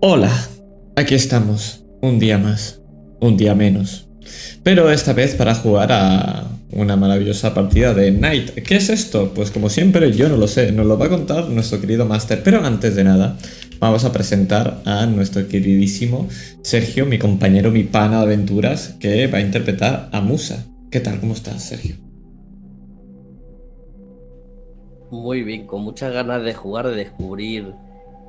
Hola, aquí estamos, un día más, un día menos. Pero esta vez para jugar a una maravillosa partida de Night. ¿Qué es esto? Pues como siempre yo no lo sé, nos lo va a contar nuestro querido Master. Pero antes de nada, vamos a presentar a nuestro queridísimo Sergio, mi compañero, mi pana de aventuras, que va a interpretar a Musa. ¿Qué tal? ¿Cómo estás, Sergio? Muy bien, con muchas ganas de jugar, de descubrir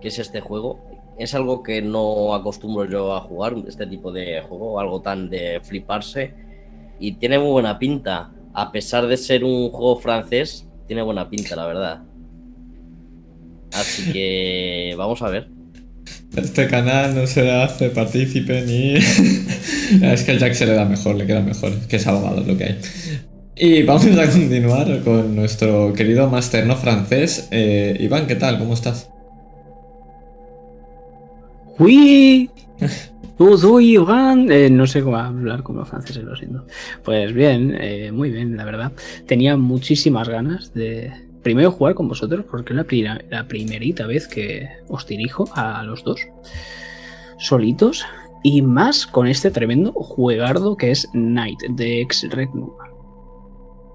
qué es este juego es algo que no acostumbro yo a jugar, este tipo de juego, algo tan de fliparse. Y tiene muy buena pinta. A pesar de ser un juego francés, tiene buena pinta, la verdad. Así que vamos a ver. Este canal no se hace partícipe ni. es que el Jack se le da mejor, le queda mejor. Es que es abogado lo que hay. Y vamos a continuar con nuestro querido máster no francés. Eh, Iván, ¿qué tal? ¿Cómo estás? Iván. Eh, no sé cómo hablar como franceses, lo siento. Pues bien, eh, muy bien, la verdad. Tenía muchísimas ganas de primero jugar con vosotros, porque es la, la primerita vez que os dirijo a los dos solitos. Y más con este tremendo juegardo que es Knight de ex Regnum.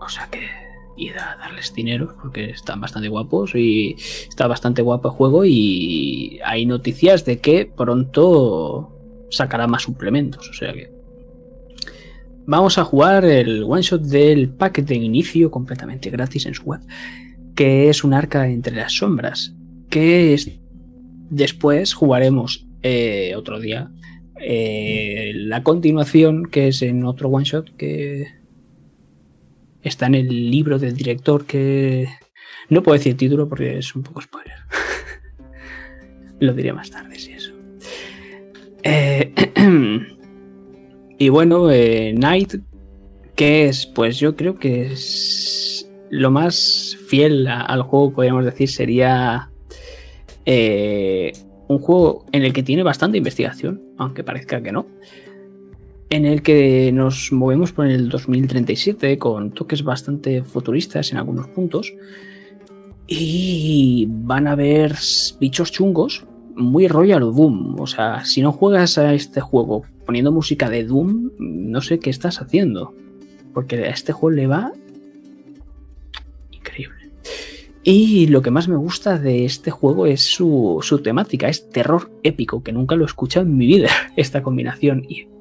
O sea que y a darles dinero porque están bastante guapos y está bastante guapo el juego y hay noticias de que pronto sacará más suplementos, o sea que vamos a jugar el one shot del pack de inicio completamente gratis en su web, que es un arca entre las sombras, que es después jugaremos eh, otro día eh, la continuación que es en otro one shot que está en el libro del director que... No puedo decir título porque es un poco spoiler. Lo diré más tarde, si eso. Eh, y bueno, eh, Night, ¿qué es? Pues yo creo que es lo más fiel al juego, podríamos decir, sería eh, un juego en el que tiene bastante investigación, aunque parezca que no en el que nos movemos por el 2037 con toques bastante futuristas en algunos puntos. Y van a haber bichos chungos, muy Royal Doom. O sea, si no juegas a este juego poniendo música de Doom, no sé qué estás haciendo. Porque a este juego le va increíble. Y lo que más me gusta de este juego es su, su temática, es terror épico, que nunca lo he escuchado en mi vida, esta combinación. Y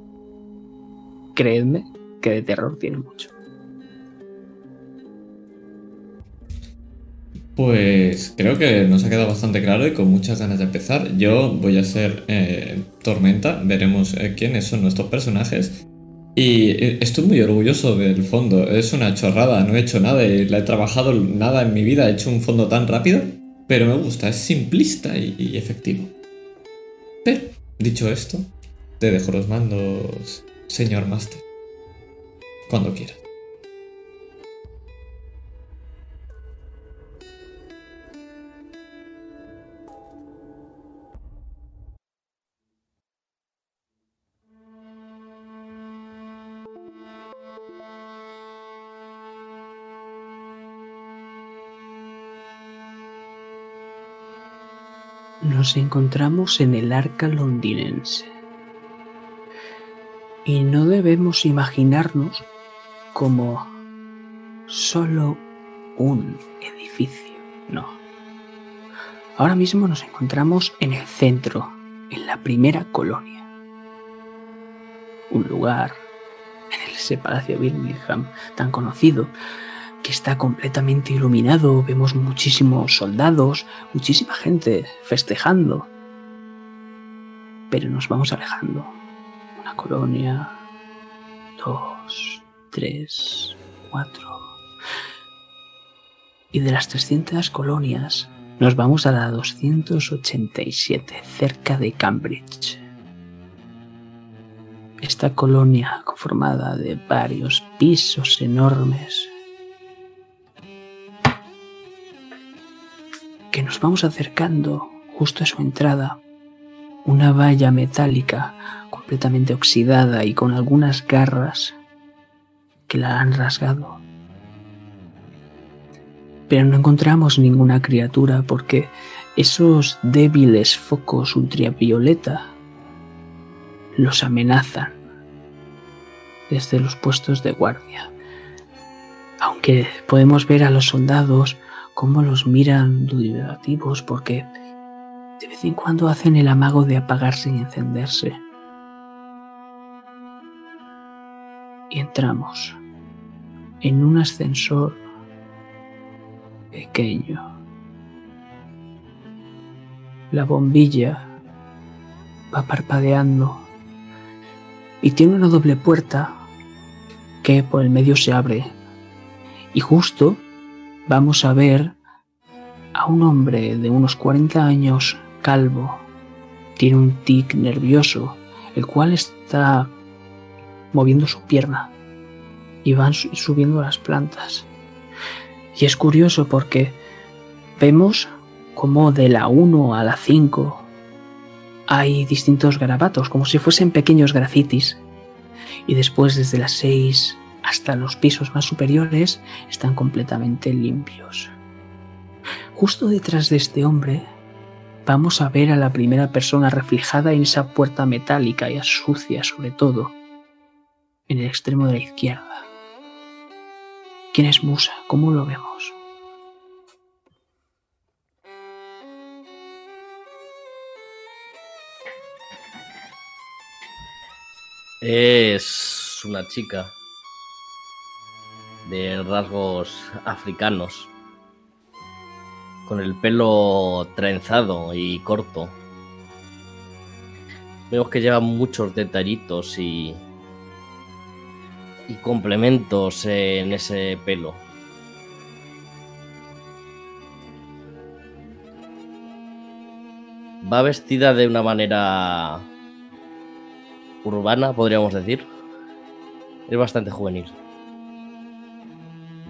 creedme que de terror tiene mucho. Pues creo que nos ha quedado bastante claro y con muchas ganas de empezar. Yo voy a ser eh, Tormenta, veremos eh, quiénes son nuestros personajes. Y eh, estoy muy orgulloso del fondo, es una chorrada, no he hecho nada y la he trabajado nada en mi vida, he hecho un fondo tan rápido, pero me gusta, es simplista y, y efectivo. Pero, dicho esto, te dejo los mandos señor Master. Cuando quiera. Nos encontramos en el arca londinense. Y no debemos imaginarnos como solo un edificio, no. Ahora mismo nos encontramos en el centro, en la primera colonia. Un lugar, en ese Palacio Birmingham tan conocido, que está completamente iluminado, vemos muchísimos soldados, muchísima gente festejando. Pero nos vamos alejando colonia, dos, tres, cuatro. Y de las 300 colonias nos vamos a la 287, cerca de Cambridge. Esta colonia conformada de varios pisos enormes que nos vamos acercando justo a su entrada, una valla metálica completamente oxidada y con algunas garras que la han rasgado. Pero no encontramos ninguna criatura porque esos débiles focos ultravioleta los amenazan desde los puestos de guardia. Aunque podemos ver a los soldados cómo los miran dubitativos porque de vez en cuando hacen el amago de apagarse y encenderse. Entramos en un ascensor pequeño. La bombilla va parpadeando y tiene una doble puerta que por el medio se abre. Y justo vamos a ver a un hombre de unos 40 años calvo. Tiene un tic nervioso, el cual está moviendo su pierna y van subiendo las plantas. Y es curioso porque vemos como de la 1 a la 5 hay distintos garabatos, como si fuesen pequeños grafitis. Y después desde las 6 hasta los pisos más superiores están completamente limpios. Justo detrás de este hombre vamos a ver a la primera persona reflejada en esa puerta metálica y sucia sobre todo, en el extremo de la izquierda. ¿Quién es Musa? ¿Cómo lo vemos? Es una chica de rasgos africanos, con el pelo trenzado y corto. Vemos que lleva muchos detallitos y, y complementos en ese pelo. Va vestida de una manera urbana, podríamos decir. Es bastante juvenil.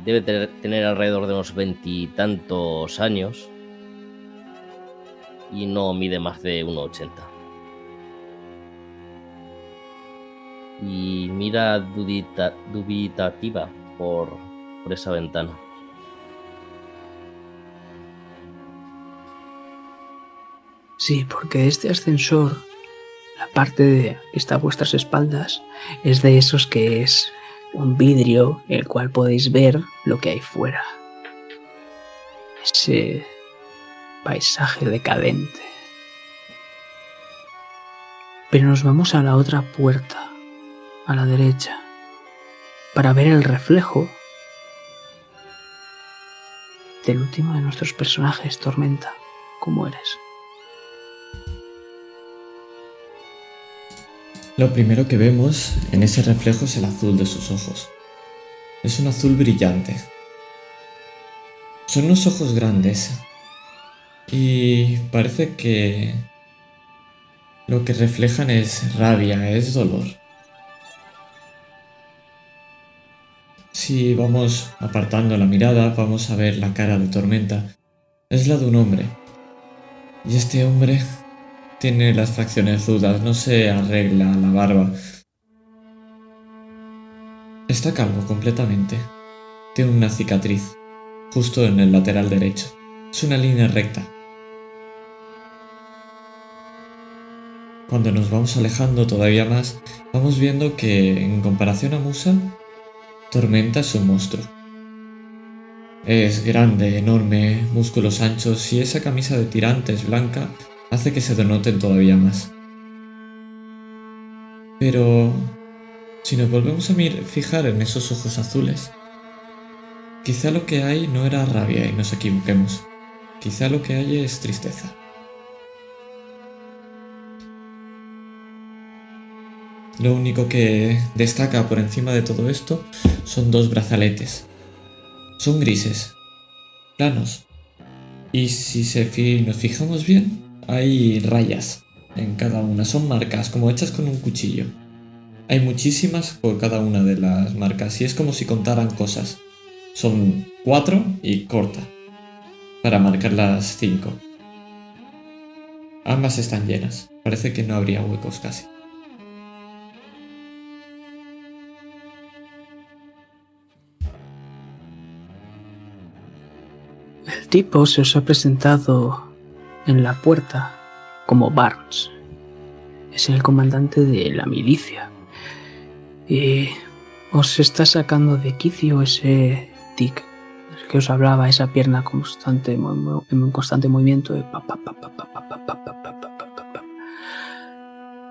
Debe tener alrededor de unos veintitantos años. Y no mide más de 1,80. Y mira dubitativa por, por esa ventana. Sí, porque este ascensor la parte de, que está a vuestras espaldas es de esos que es un vidrio el cual podéis ver lo que hay fuera. Ese paisaje decadente. Pero nos vamos a la otra puerta, a la derecha, para ver el reflejo del último de nuestros personajes, Tormenta. ¿Cómo eres? Lo primero que vemos en ese reflejo es el azul de sus ojos. Es un azul brillante. Son unos ojos grandes. Y parece que lo que reflejan es rabia, es dolor. Si vamos apartando la mirada, vamos a ver la cara de Tormenta. Es la de un hombre. Y este hombre tiene las facciones dudas, no se arregla la barba. Está calvo completamente. Tiene una cicatriz, justo en el lateral derecho. Es una línea recta. Cuando nos vamos alejando todavía más, vamos viendo que, en comparación a Musa, Tormenta es un monstruo. Es grande, enorme, músculos anchos y esa camisa de tirantes blanca hace que se denoten todavía más. Pero si nos volvemos a fijar en esos ojos azules, quizá lo que hay no era rabia y nos equivoquemos. Quizá lo que hay es tristeza. Lo único que destaca por encima de todo esto son dos brazaletes. Son grises, planos. Y si se nos fijamos bien, hay rayas en cada una, son marcas como hechas con un cuchillo. Hay muchísimas por cada una de las marcas y es como si contaran cosas. Son cuatro y corta para marcar las cinco. Ambas están llenas, parece que no habría huecos casi. Tipo se os ha presentado en la puerta como Barnes. Es el comandante de la milicia. Y os está sacando de quicio ese tic que os hablaba, esa pierna constante, en constante movimiento.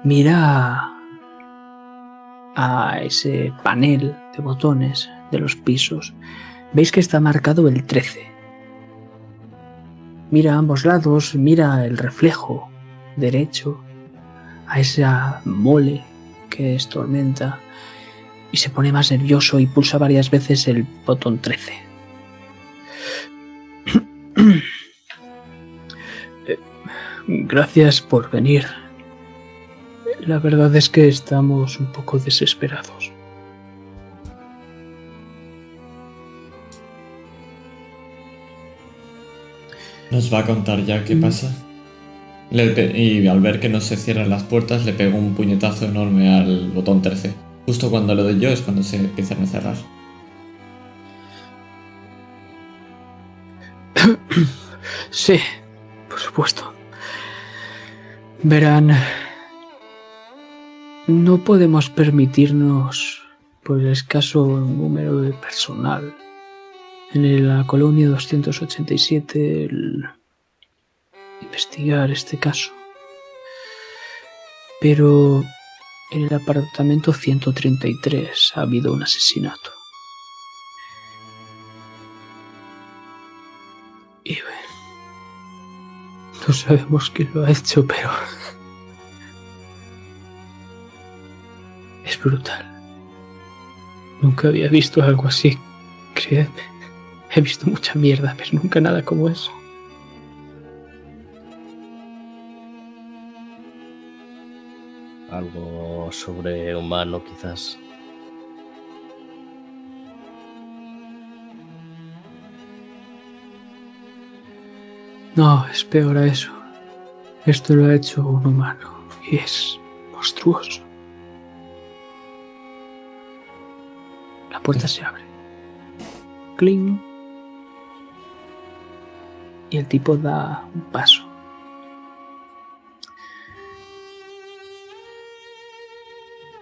Mira a ese panel de botones de los pisos. Veis que está marcado el 13. Mira a ambos lados, mira el reflejo derecho a esa mole que es tormenta y se pone más nervioso y pulsa varias veces el botón 13. Eh, gracias por venir. La verdad es que estamos un poco desesperados. ¿Nos va a contar ya qué pasa? y al ver que no se cierran las puertas, le pego un puñetazo enorme al botón 13. Justo cuando lo doy yo es cuando se empiezan a cerrar. Sí, por supuesto. Verán, no podemos permitirnos, por el escaso número de personal, en la colonia 287 investigar este caso. Pero en el apartamento 133 ha habido un asesinato. Y no sabemos quién lo ha hecho, pero es brutal. Nunca había visto algo así, créeme. He visto mucha mierda, pero nunca nada como eso. Algo sobrehumano, quizás. No, es peor a eso. Esto lo ha hecho un humano y es monstruoso. La puerta se abre. Cling. Y el tipo da un paso.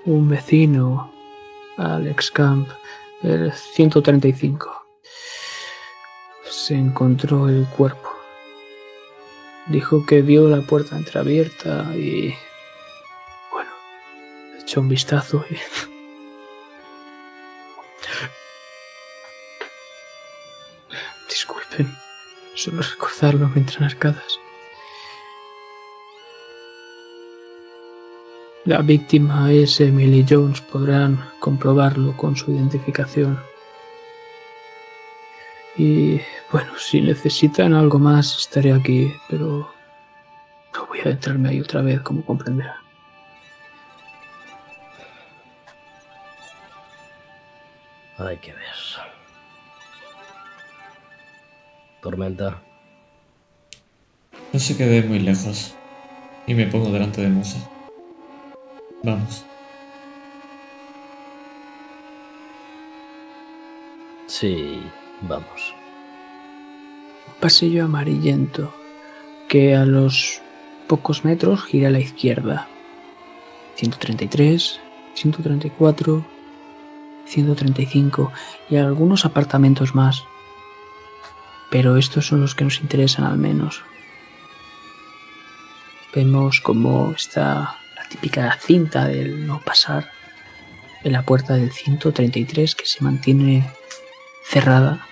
Un vecino, Alex Camp, el 135, se encontró el cuerpo. Dijo que vio la puerta entreabierta y... Bueno, echó un vistazo y... Disculpen, solo recordarlo me entran arcadas. La víctima es Emily Jones, podrán comprobarlo con su identificación. Y bueno, si necesitan algo más, estaré aquí, pero no voy a entrarme ahí otra vez, como comprenderá. Hay que ver. Tormenta. No se quede muy lejos. Y me pongo delante de Musa. Vamos. Sí, vamos. Un pasillo amarillento que a los pocos metros gira a la izquierda. 133, 134, 135 y algunos apartamentos más. Pero estos son los que nos interesan al menos. Vemos cómo está típica cinta del no pasar en la puerta del 133 que se mantiene cerrada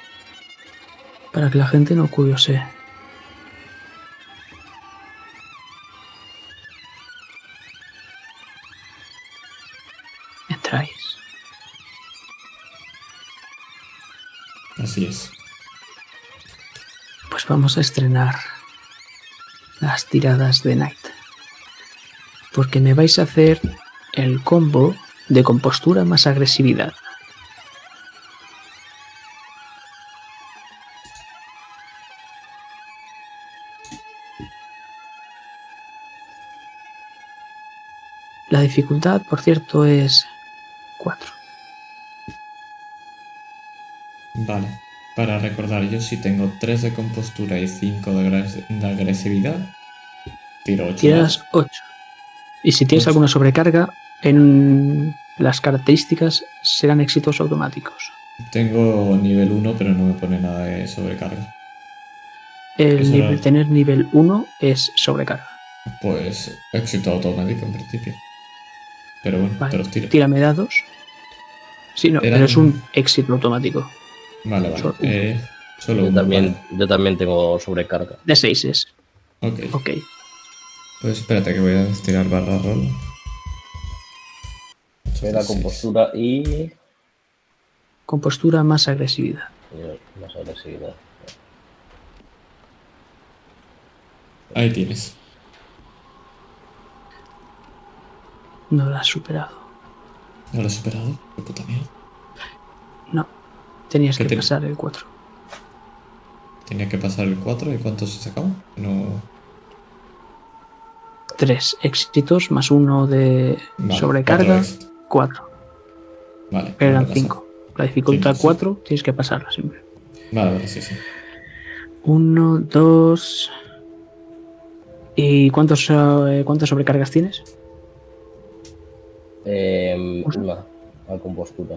para que la gente no curiose. Vamos a estrenar las tiradas de Night porque me vais a hacer el combo de compostura más agresividad. La dificultad, por cierto, es 4. Vale. Para recordar, yo si tengo 3 de compostura y 5 de, agres- de agresividad, tiro 8. Tiras 8. Y si tienes alguna sobrecarga, en las características serán éxitos automáticos. Tengo nivel 1, pero no me pone nada de sobrecarga. El nivel- era- tener nivel 1 es sobrecarga. Pues éxito automático en principio. Pero bueno, Vale. te los tiro. Tírame dados. Sí, no, Eran- pero es un éxito automático. Vale, vale. Solo- Eh, solo Yo uno, también, vale. yo también tengo sobrecarga. De 6 es. Ok. Ok. Pues espérate que voy a tirar barra roll. Era compostura y. Compostura más agresividad. Más agresividad. Ahí tienes. No la has superado. ¿No lo he superado? Qué puta mierda. No. Tenías ¿Qué que te- pasar el 4. Tenía que pasar el 4 y ¿cuántos he sacado? No. 3 éxitos más uno de Vale, sobrecarga. cuatro éxitos. 4. Vale. Eran vale, pasa. 5. La dificultad Sí, sí. 4 tienes que pasarla siempre. Vale, vale, sí, sí. 1, 2. ¿Y cuántos, eh, cuántas sobrecargas tienes? Eh, una a compostura.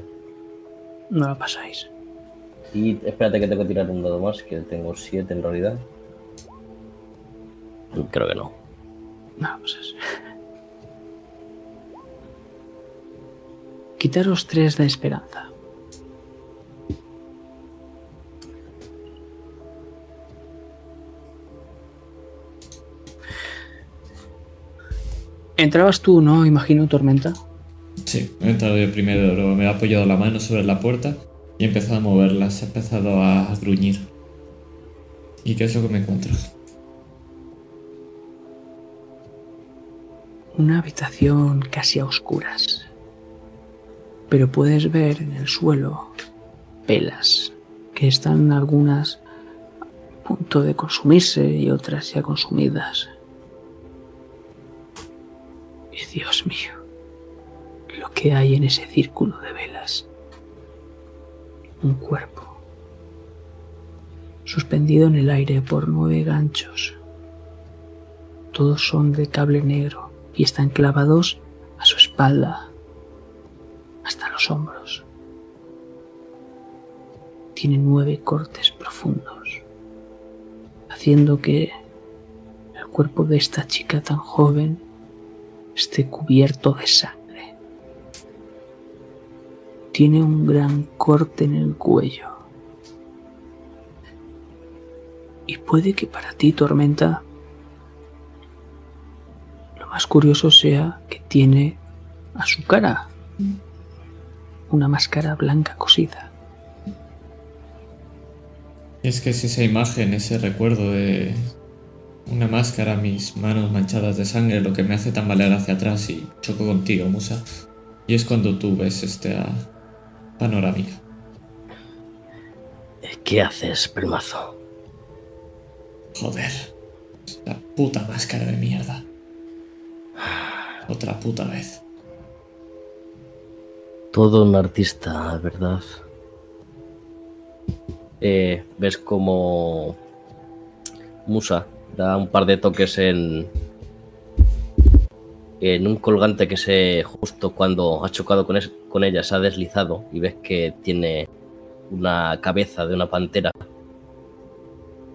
No la pasáis. Y espérate que tengo que tirar un dado más, que tengo 7 en realidad. Creo que no. No la pasas. Quitaros 3 de esperanza. Entrabas tú, ¿no? Imagino, Tormenta. Sí, he entrado yo primero, me he apoyado la mano sobre la puerta y he empezado a moverlas, he empezado a gruñir. ¿Y qué es lo que me encuentro? Una habitación casi a oscuras. Pero puedes ver en el suelo velas que están algunas a punto de consumirse y otras ya consumidas. Y Dios mío, lo que hay en ese círculo de velas. Un cuerpo suspendido en el aire por nueve ganchos. Todos son de cable negro y están clavados a su espalda hasta los hombros. Tiene nueve cortes profundos, haciendo que el cuerpo de esta chica tan joven esté cubierto de sangre. Tiene un gran corte en el cuello. Y puede que para ti, Tormenta, lo más curioso sea que tiene a su cara una máscara blanca cosida. Es que es esa imagen, ese recuerdo de una máscara, mis manos manchadas de sangre, lo que me hace tambalear hacia atrás y choco contigo, Musa. Y es cuando tú ves esta panorámica. ¿Qué haces, primazo? Joder, la puta máscara de mierda. Otra puta vez. Todo un artista, ¿verdad? Eh, ves como Musa da un par de toques en en un colgante que se justo cuando ha chocado con, es- con ella se ha deslizado y ves que tiene una cabeza de una pantera.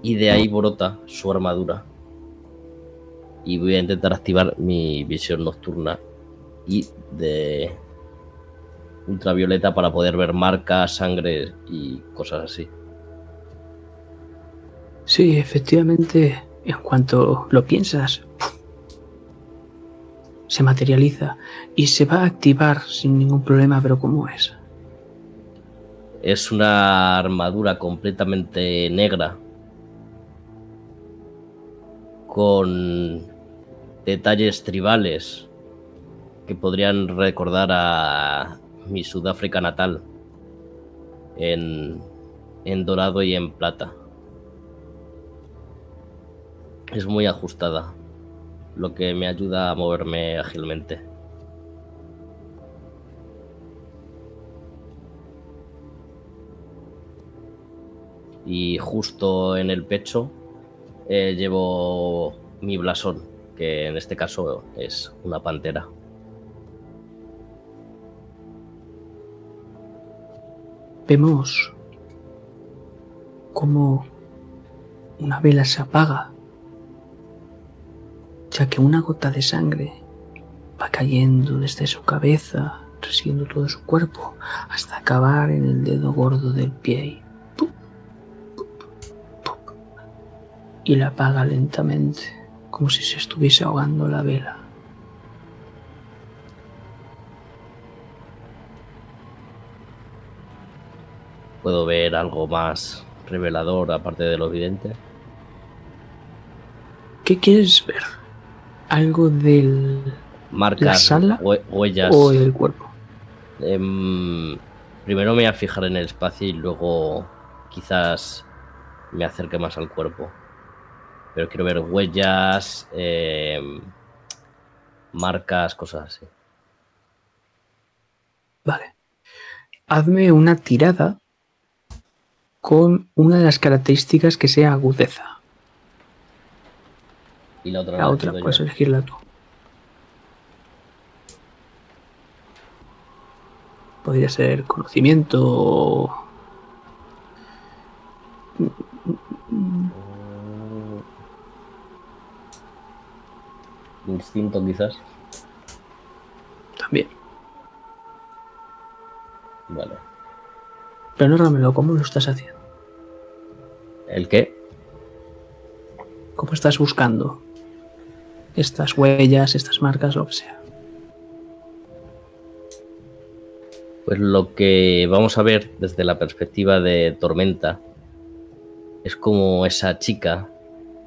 Y de ahí brota su armadura. Y voy a intentar activar mi visión nocturna y de ultravioleta para poder ver marcas, sangre y cosas así. Sí, efectivamente, en cuanto lo piensas, se materializa y se va a activar sin ningún problema, pero ¿cómo es? Es una armadura completamente negra con detalles tribales que podrían recordar a mi Sudáfrica natal en, en dorado y en plata. Es muy ajustada, lo que me ayuda a moverme ágilmente. y justo en el pecho eh, llevo mi blasón, que en este caso es una pantera. Vemos como una vela se apaga, ya que una gota de sangre va cayendo desde su cabeza, residiendo todo su cuerpo, hasta acabar en el dedo gordo del pie. Y la apaga lentamente, como si se estuviese ahogando la vela. ¿Puedo ver algo más revelador aparte de lo evidente? ¿Qué quieres ver? ¿Algo del Marcas, la sala hue- huellas. o del cuerpo? Em, primero me voy a fijar en el espacio y luego quizás me acerque más al cuerpo. Pero quiero ver huellas, em, marcas, cosas así. Vale. Hazme una tirada con una de las características que sea agudeza. Y la otra La la otra puedes yo. elegirla tú. Podría ser conocimiento. Instinto quizás. También. Vale. Pero nárramelo, ¿cómo lo estás haciendo? ¿El qué? ¿Cómo estás buscando estas huellas, estas marcas, lo sea? Pues lo que vamos a ver desde la perspectiva de Tormenta es como esa chica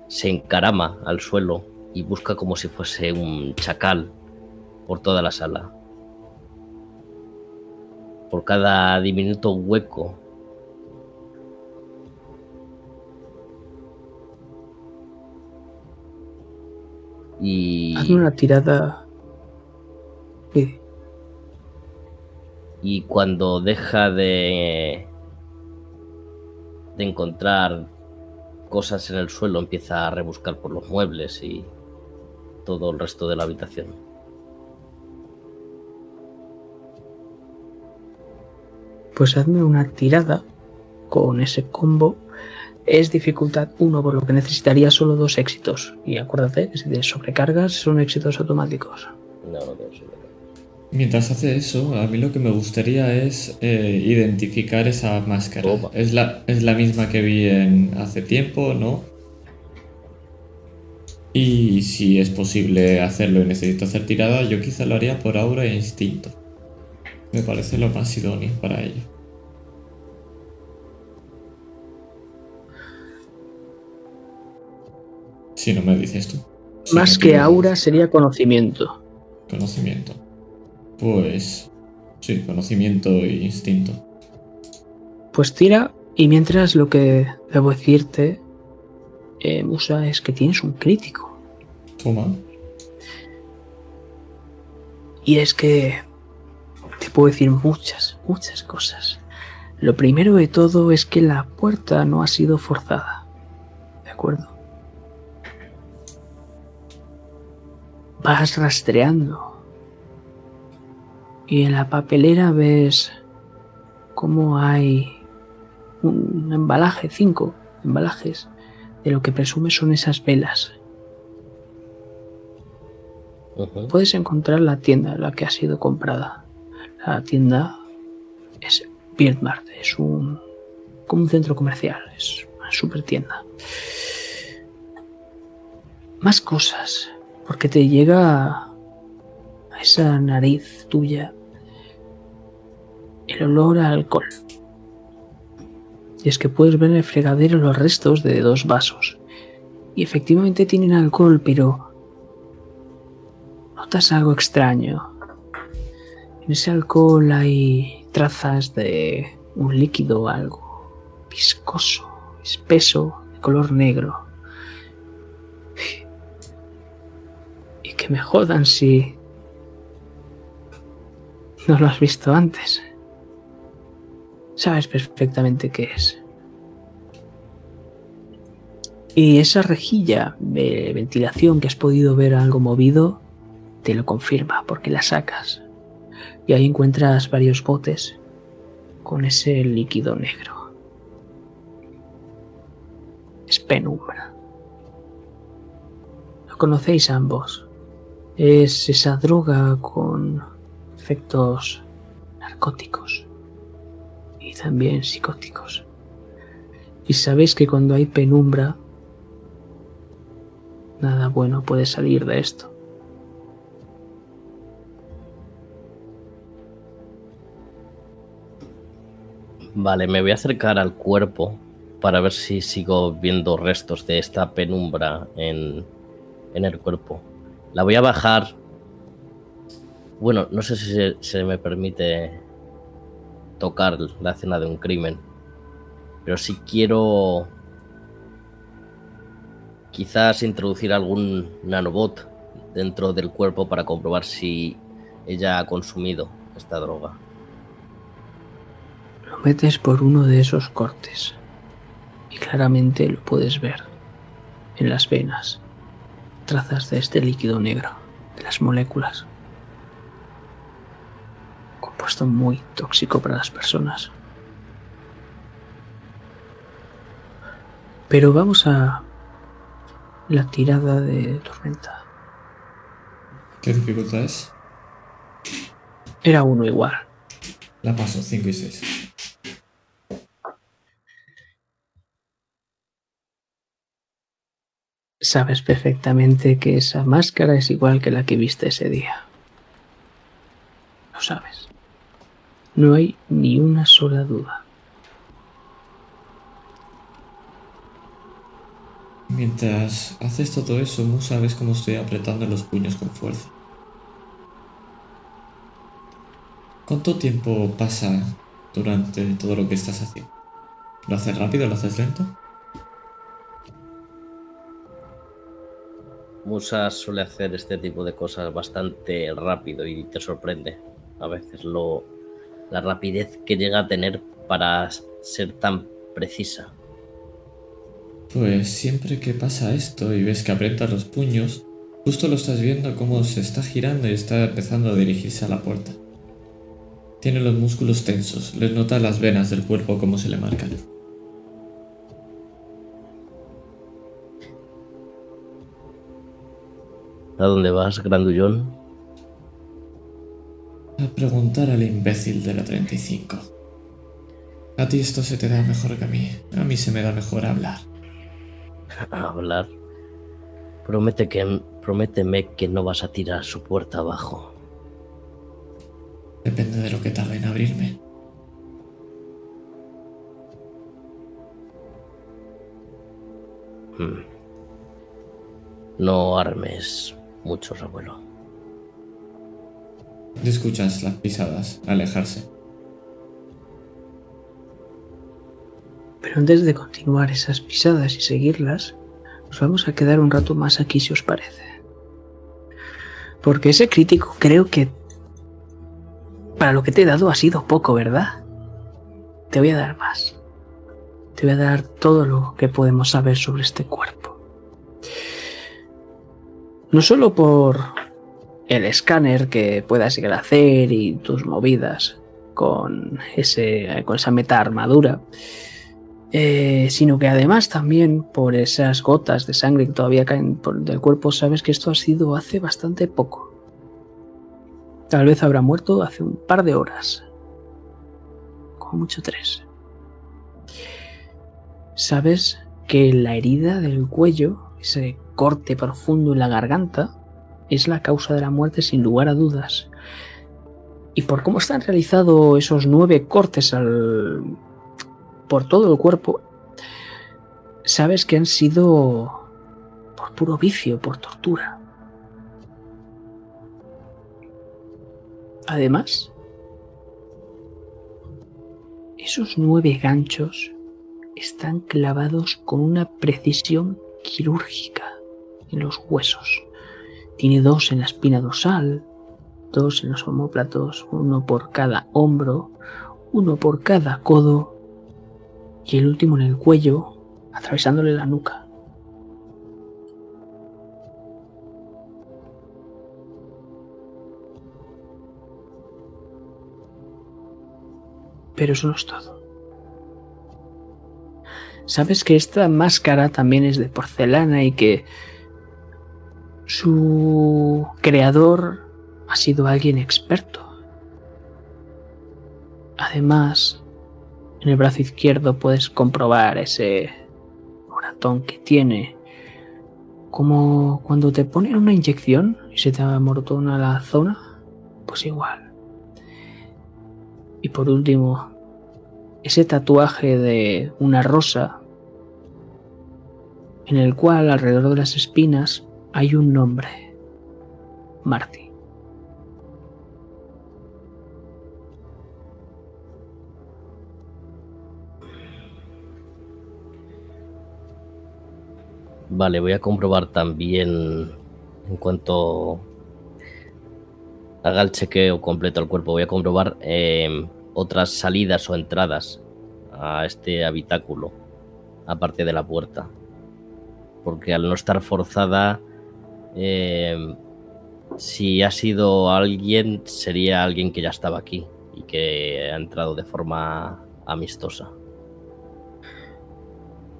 se encarama al suelo y busca como si fuese un chacal por toda la sala. Por cada diminuto hueco. Y, Hazme una tirada... Sí. y cuando deja de, de encontrar cosas en el suelo empieza a rebuscar por los muebles y todo el resto de la habitación. Pues hazme una tirada con ese combo. Es dificultad 1, por lo que necesitaría solo dos éxitos. Y acuérdate que si te sobrecargas son éxitos automáticos. No, no tengo. Mientras hace eso, a mí lo que me gustaría es eh, identificar esa máscara. Es la, es la misma que vi en hace tiempo, ¿no? Y si es posible hacerlo y necesito hacer tirada, yo quizá lo haría por aura e instinto. Me parece lo más idóneo para ello. Si no me dices tú. Si Más no que aura sería conocimiento. Conocimiento. Pues. Sí, conocimiento e instinto. Pues tira, y mientras lo que debo decirte, eh, Musa, es que tienes un crítico. Toma. Y es que te puedo decir muchas, muchas cosas. Lo primero de todo es que la puerta no ha sido forzada. ¿De acuerdo? Vas rastreando. Y en la papelera ves cómo hay un embalaje, cinco embalajes, de lo que presume son esas velas. Puedes encontrar la tienda en la que ha sido comprada. La tienda es Beardmart, es un como un centro comercial, es una super tienda. Más cosas, porque te llega a esa nariz tuya el olor a alcohol. Y es que puedes ver en el fregadero los restos de dos vasos. Y efectivamente tienen alcohol, pero notas algo extraño. En ese alcohol hay trazas de un líquido algo viscoso, espeso, de color negro. Que me jodan si no lo has visto antes. Sabes perfectamente qué es. Y esa rejilla de ventilación que has podido ver algo movido te lo confirma porque la sacas. Y ahí encuentras varios botes con ese líquido negro. Es penumbra. Lo conocéis ambos. Es esa droga con efectos narcóticos y también psicóticos. Y sabéis que cuando hay penumbra, nada bueno puede salir de esto. Vale, me voy a acercar al cuerpo para ver si sigo viendo restos de esta penumbra en, en el cuerpo. La voy a bajar. Bueno, no sé si se, me permite tocar la escena de un crimen. Pero si quiero quizás introducir algún nanobot dentro del cuerpo para comprobar si ella ha consumido esta droga. Lo metes por uno de esos cortes y claramente lo puedes ver en las venas, trazas de este líquido negro, de las moléculas. Compuesto muy tóxico para las personas. Pero vamos a la tirada de tormenta. ¿Qué dificultad es? Era uno igual. La paso, 5 y 6. Sabes perfectamente que esa máscara es igual que la que viste ese día. Lo sabes. No hay ni una sola duda. Mientras haces todo eso, Mu sabes cómo estoy apretando los puños con fuerza. ¿Cuánto tiempo pasa durante todo lo que estás haciendo? ¿Lo haces rápido? ¿Lo haces lento? Musa suele hacer este tipo de cosas bastante rápido y te sorprende a veces lo, la rapidez que llega a tener para ser tan precisa. Pues siempre que pasa esto y ves que aprietas los puños, justo lo estás viendo cómo se está girando y está empezando a dirigirse a la puerta. Tiene los músculos tensos, les nota las venas del cuerpo cómo se le marcan. ¿A dónde vas, grandullón? A preguntar al imbécil de la 35. A ti esto se te da mejor que a mí. A mí se me da mejor hablar. hablar. Promete que, prométeme que no vas a tirar su puerta abajo. Depende de lo que tarde en abrirme. Hmm. No armes muchos, abuelo. Escuchas las pisadas alejarse. Pero antes de continuar esas pisadas y seguirlas, nos vamos a quedar un rato más aquí si os parece. Porque ese crítico creo que para lo que te he dado ha sido poco, ¿verdad? Te voy a dar más. Te voy a dar todo lo que podemos saber sobre este cuerpo. No solo por el escáner que puedas llegar a hacer y tus movidas con, ese, con esa meta armadura, eh, sino que además también por esas gotas de sangre que todavía caen por del cuerpo, sabes que esto ha sido hace bastante poco. Tal vez habrá muerto hace un par de horas. Como mucho tres. Sabes que la herida del cuello, ese corte profundo en la garganta, es la causa de la muerte sin lugar a dudas. Y por cómo están realizados esos nueve cortes al, por todo el cuerpo, sabes que han sido por puro vicio, por tortura. Además, esos nueve ganchos están clavados con una precisión quirúrgica en los huesos. Tiene dos en la espina dorsal, dos en los homóplatos, uno por cada hombro, uno por cada codo y el último en el cuello, atravesándole la nuca. Pero eso no es todo. Sabes que esta máscara también es de porcelana y que su creador ha sido alguien experto. Además, en el brazo izquierdo puedes comprobar ese moratón que tiene. Como cuando te ponen una inyección y se te amortona la zona, pues igual. Y por último, ese tatuaje de una rosa en el cual alrededor de las espinas hay un nombre. Marty. Vale, voy a comprobar también en cuanto haga el chequeo completo al cuerpo, voy a comprobar em, otras salidas o entradas a este habitáculo, aparte de la puerta. Porque al no estar forzada, em, si ha sido alguien, sería alguien que ya estaba aquí y que ha entrado de forma amistosa.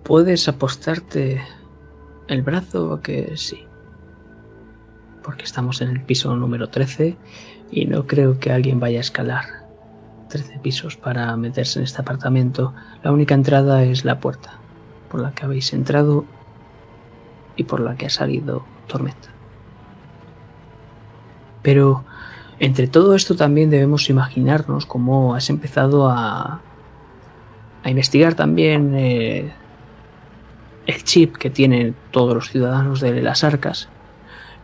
Puedes apostarte el brazo que sí. Porque estamos en el piso número 13 y no creo que alguien vaya a escalar 13 pisos para meterse en este apartamento. La única entrada es la puerta por la que habéis entrado y por la que ha salido Tormenta. Pero entre todo esto también debemos imaginarnos cómo has empezado a, a investigar también eh, el chip que tienen todos los ciudadanos de las arcas,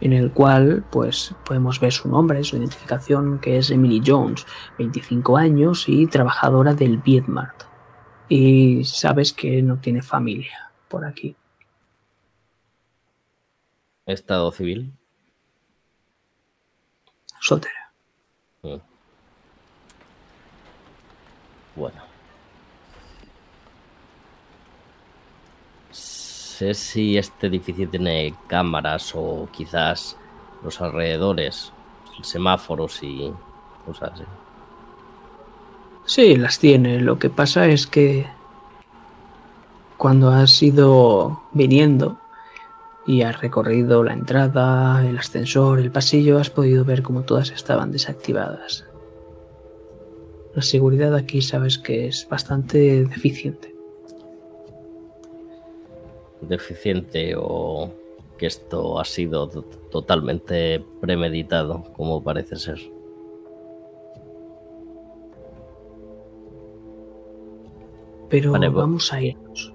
en el cual pues podemos ver su nombre, su identificación, que es Emily Jones, 25 años y trabajadora del Vietmart. Y sabes que no tiene familia por aquí. Estado civil. Soltera. Mm. Bueno. sé si este edificio tiene cámaras o quizás los alrededores, semáforos y cosas así. Sí, las tiene. Lo que pasa es que cuando has ido viniendo y has recorrido la entrada, el ascensor, el pasillo, has podido ver cómo todas estaban desactivadas. La seguridad aquí sabes que es bastante deficiente deficiente o que esto ha sido totalmente premeditado, como parece ser. Pero vamos a irnos.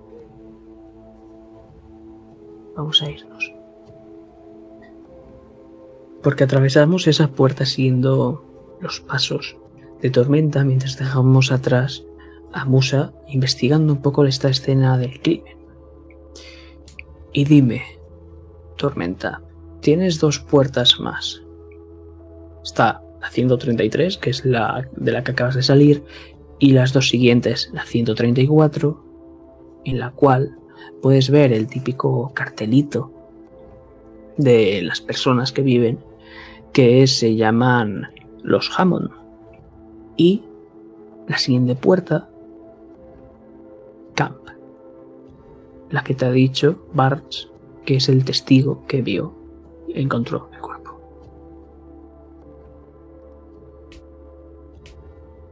Vamos a irnos. Porque atravesamos esa puerta siguiendo los pasos de tormenta mientras dejamos atrás a Musa investigando un poco esta escena del crimen. Y dime, Tormenta, tienes dos puertas más. Está la 133, que es la de la que acabas de salir, y las dos siguientes, la 134, en la cual puedes ver el típico cartelito de las personas que viven, que se llaman los Hammond. Y la siguiente puerta, Camp la que te ha dicho Barts, que es el testigo que vio encontró el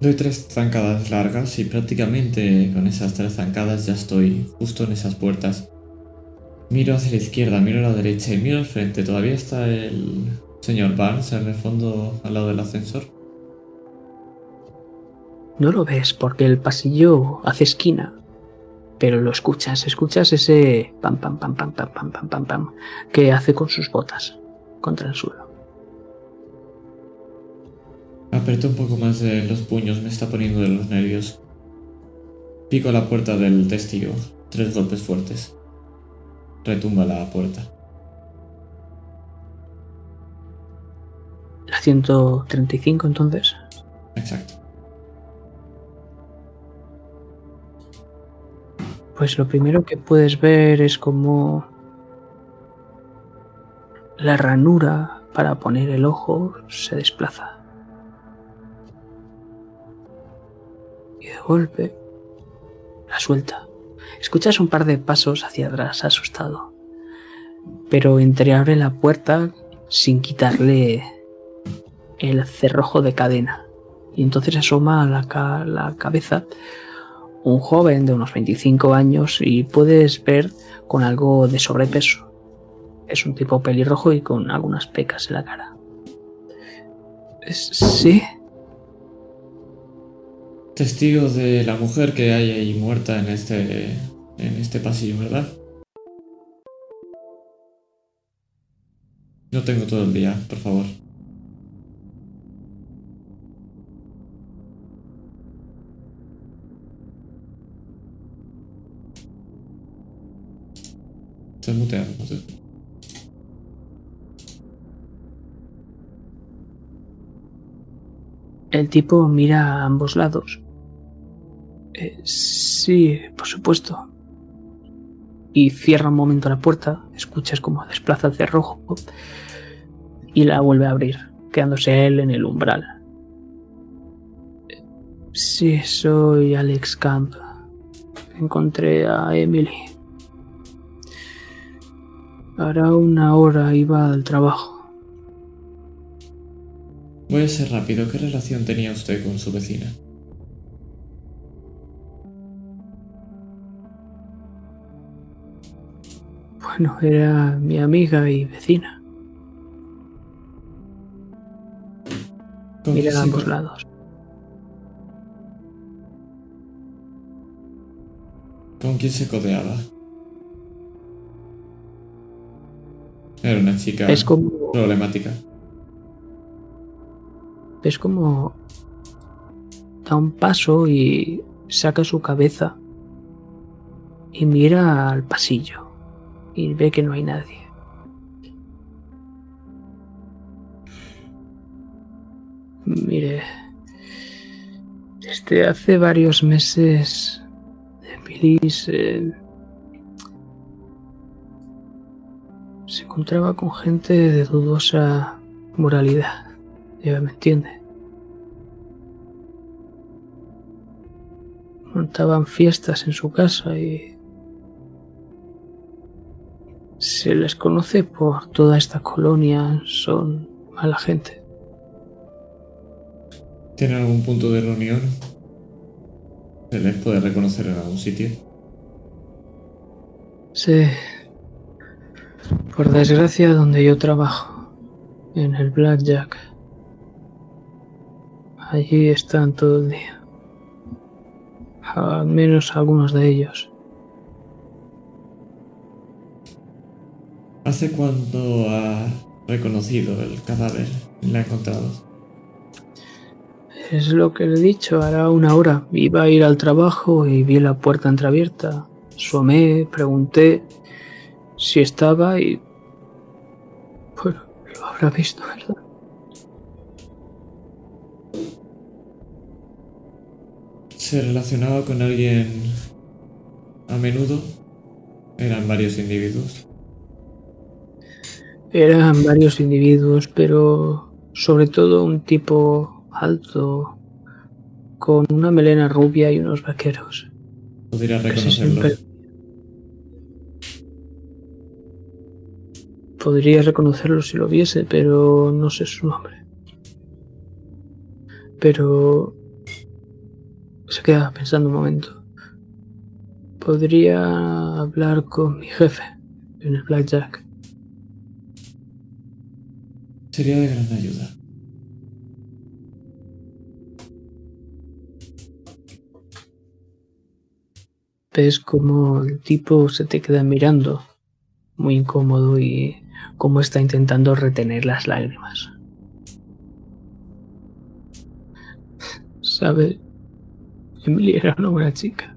Doy tres zancadas largas y prácticamente con esas tres zancadas ya estoy justo en esas puertas. Miro hacia la izquierda, miro a la derecha y miro al frente. Todavía está el señor Barnes en el fondo al lado del ascensor. No lo ves porque el pasillo hace esquina pero lo escuchas, escuchas ese pam pam pam pam pam pam pam pam que hace con sus botas contra el suelo. Aprieto un poco más de los puños, me está poniendo de los nervios. Pico la puerta del testigo, tres golpes fuertes. Retumba la puerta. ¿La 135 entonces? Exacto. Pues lo primero que puedes ver es como la ranura para poner el ojo se desplaza. De golpe la suelta. Escuchas un par de pasos hacia atrás, asustado. Pero entreabre la puerta sin quitarle el cerrojo de cadena. Y entonces asoma la, ca- la cabeza un joven de unos 25 años y puedes ver con algo de sobrepeso. Es un tipo pelirrojo y con algunas pecas en la cara. Sí, Testigo de la mujer que hay ahí muerta en este, en este pasillo, ¿verdad? No tengo todo el día, por favor. Se mutea, no el tipo mira a ambos lados. Eh, sí, por supuesto. Y cierra un momento la puerta, escuchas como desplaza el cerrojo y la vuelve a abrir, quedándose él en el umbral. Sí, soy Alex Camp. Encontré a Emily. Hará una hora iba al trabajo. Voy a ser rápido. ¿Qué relación tenía usted con su vecina? Bueno, era mi amiga y vecina. ¿Con Mira a ambos lados. ¿Con quién se codeaba? Era una chica Es como, problemática. es como da un paso y saca su cabeza y mira al pasillo y ve que no hay nadie. Mire, desde hace varios meses Emily se, se encontraba con gente de dudosa moralidad. Ya me entiende. Montaban fiestas en su casa y se les conoce por toda esta colonia, son mala gente. ¿Tiene algún punto de reunión? ¿Se les puede reconocer en algún sitio? Sí. Por desgracia, donde yo trabajo, en el Blackjack. Allí están todo el día. Al menos algunos de ellos. ¿Hace cuánto ha reconocido el cadáver? ¿La ha encontrado? Es lo que le he dicho, hará una hora. Iba a ir al trabajo y vi la puerta entreabierta. Asomé, pregunté si estaba y... Bueno, lo habrá visto, ¿verdad? ¿Se relacionaba con alguien a menudo? Eran varios individuos. Eran varios individuos, pero sobre todo un tipo alto, con una melena rubia y unos vaqueros. Podría reconocerlo. Podría reconocerlo si lo viese, pero no sé su nombre. Pero se queda pensando un momento. Podría hablar con mi jefe en el Blackjack. Sería de gran ayuda. ves como el tipo se te queda mirando, muy incómodo y como está intentando retener las lágrimas. ¿Sabe? Emily era una buena chica.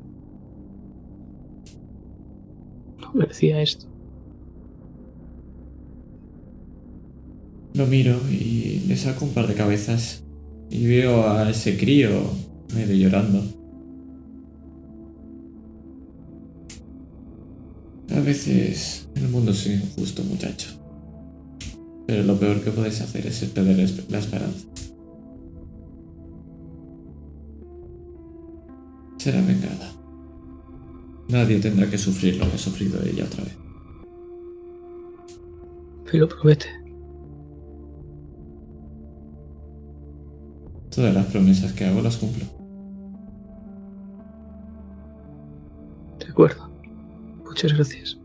No merecía esto. Lo miro y le saco un par de cabezas. Y veo a ese crío medio llorando. A veces el mundo es injusto, muchacho. Pero lo peor que puedes hacer es perder la esperanza. será vengada. Nadie tendrá que sufrir lo que ha sufrido ella otra vez. Me lo promete. Todas las promesas que hago las cumplo. De acuerdo. Muchas gracias.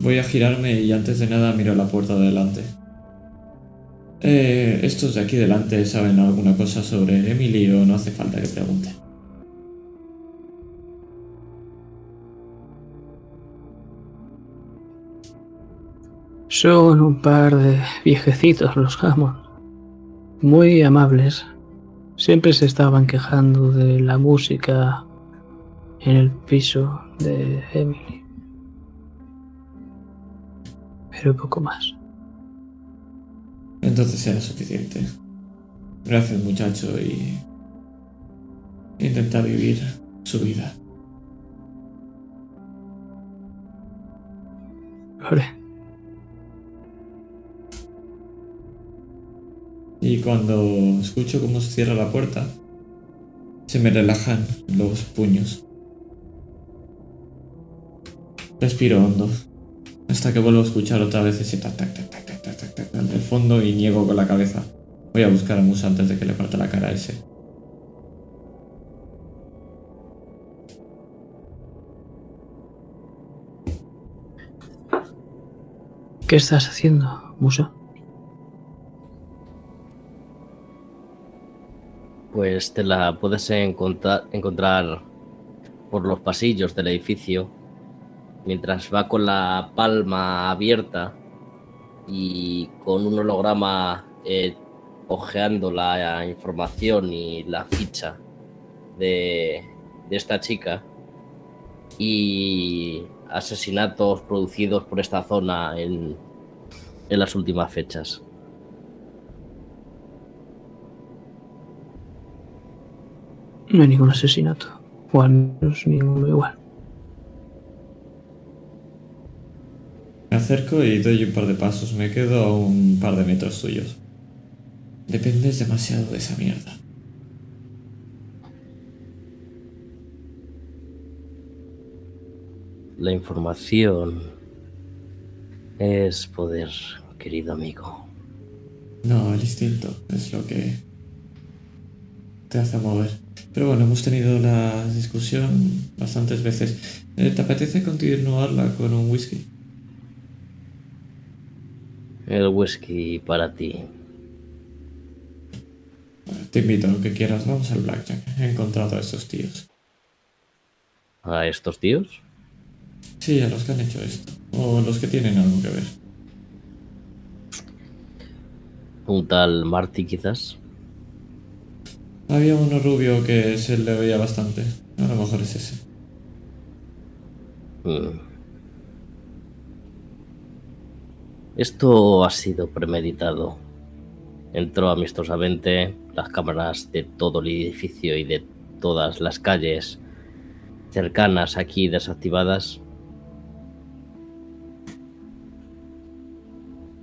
Voy a girarme y antes de nada miro la puerta de delante. Eh, estos de aquí delante saben alguna cosa sobre Emily o no hace falta que pregunte. Son un par de viejecitos los Hammond. Muy amables. Siempre se estaban quejando de la música en el piso de Emily. Pero poco más. Entonces será suficiente. Gracias muchacho y intenta vivir su vida. Lo Y cuando escucho cómo se cierra la puerta, se me relajan los puños. Respiro hondo, hasta que vuelvo a escuchar otra vez ese tac tac tac tac tac tac tac tac del fondo y niego con la cabeza. Voy a buscar a Musa antes de que le parte la cara a ese. ¿Qué estás haciendo, Musa? Pues te la puedes encontrar, encontrar por los pasillos del edificio mientras va con la palma abierta y con un holograma eh, ojeando la información y la ficha de, de esta chica y asesinatos producidos por esta zona en, en las últimas fechas. No hay ningún asesinato. O al menos ninguno igual. Me acerco y doy un par de pasos. Me quedo a un par de metros tuyos. Dependes demasiado de esa mierda. La información es poder, querido amigo. No, el instinto es lo que te hace mover. Pero bueno, hemos tenido la discusión bastantes veces. Eh, ¿Te apetece continuarla con un whisky? El whisky para ti. Te invito a lo que quieras. Vamos al Blackjack. He encontrado a estos tíos. ¿A estos tíos? Sí, a los que han hecho esto. O los que tienen algo que ver. Un tal Marty quizás. Había uno rubio que se le veía bastante. A lo mejor es ese. Mm. Esto ha sido premeditado. Entró amistosamente las cámaras de todo el edificio y de todas las calles cercanas aquí desactivadas.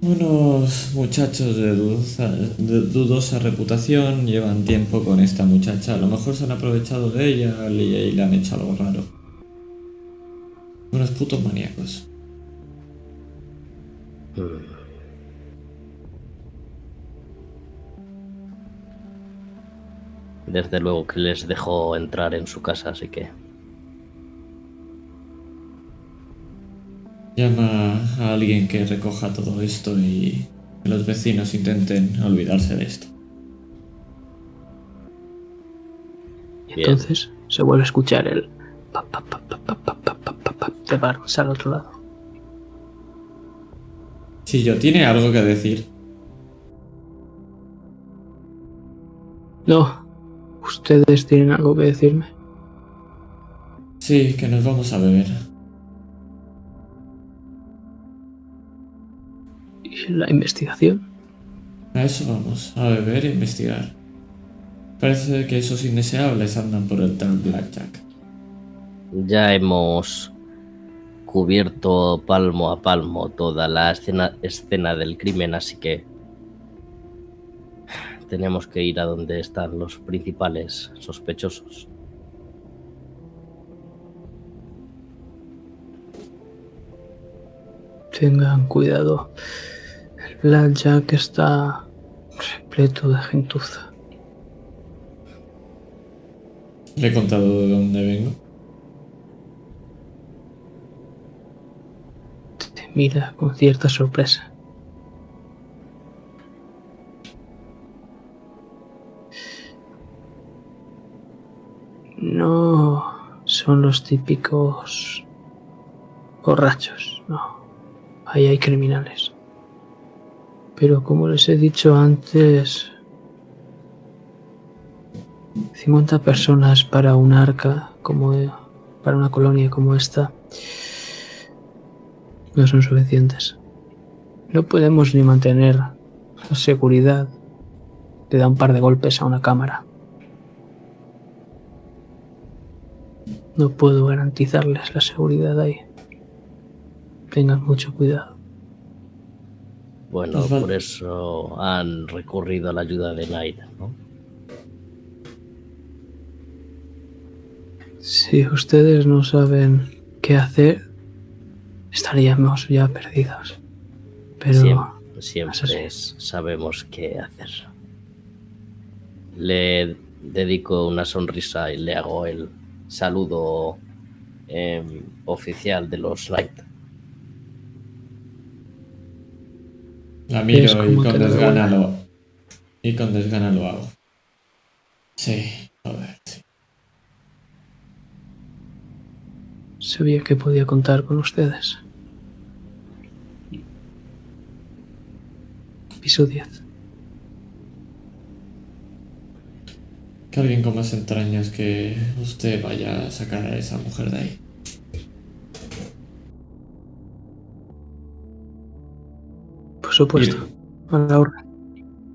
Unos muchachos de dudosa, reputación llevan tiempo con esta muchacha. A lo mejor se han aprovechado de ella y, le han hecho algo raro. Unos putos maníacos. Desde luego que les dejó entrar en su casa, así que Llama a alguien que recoja todo esto y que los vecinos intenten olvidarse de esto. Y entonces se vuelve a escuchar el pa, pa, pa, de Barnes al otro lado. Si yo tiene algo que decir. No, ustedes tienen algo que decirme. Sí, que nos vamos a beber. La investigación? A eso vamos, a beber e investigar. Parece que esos indeseables andan por el tal Blackjack. ya hemos cubierto palmo a palmo toda la escena, escena del crimen, así que tenemos que ir a donde están los principales sospechosos. Tengan cuidado. El Blackjack está repleto de gentuza. Le he contado de dónde vengo. Te mira con cierta sorpresa. No son los típicos borrachos, no. Ahí hay criminales. Pero como les he dicho antes, 50 personas para un arca como para una colonia como esta no son suficientes. No podemos ni mantener la seguridad. Le da un par de golpes a una cámara. No puedo garantizarles la seguridad ahí. Tengan mucho cuidado. Bueno, val- por eso han recurrido a la ayuda de Naira, ¿no? Si ustedes no saben qué hacer, estaríamos ya perdidos. Pero Siempre, siempre es- sabemos qué hacer. Le dedico una sonrisa y le hago el saludo em, oficial de los Light. La miro y con desgana lo. Y con desgana lo hago. Sí, joder, sí. sabía que podía contar con ustedes. Piso 10. Que alguien con más entrañas que usted vaya a sacar a esa mujer de ahí. Supuesto. A la orden.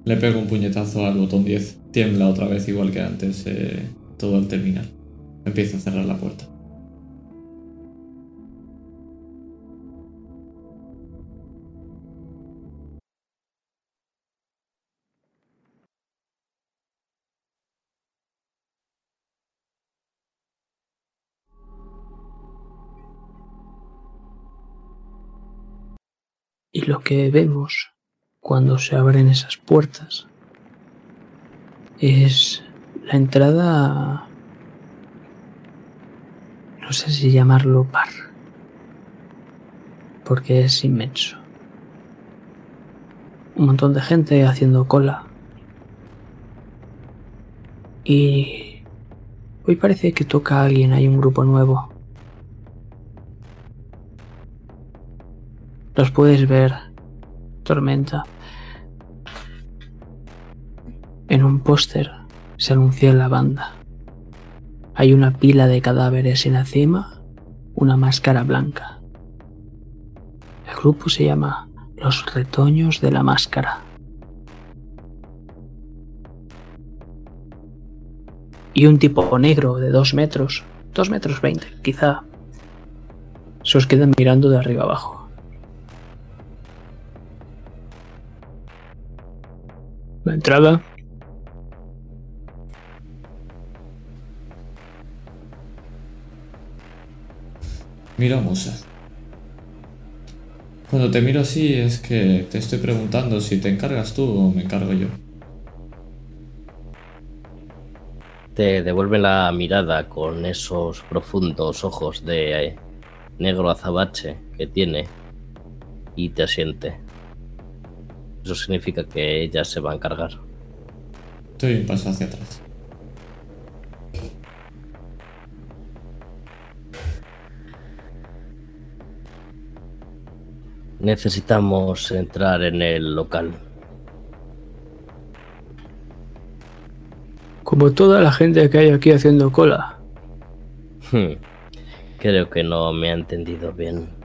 Le pego un puñetazo al botón 10. Tiembla otra vez igual que antes eh, todo al terminar. Empiezo a cerrar la puerta. Lo que vemos cuando se abren esas puertas es la entrada, no sé si llamarlo bar, porque es inmenso. Un montón de gente haciendo cola. Y hoy parece que toca a alguien, hay un grupo nuevo. Los puedes ver, Tormenta. En un póster se anuncia la banda. Hay una pila de cadáveres en la cima, una máscara blanca. El grupo se llama Los Retoños de la Máscara. Y un tipo negro de dos metros, dos metros veinte, quizá, se os queda mirando de arriba abajo. La entrada. Miro a Musa. Cuando te miro así es que te estoy preguntando si te encargas tú o me encargo yo. Te devuelve la mirada con esos profundos ojos de negro azabache que tiene y te asiente. Eso significa que ella se va a encargar. Estoy un paso hacia atrás. Necesitamos entrar en el local. Como toda la gente que hay aquí haciendo cola. Hmm. Creo que no me ha entendido bien.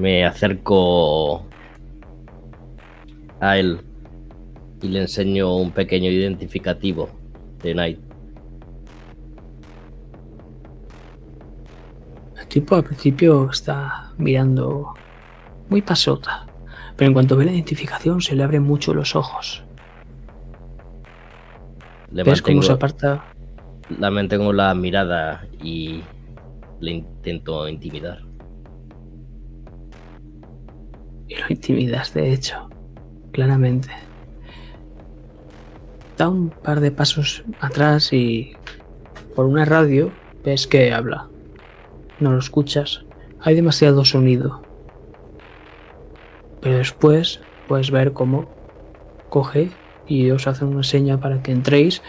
Me acerco a él y le enseño un pequeño identificativo de Night. El tipo al principio está mirando muy pasota, pero en cuanto ve la identificación se le abren mucho los ojos. Le ¿Ves cómo se aparta? la mantengo la mirada y le intento intimidar. Y lo intimidas, de hecho, claramente. Da un par de pasos atrás y por una radio ves que habla. No lo escuchas. Hay demasiado sonido. Pero después puedes ver cómo coge y os hace una seña para que entréis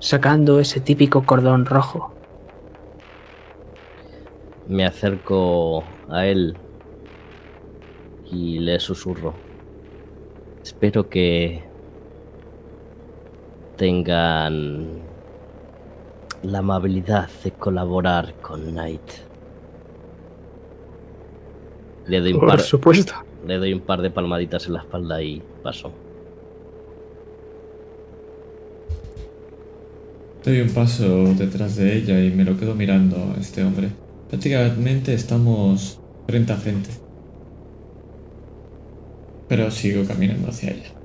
sacando ese típico cordón rojo. Me acerco a él y le susurro. Espero que tengan la amabilidad de colaborar con Knight. Le doy un Por par, supuesto. le doy un par de palmaditas en la espalda y paso. Doy un paso detrás de ella y me lo quedo mirando a este hombre. Prácticamente estamos frente a frente. Pero sigo caminando hacia ella.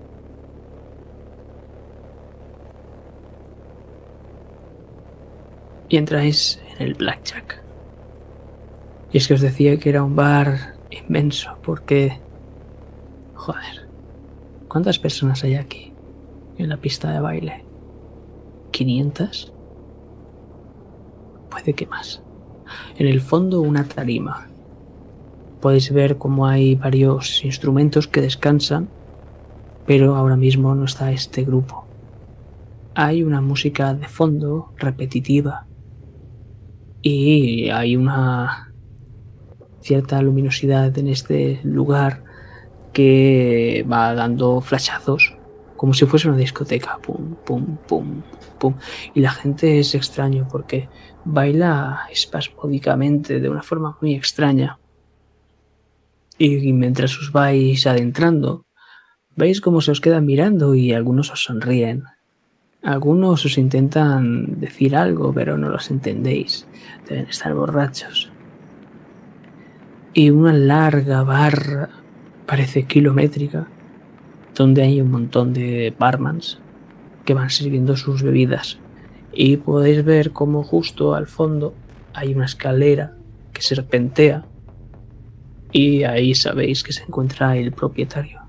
y entráis en el Blackjack. Y es que os decía que era un bar inmenso, porque... Joder, ¿cuántas personas hay aquí en la pista de baile? ¿500? Puede que más. En el fondo una tarima. Podéis ver cómo hay varios instrumentos que descansan, pero ahora mismo no está este grupo. Hay una música de fondo repetitiva y hay una cierta luminosidad en este lugar que va dando flashazos como si fuese una discoteca. Pum pum pum pum. Y la gente es extraño porque baila espasmódicamente de una forma muy extraña y mientras os vais adentrando veis cómo se os quedan mirando y algunos os sonríen algunos os intentan decir algo, pero no los entendéis. Deben estar borrachos. Y una larga barra, parece kilométrica, donde hay un montón de barmans que van sirviendo sus bebidas. Y podéis ver cómo justo al fondo hay una escalera que serpentea. Y ahí sabéis que se encuentra el propietario.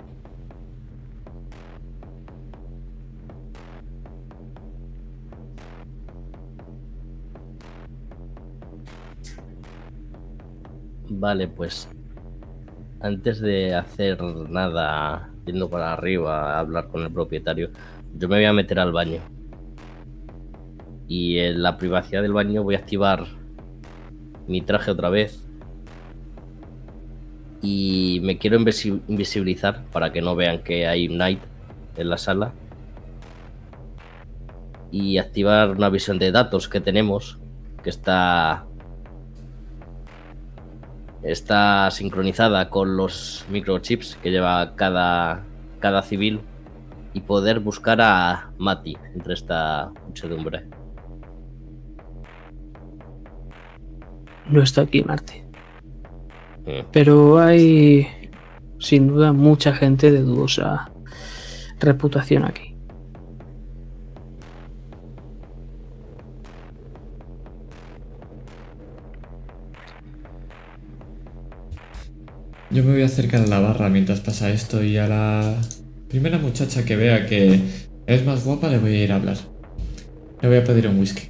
Vale, pues antes de hacer nada, yendo para arriba a hablar con el propietario, yo me voy a meter al baño. Y en la privacidad del baño voy a activar mi traje otra vez. Y me quiero invisi- invisibilizar para que no vean que hay un Knight en la sala. Y activar una visión de datos que tenemos, que está está sincronizada con los microchips que lleva cada, cada civil y poder buscar a Mati entre esta muchedumbre. No está aquí, Marte. Mm. Pero hay, sin duda, mucha gente de dudosa reputación aquí. Yo me voy a acercar a la barra mientras pasa esto y a la primera muchacha que vea que es más guapa le voy a ir a hablar. Le voy a pedir un whisky.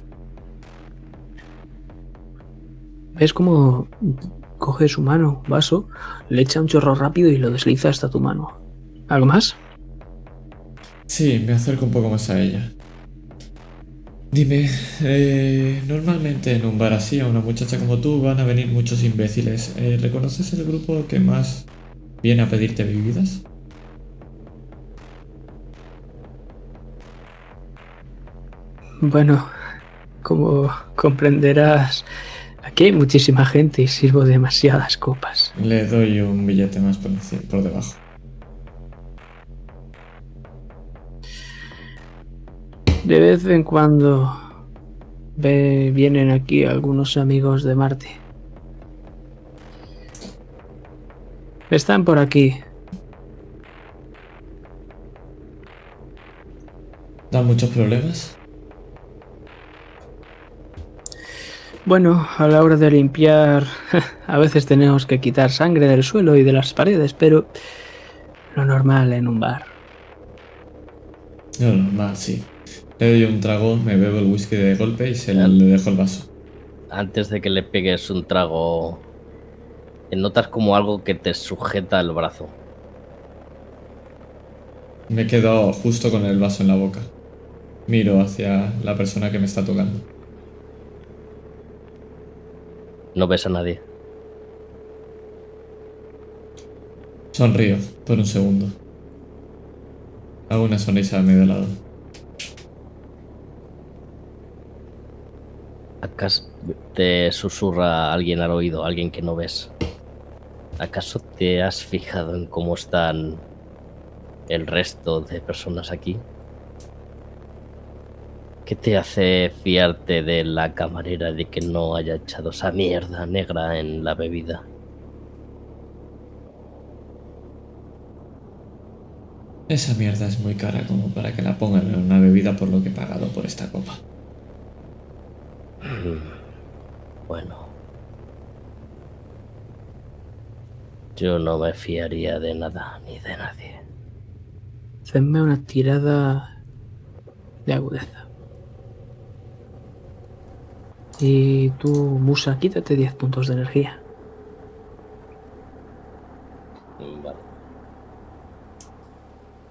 ¿Ves cómo coge su mano, un vaso, le echa un chorro rápido y lo desliza hasta tu mano? ¿Algo más? Sí, me acerco un poco más a ella. Dime, eh, normalmente en un bar así a una muchacha como tú van a venir muchos imbéciles. Eh, ¿Reconoces el grupo que más viene a pedirte bebidas? Bueno, como comprenderás, aquí hay muchísima gente y sirvo demasiadas copas. Le doy un billete más por, por debajo. De vez en cuando ve- vienen aquí algunos amigos de Marte. Están por aquí. ¿Da muchos problemas? Bueno, a la hora de limpiar, a veces tenemos que quitar sangre del suelo y de las paredes, pero lo normal en un bar. Lo normal, sí. Le doy un trago, me bebo el whisky de golpe y se le, le dejo el vaso. Antes de que le pegues un trago, notas como algo que te sujeta el brazo. Me quedo justo con el vaso en la boca. Miro hacia la persona que me está tocando. No ves a nadie. Sonrío por un segundo. Hago una sonrisa a medio lado. ¿Acaso te susurra alguien al oído, alguien que no ves? ¿Acaso te has fijado en cómo están el resto de personas aquí? ¿Qué te hace fiarte de la camarera de que no haya echado esa mierda negra en la bebida? Esa mierda es muy cara como para que la pongan en una bebida por lo que he pagado por esta copa. Bueno. Yo no me fiaría de nada ni de nadie. Hacedme una tirada de agudeza. Y tú, Musa, quítate 10 puntos de energía. Vale.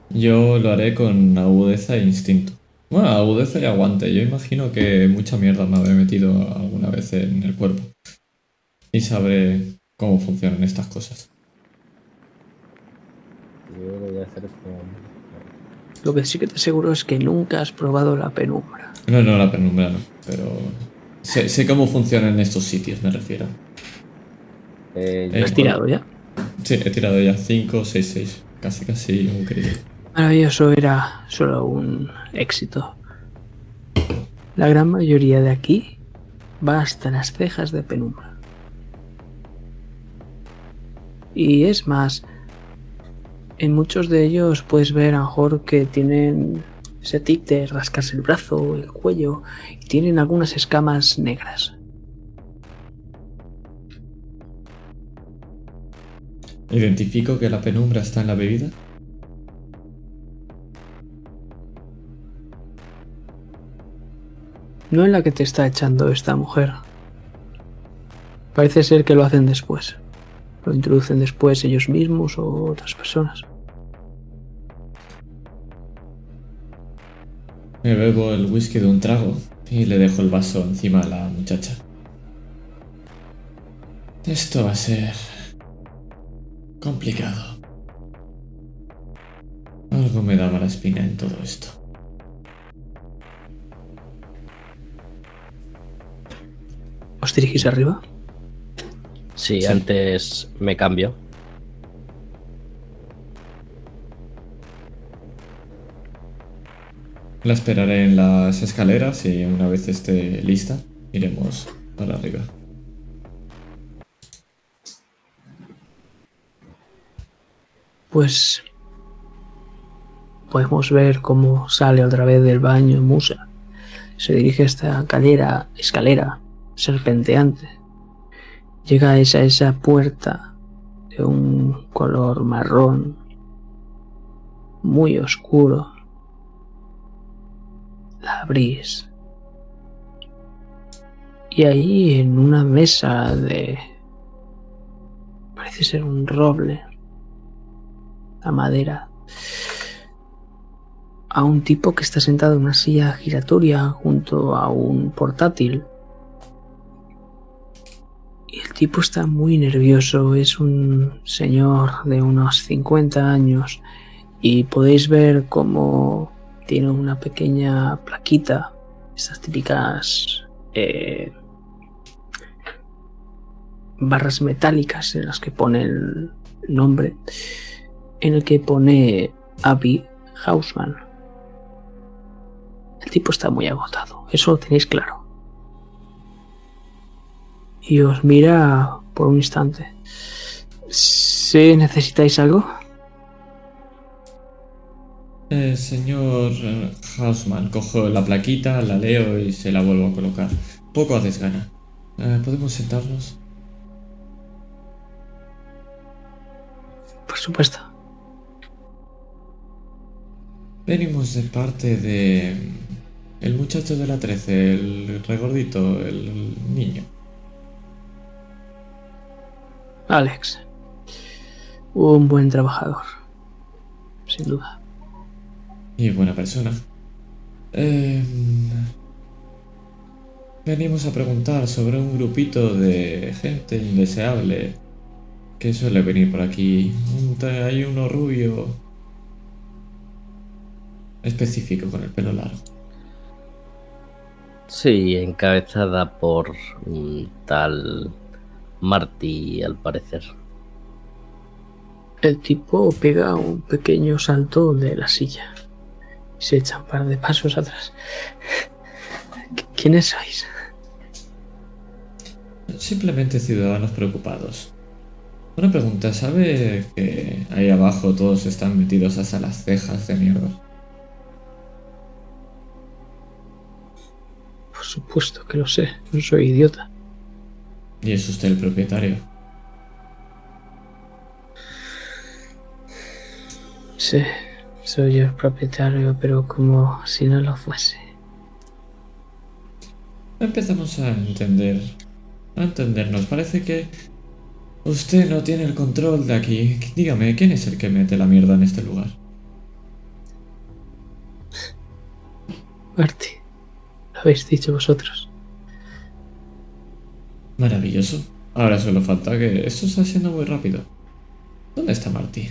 Yo lo haré con agudeza e instinto. Bueno, agudeza y aguante. Yo imagino que mucha mierda me habré metido alguna vez en el cuerpo. Y sabré cómo funcionan estas cosas. Yo lo voy a hacer con... Lo que sí que te aseguro es que nunca has probado la penumbra. No, no, la penumbra no. Pero sé, sé cómo funcionan estos sitios, me refiero. Eh, Eh, ¿Has tirado ya? Sí, he tirado ya 5, 6, 6. Casi, casi un crítico. Maravilloso, era solo un éxito. La gran mayoría de aquí va hasta las cejas de penumbra. Y es más, en muchos de ellos puedes ver a lo mejor que tienen ese tic de rascarse el brazo, el cuello, y tienen algunas escamas negras. Identifico que la penumbra está en la bebida. No en la que te está echando esta mujer. Parece ser que lo hacen después. Lo introducen después ellos mismos o otras personas. Me bebo el whisky de un trago y le dejo el vaso encima a la muchacha. Esto va a ser complicado. Algo me daba la espina en todo esto. ¿Os dirigís arriba? Sí, Sí. antes me cambio. La esperaré en las escaleras y una vez esté lista, iremos para arriba. Pues podemos ver cómo sale otra vez del baño Musa. Se dirige a esta escalera, escalera serpenteante. Llega a esa, esa puerta de un color marrón, muy oscuro. La abrís. Y ahí en una mesa de... Parece ser un roble la madera a un tipo que está sentado en una silla giratoria junto a un portátil. Y el tipo está muy nervioso, es un señor de unos 50 años y podéis ver cómo tiene una pequeña plaquita, estas típicas eh, barras metálicas en las que pone el nombre en el que pone Abby Hausman. El tipo está muy agotado, eso lo tenéis claro. Y os mira por un instante. ¿Sí necesitáis algo? Eh, señor eh, Hausman, cojo la plaquita, la leo y se la vuelvo a colocar. Poco a desgana. Eh, ¿Podemos sentarnos? Por supuesto. Venimos de parte de... El muchacho de la 13, el regordito, el niño. Alex. Un buen trabajador. Sin duda. Y buena persona. Em, venimos a preguntar sobre un grupito de gente indeseable que suele venir por aquí. Hay uno rubio específico con el pelo largo. Sí, encabezada por un tal Marty, al parecer. El tipo pega un pequeño salto de la silla. Y Se echa un par de pasos atrás. ¿Qui- ¿Quiénes sois? Simplemente ciudadanos preocupados. Una pregunta, ¿sabe que ahí abajo todos están metidos hasta las cejas de mierda? Por supuesto que lo sé. No soy idiota. Y es usted el propietario. Sí, soy el propietario, pero como si no lo fuese. Empezamos a entender, a entendernos. Parece que usted no tiene el control de aquí. Dígame, ¿quién es el que mete la mierda en este lugar? Marty, lo habéis dicho vosotros. Maravilloso. Ahora solo falta que esto está siendo muy rápido. ¿Dónde está Marty?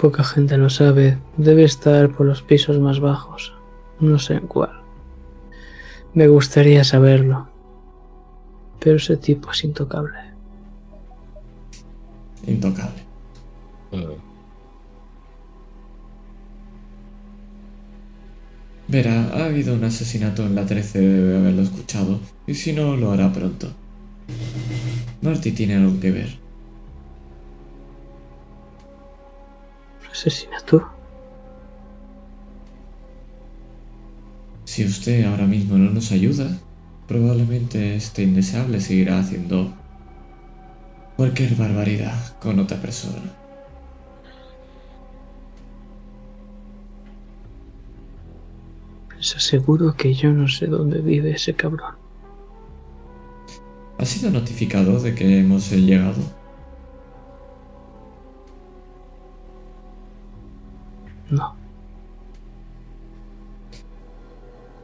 Poca gente lo sabe. Debe estar por los pisos más bajos. No sé en cuál. Me gustaría saberlo. Pero ese tipo es intocable. Intocable. Mm. Verá, ha habido un asesinato en la 13, debe haberlo escuchado. Y si no, lo hará pronto. Marty tiene algo que ver. Asesinato. Si usted ahora mismo no nos ayuda, probablemente este indeseable seguirá haciendo cualquier barbaridad con otra persona. Les aseguro que yo no sé dónde vive ese cabrón. ¿Ha sido notificado de que hemos llegado? No.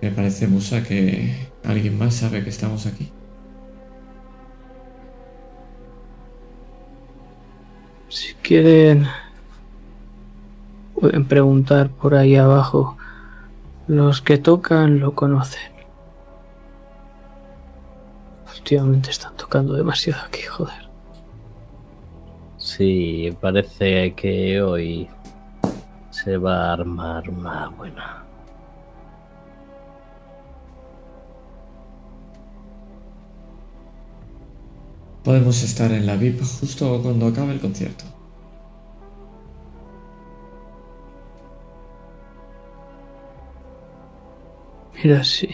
Me parece, Musa, que alguien más sabe que estamos aquí. Si quieren, pueden preguntar por ahí abajo. Los que tocan lo conocen. Últimamente están tocando demasiado aquí, joder. Sí, parece que hoy se va a armar una buena. Podemos estar en la VIP justo cuando acabe el concierto. Mira, si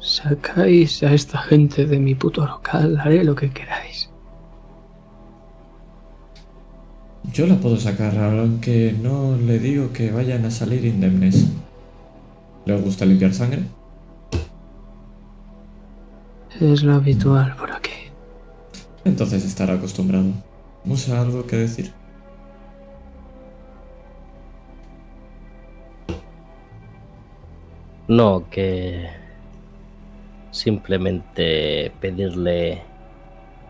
sacáis a esta gente de mi puto local, haré lo que queráis. Yo la puedo sacar, aunque no le digo que vayan a salir indemnes. ¿Le gusta limpiar sangre? Es lo habitual por aquí. Entonces estará acostumbrado. ¿Musa algo que decir? No, que simplemente pedirle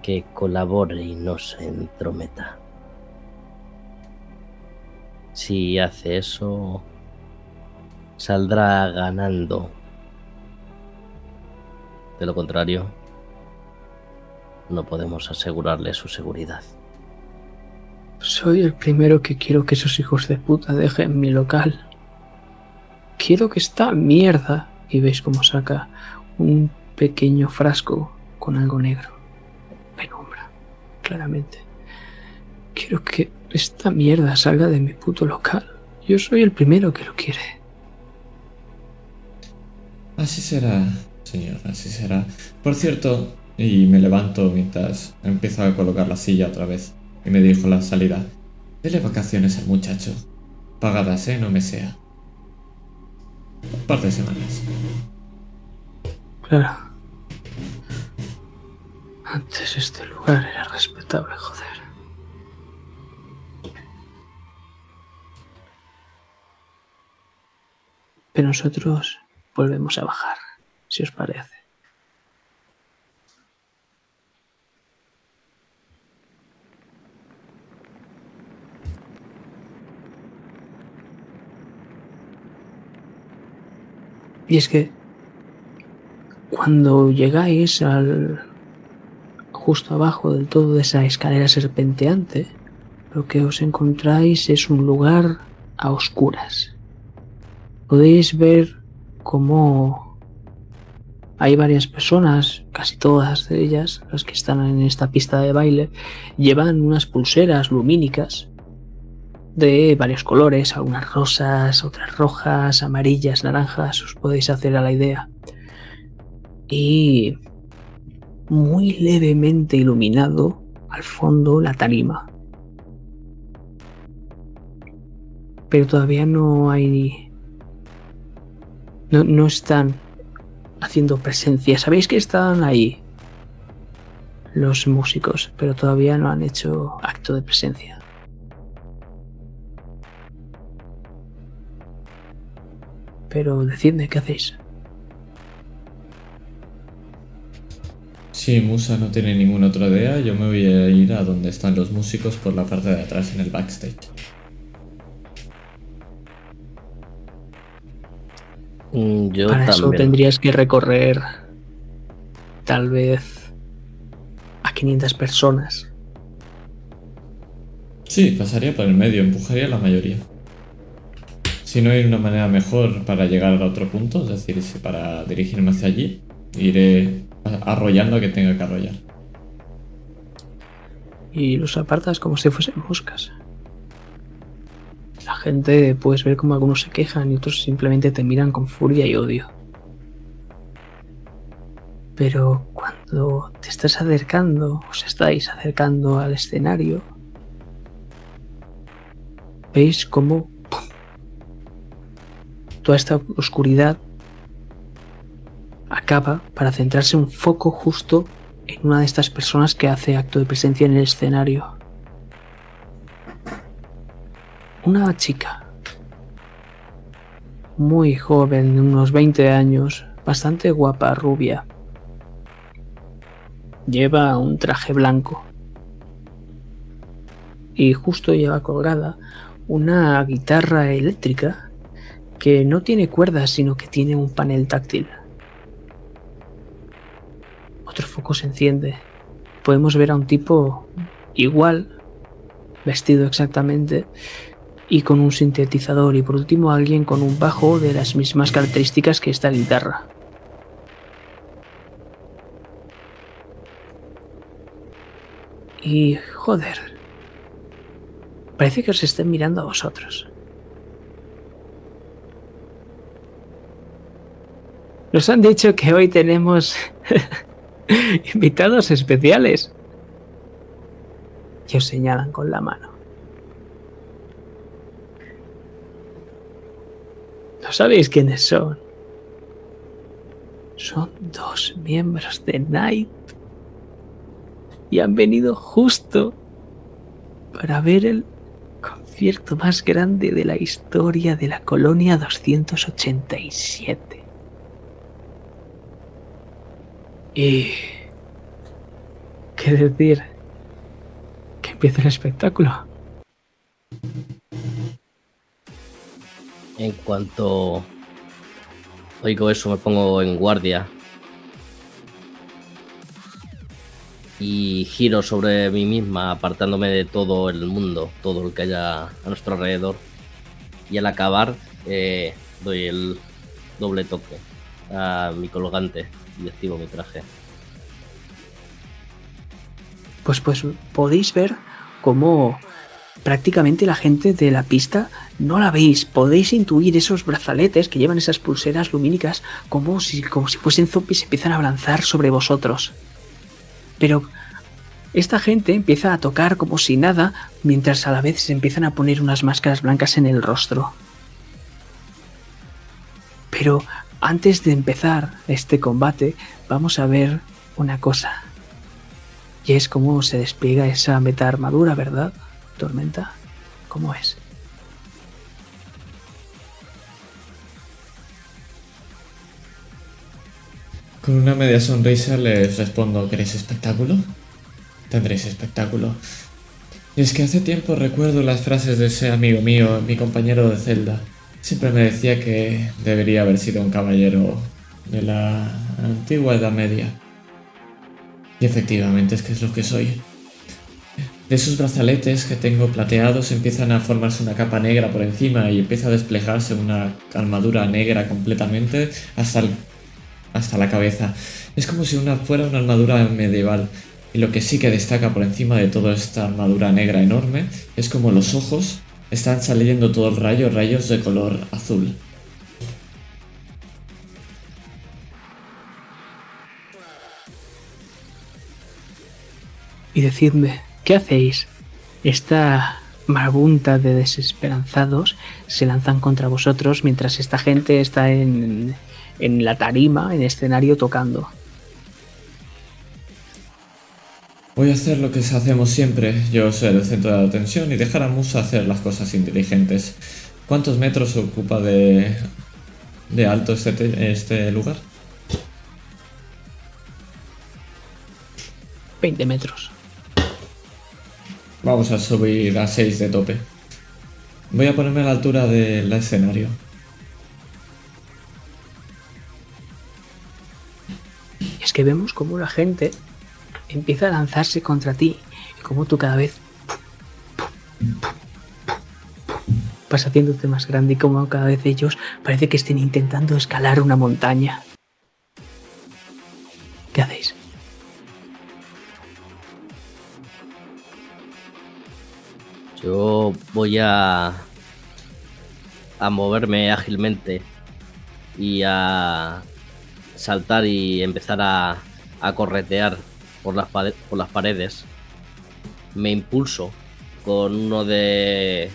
que colabore y no se entrometa. Si hace eso, saldrá ganando. De lo contrario, no podemos asegurarle su seguridad. Soy el primero que quiero que esos hijos de puta dejen mi local. Quiero que esta mierda, y veis cómo saca un pequeño frasco con algo negro. Penumbra, claramente. Quiero que esta mierda salga de mi puto local. Yo soy el primero que lo quiere. Así será, señor, así será. Por cierto, y me levanto mientras empiezo a colocar la silla otra vez. Y me dijo la salida. Dele vacaciones al muchacho. Pagadas, ¿eh? No me sea. Un par de semanas. Claro. Antes este lugar era respetable, joder. Pero nosotros volvemos a bajar, si os parece. Y es que cuando llegáis al justo abajo del todo de esa escalera serpenteante, lo que os encontráis es un lugar a oscuras. Podéis ver cómo hay varias personas, casi todas ellas, las que están en esta pista de baile, llevan unas pulseras lumínicas de varios colores, algunas rosas, otras rojas, amarillas, naranjas, os podéis hacer a la idea. Y muy levemente iluminado al fondo la tarima. Pero todavía no hay... No, no están haciendo presencia. Sabéis que están ahí los músicos, pero todavía no han hecho acto de presencia. Pero decidme qué hacéis. Si Musa no tiene ninguna otra idea, yo me voy a ir a donde están los músicos por la parte de atrás en el backstage. Yo Para eso tendrías que recorrer tal vez a 500 personas. Sí, pasaría por el medio, empujaría a la mayoría. Si no hay una manera mejor para llegar a otro punto, es decir, si para dirigirme hacia allí, iré arrollando a que tenga que arrollar. y los apartas como si fuesen moscas. La gente puedes ver como algunos se quejan y otros simplemente te miran con furia y odio. Pero cuando te estás acercando, os estáis acercando al escenario, veis como ¡pum! toda esta oscuridad acaba para centrarse un foco justo en una de estas personas que hace acto de presencia en el escenario. Una chica. Muy joven, unos 20 años, bastante guapa, rubia. Lleva un traje blanco. Y justo lleva colgada una guitarra eléctrica que no tiene cuerdas, sino que tiene un panel táctil. Otro foco se enciende. Podemos ver a un tipo igual, vestido exactamente, y con un sintetizador. Y por último, alguien con un bajo de las mismas características que esta guitarra. Y joder. Parece que os estén mirando a vosotros. Nos han dicho que hoy tenemos invitados especiales. Y os señalan con la mano. No sabéis quiénes son. Son dos miembros de Night. Y han venido justo para ver el concierto más grande de la historia de la colonia 287. Y... ¿Qué decir? Que empiece el espectáculo. En cuanto oigo eso, me pongo en guardia. Y giro sobre mí misma, apartándome de todo el mundo, todo lo que haya a nuestro alrededor. Y al acabar, eh, doy el doble toque a mi colgante y activo mi traje. pues, pues podéis ver cómo prácticamente la gente de la pista no la veis. Podéis intuir esos brazaletes que llevan esas pulseras lumínicas como si, como si fuesen zombies empiezan a lanzar sobre vosotros. Pero esta gente empieza a tocar como si nada, mientras a la vez se empiezan a poner unas máscaras blancas en el rostro. Pero antes de empezar este combate, vamos a ver una cosa. Y es cómo se despliega esa meta armadura, ¿verdad? Tormenta. ¿Cómo es? Con una media sonrisa les respondo, ¿queréis espectáculo? Tendréis espectáculo. Y es que hace tiempo recuerdo las frases de ese amigo mío, mi compañero de celda. Siempre me decía que debería haber sido un caballero de la antigua Edad Media. Y efectivamente es que es lo que soy. De esos brazaletes que tengo plateados empiezan a formarse una capa negra por encima y empieza a desplegarse una armadura negra completamente hasta, hasta la cabeza. Es como si fuera una armadura medieval. Y lo que sí que destaca por encima de toda esta armadura negra enorme es como los ojos están saliendo todo el rayo, rayos de color azul. Y decidme, ¿qué hacéis? Esta marabunta de desesperanzados se lanzan contra vosotros mientras esta gente está en, en la tarima, en escenario, tocando. Voy a hacer lo que hacemos siempre, yo ser el centro de atención y dejar a Musa hacer las cosas inteligentes. ¿Cuántos metros ocupa de, de alto este, este lugar? 20 metros. Vamos a subir a 6 de tope. Voy a ponerme a la altura del escenario. Es que vemos como la gente empieza a lanzarse contra ti y como tú cada vez vas haciéndote más grande y como cada vez ellos parece que estén intentando escalar una montaña. ¿Qué hacéis? Yo voy a a moverme ágilmente y a saltar y empezar a, a corretear por las, por las paredes. Me impulso con uno de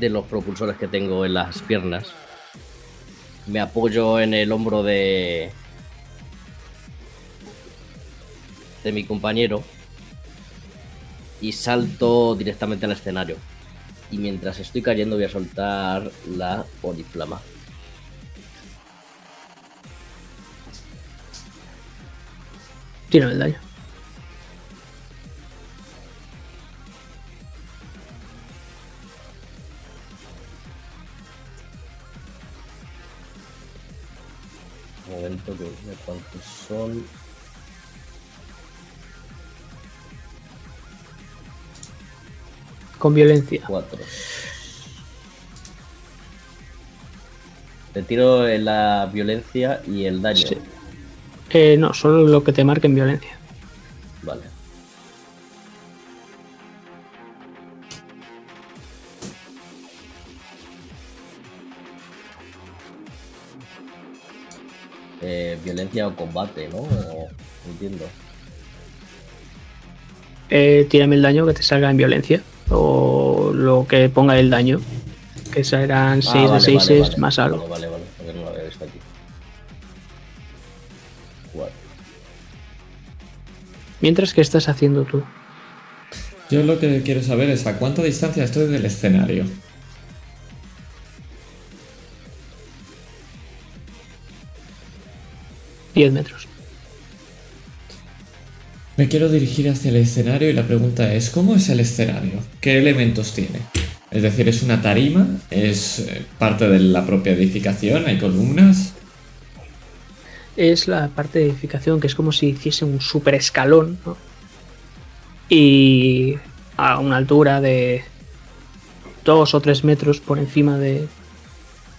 de los propulsores que tengo en las piernas. Me apoyo en el hombro de de mi compañero y salto directamente al escenario. Y mientras estoy cayendo voy a soltar la oriflama. Tírame el daño. Un momento que cuántos son. Con violencia. Cuatro. Te tiro en la violencia y el daño. Sí. Eh, no, solo lo que te marque en violencia. Vale. Eh, violencia o combate, ¿no? O- no entiendo. Eh, tírame el daño que te salga en violencia. O lo que ponga el daño. Que serán 6 Ah, de vale, 6 vale, vale. más algo. Vale, vale, vale, porque no lo había visto aquí. Mientras que estás haciendo tú. Yo lo que quiero saber es a cuánta distancia estoy del escenario. Diez metros. Me quiero dirigir hacia el escenario y la pregunta es, ¿cómo es el escenario? ¿Qué elementos tiene? Es decir, ¿es una tarima? ¿Es eh, parte de la propia edificación? ¿Hay columnas? Es la parte de edificación que es como si hiciese un super escalón. ¿no? Y a una altura de dos o tres metros por encima de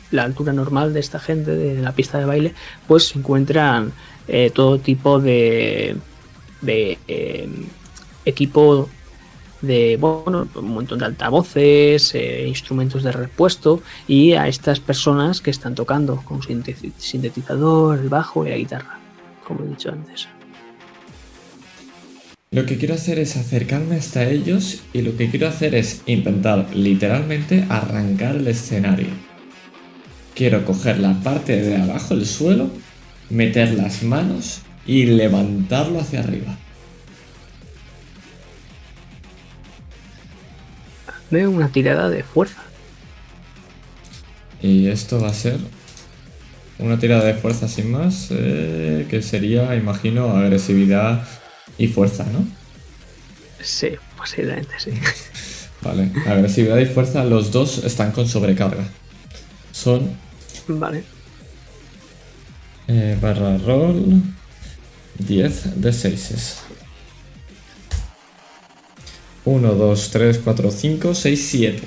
la altura normal de esta gente de la pista de baile, pues se encuentran eh, todo tipo de de eh, equipo de bueno, un montón de altavoces, eh, instrumentos de repuesto y a estas personas que están tocando con sintetizador, el bajo y la guitarra, como he dicho antes. Lo que quiero hacer es acercarme hasta ellos y lo que quiero hacer es intentar literalmente arrancar el escenario. Quiero coger la parte de abajo del suelo, meter las manos y levantarlo hacia arriba. Veo una tirada de fuerza. Y esto va a ser una tirada de fuerza sin más, eh, que sería, imagino, agresividad y fuerza, ¿no? Sí, posiblemente sí. Vale, agresividad y fuerza, los dos están con sobrecarga. Son. Vale. Eh, barra roll 10 de 6 1, 2, 3, 4, 5, 6, 7.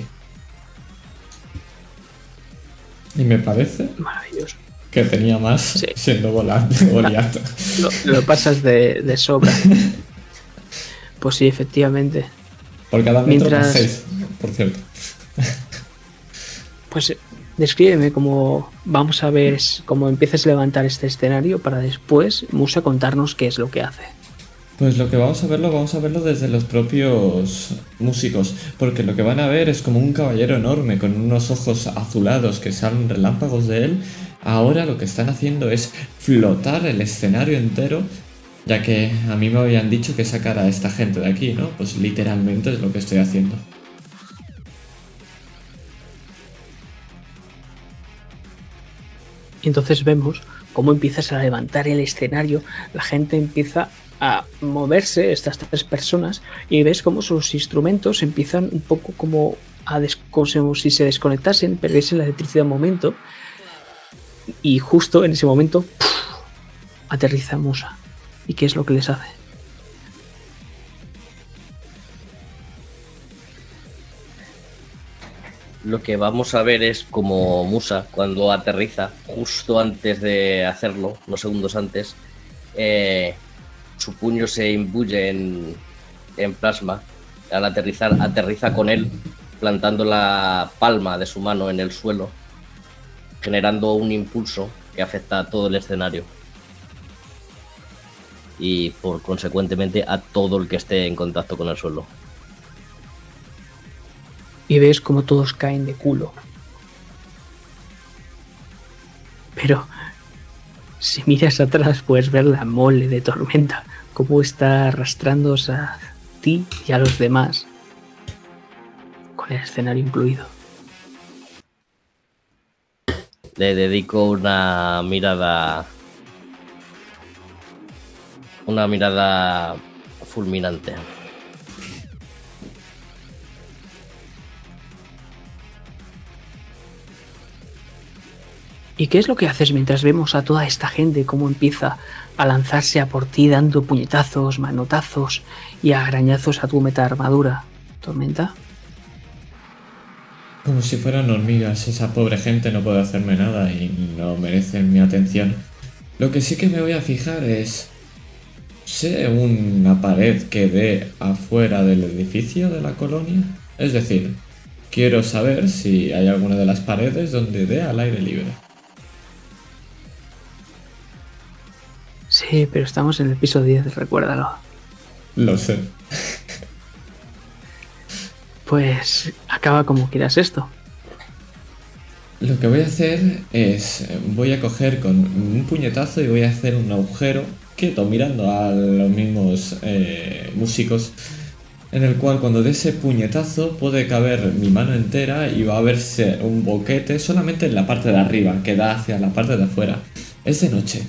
Y me parece Maravilloso. que tenía más siendo volante. Lo, lo, pasas de, de sobra. pues sí, efectivamente. Por cada metro Mientras... 6, por cierto. Pues descríbeme cómo vamos a ver cómo empiezas a levantar este escenario para después Musa contarnos qué es lo que hace. Pues lo que vamos a verlo, vamos a verlo desde los propios músicos, porque lo que van a ver es como un caballero enorme con unos ojos azulados que salen relámpagos de él. Ahora lo que están haciendo es flotar el escenario entero, ya que a mí me habían dicho que sacara a esta gente de aquí, ¿no? Pues literalmente es lo que estoy haciendo. Y entonces vemos cómo empiezas a levantar el escenario, la gente empieza a moverse, estas tres personas, y ves cómo sus instrumentos empiezan un poco como a como si se desconectasen, perdiesen la electricidad un momento, y justo en ese momento aterriza Musa. ¿Y qué es lo que les hace? Lo que vamos a ver es como Musa, cuando aterriza, justo antes de hacerlo, unos segundos antes, eh, su puño se imbuye en, en plasma. Al aterrizar, aterriza con él, plantando la palma de su mano en el suelo, generando un impulso que afecta a todo el escenario. Y por consecuentemente a todo el que esté en contacto con el suelo. Y ves como todos caen de culo. Pero si miras atrás puedes ver la mole de tormenta cómo está arrastrándose a ti y a los demás, con el escenario incluido. Le dedico una mirada. Una mirada fulminante. ¿Y qué es lo que haces mientras vemos a toda esta gente cómo empieza a lanzarse a por ti dando puñetazos, manotazos y arañazos a tu meta armadura? ¿Tormenta? Como si fueran hormigas, esa pobre gente no puede hacerme nada y no merecen mi atención. Lo que sí que me voy a fijar es... ¿Sé una pared que dé afuera del edificio de la colonia? Es decir, quiero saber si hay alguna de las paredes donde dé al aire libre. Sí, pero estamos en el piso 10, recuérdalo. Lo sé. Pues acaba como quieras esto. Lo que voy a hacer es, voy a coger con un puñetazo y voy a hacer un agujero quieto mirando a los mismos eh, músicos en el cual cuando dé ese puñetazo puede caber mi mano entera y va a verse un boquete solamente en la parte de arriba que da hacia la parte de afuera. Es de noche,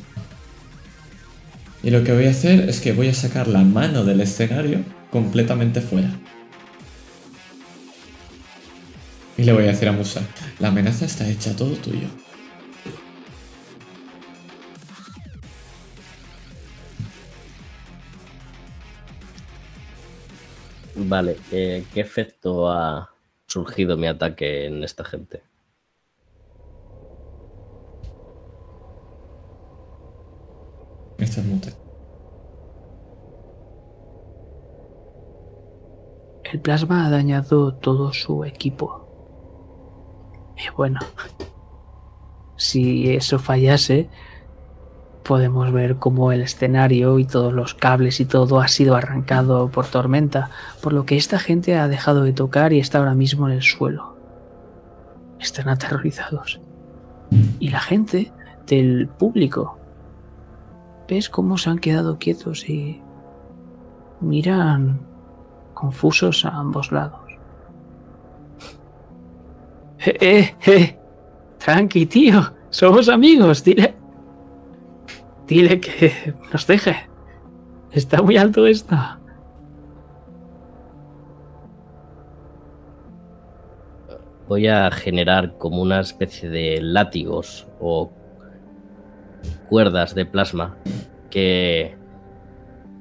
y lo que voy a hacer es que voy a sacar la mano del escenario completamente fuera. Y le voy a decir a Musa, la amenaza está hecha, todo tuyo. Vale, eh, ¿qué efecto ha surgido mi ataque en esta gente? Este el plasma ha dañado todo su equipo. Y bueno, si eso fallase, podemos ver cómo el escenario y todos los cables y todo ha sido arrancado por tormenta, por lo que esta gente ha dejado de tocar y está ahora mismo en el suelo. Están aterrorizados. Y la gente del público ves cómo se han quedado quietos y miran confusos a ambos lados. Eh, eh, eh. Tranqui, tío. Somos amigos. Dile. Dile que nos deje. Está muy alto esto. Voy a generar como una especie de látigos o cuerdas de plasma que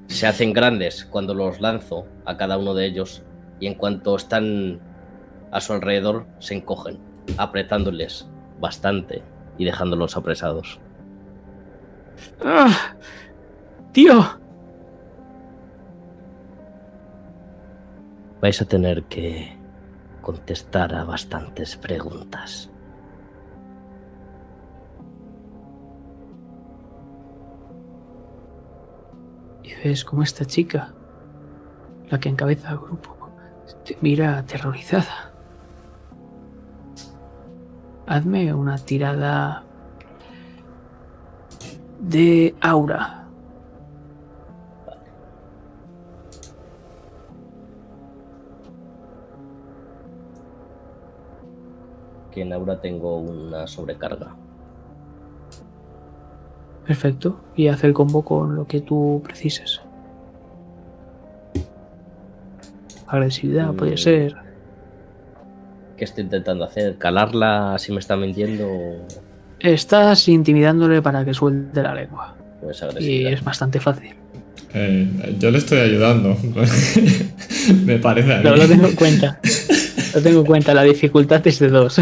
se hacen grandes cuando los lanzo a cada uno de ellos y en cuanto están a su alrededor se encogen, apretándoles bastante y dejándolos apresados. ¡Ah! ¡Tío! Vais a tener que contestar a bastantes preguntas. Y ves cómo esta chica, la que encabeza el grupo, te mira aterrorizada. Hazme una tirada de aura. Que en aura tengo una sobrecarga. Perfecto. Y haz el combo con lo que tú precises. Agresividad, puede Mm. ser. ¿Qué estoy intentando hacer? ¿Calarla si me está mintiendo? Estás intimidándole para que suelte la lengua. Pues Y es bastante fácil. Eh, yo le estoy ayudando. Me parece a mí. Lo, lo tengo en cuenta. Lo tengo en cuenta. La dificultad es de dos.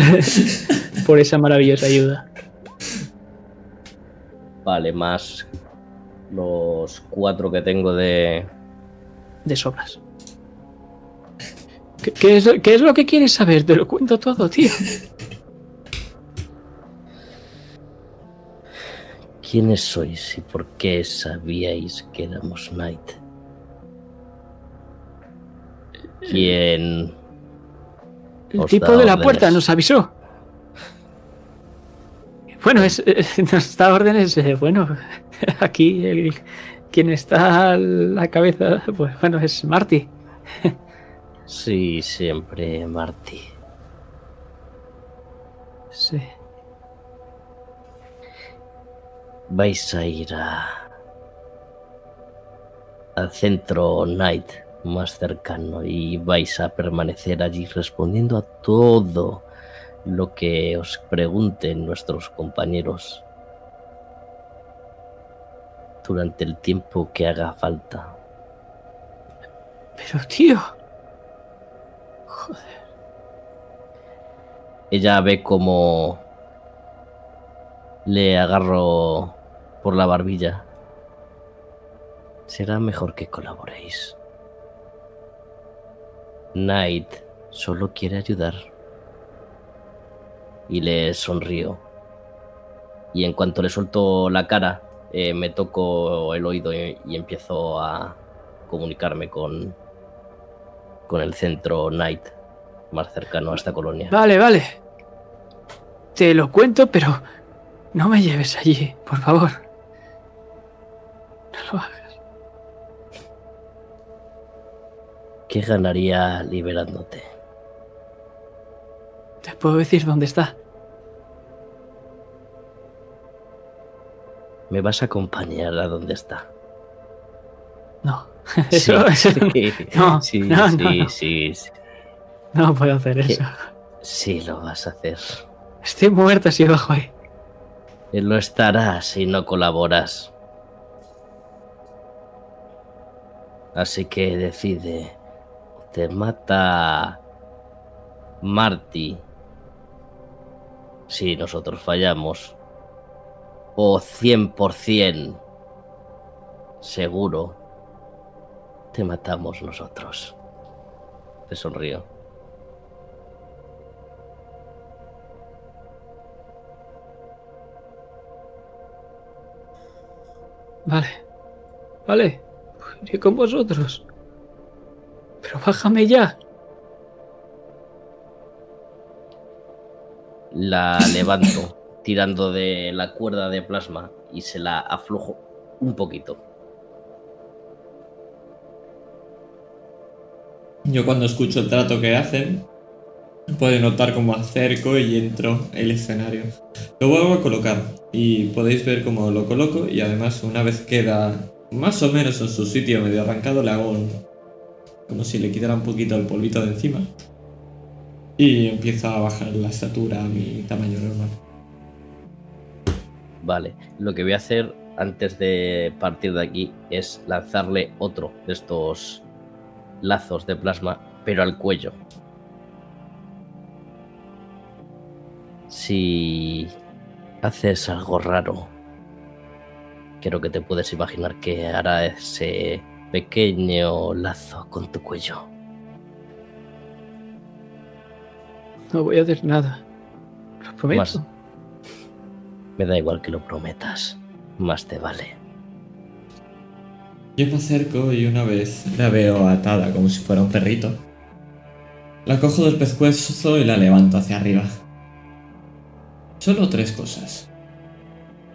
Por esa maravillosa ayuda. Vale, más los cuatro que tengo de... De sobras. ¿Qué, qué es, qué es lo que quieres saber? Te lo cuento todo, tío. ¿Quiénes sois y por qué sabíais que éramos Knight? ¿Quién? El tipo de la puerta nos avisó. Bueno, es, es- nos da órdenes. eh, bueno, aquí el, quien está a la cabeza, pues bueno, es Marty. Sí, siempre Marty. Sí. Vais a ir a... al centro Knight más cercano y vais a permanecer allí respondiendo a todo lo que os pregunten nuestros compañeros durante el tiempo que haga falta. Pero, tío. Ella ve como le agarro por la barbilla. Será mejor que colaboréis. Knight solo quiere ayudar. Y le sonrío. Y en cuanto le suelto la cara, eh, me toco el oído y, y empiezo a comunicarme con, con el centro Knight más cercano a esta colonia. Vale, vale. Te lo cuento, pero no me lleves allí, por favor. No lo hagas. ¿Qué ganaría liberándote? Te puedo decir dónde está. ¿Me vas a acompañar a donde está? No. Eso, eso no- sí, no, sí, no, sí, no, no. sí, sí. no puedo hacer ¿Qué? eso. Sí lo vas a hacer. Estoy muerta si bajo ahí. Y Lo estarás si no colaboras. Así que decide. Te mata Marty si nosotros fallamos. O 100% seguro te matamos nosotros. Te sonrío. Vale. Vale. Iré con vosotros. Pero bájame ya. La levanto tirando de la cuerda de plasma y se la aflojo un poquito. Yo cuando escucho el trato que hacen, puedo notar cómo acerco y entro el escenario. Lo vuelvo a colocar y podéis ver cómo lo coloco y además una vez queda más o menos en su sitio medio arrancado le hago como si le quitara un poquito el polvito de encima y empieza a bajar la estatura a mi tamaño normal. Vale, lo que voy a hacer antes de partir de aquí es lanzarle otro de estos lazos de plasma, pero al cuello. Si haces algo raro, creo que te puedes imaginar que hará ese pequeño lazo con tu cuello. No voy a hacer nada. Lo prometo. Más. Me da igual que lo prometas, más te vale. Yo me acerco y una vez la veo atada como si fuera un perrito. La cojo del pescuezo y la levanto hacia arriba. Solo tres cosas.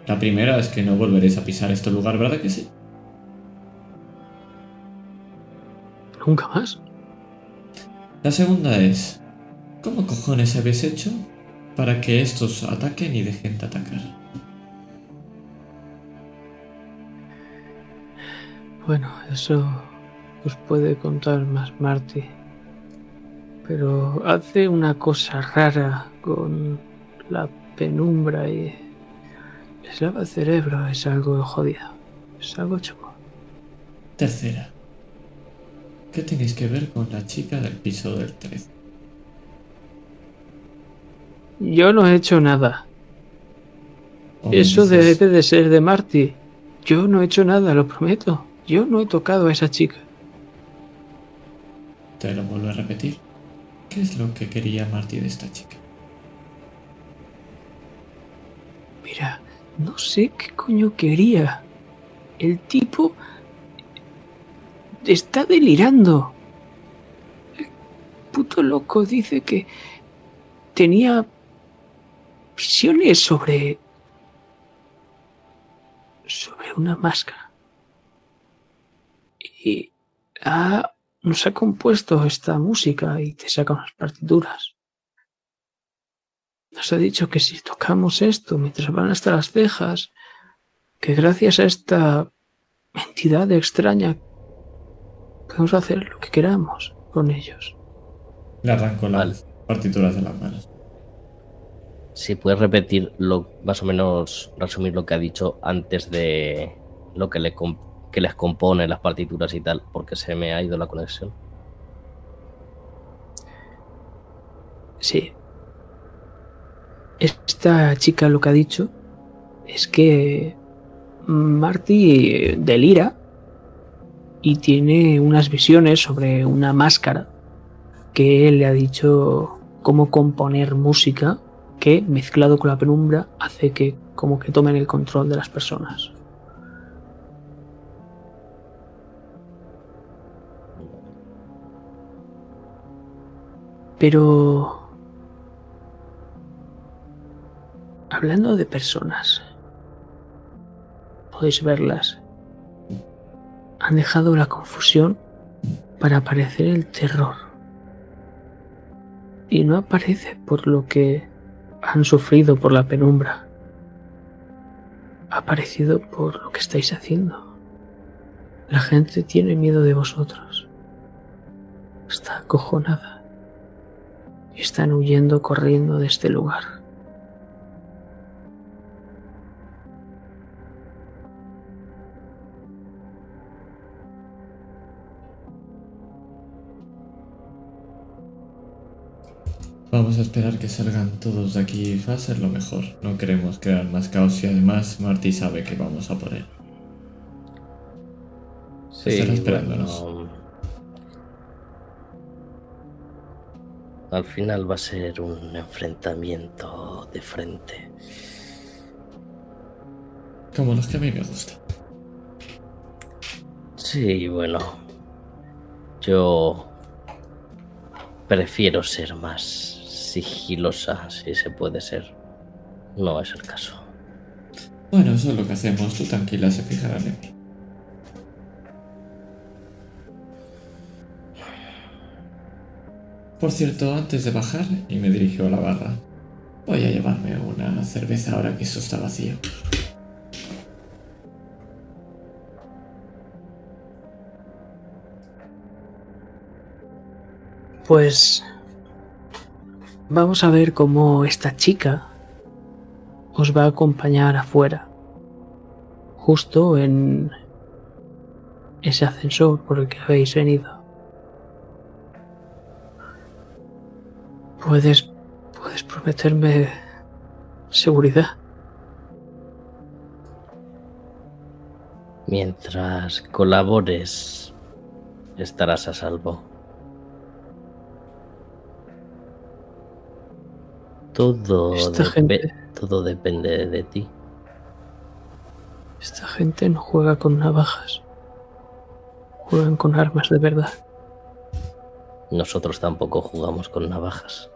La primera es que no volveréis a pisar este lugar, ¿verdad que sí? Nunca más. La segunda es, ¿cómo cojones habéis hecho para que estos ataquen y dejen de atacar? Bueno, eso os puede contar más Marty. Pero hace una cosa rara con la penumbra y les lava el cerebro. Es algo jodido. Es algo chungo. Tercera, ¿qué tenéis que ver con la chica del piso del 13? Yo no he hecho nada. O Eso dices, debe de ser de Marty. Yo no he hecho nada, lo prometo. Yo no he tocado a esa chica. Te lo vuelvo a repetir. ¿Qué es lo que quería Marty de esta chica? Mira, no sé qué coño quería. El tipo está delirando. El puto loco dice que tenía visiones sobre sobre una máscara. Y ha- nos ha compuesto esta música y te saca unas partituras. Nos ha dicho que si tocamos esto mientras van hasta las cejas, que gracias a esta entidad extraña podemos hacer lo que queramos con ellos. Le arranco Vale. las partituras de las manos. Si puedes repetir lo, más o menos resumir lo que ha dicho antes de lo que, le que les compone las partituras y tal, porque se me ha ido la conexión. Sí. Esta chica lo que ha dicho es que Marty delira y tiene unas visiones sobre una máscara que le ha dicho cómo componer música que mezclado con la penumbra hace que como que tomen el control de las personas. Pero... Hablando de personas, podéis verlas. Han dejado la confusión para aparecer el terror. Y no aparece por lo que han sufrido por la penumbra. Ha aparecido por lo que estáis haciendo. La gente tiene miedo de vosotros. Está acojonada. Están huyendo corriendo de este lugar. Vamos a esperar que salgan todos de aquí. Va a ser lo mejor. No queremos crear más caos y además Marty sabe que vamos a por él. Sí, Estará esperándonos. bueno, al final va a ser un enfrentamiento de frente. Como los que a mí me gustan. Sí, bueno. Yo prefiero ser más sigilosa, si se puede ser. No es el caso. Bueno, eso es lo que hacemos. Tú tranquila, se fijarán en mí. Por cierto, antes de bajar, y me dirigió a la barra, voy a llevarme una cerveza ahora que eso está vacío. Pues vamos a ver cómo esta chica os va a acompañar afuera, justo en ese ascensor por el que habéis venido. Puedes, puedes prometerme seguridad. Mientras colabores, estarás a salvo. Todo, Esta depe- gente- todo depende de ti. Esta gente no juega con navajas. Juegan con armas de verdad. Nosotros tampoco jugamos con navajas.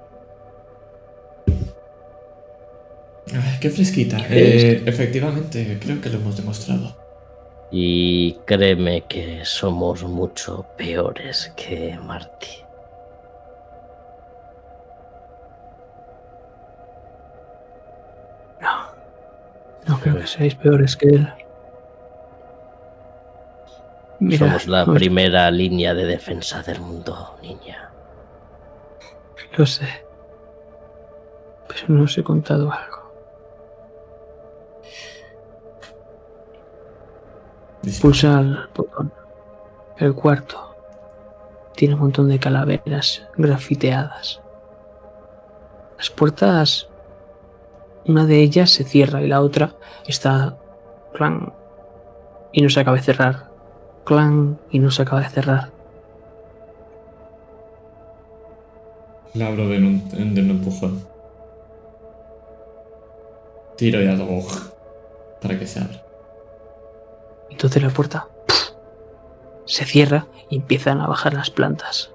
Ay, qué fresquita. Eh, efectivamente, creo que lo hemos demostrado. Y créeme que somos mucho peores que Marty. No creo que seáis peores que él. Mira, Somos la primera línea de defensa del mundo, niña. Lo sé. Pero no os he contado algo. Pulsa el botón. El cuarto. Tiene un montón de calaveras grafiteadas. Las puertas. Una de ellas se cierra y la otra está. Clan. Y no se acaba de cerrar. Clan. Y no se acaba de cerrar. La abro de un, de un empujón. Tiro y hago para que se abra. Entonces la puerta se cierra y empiezan a bajar las plantas.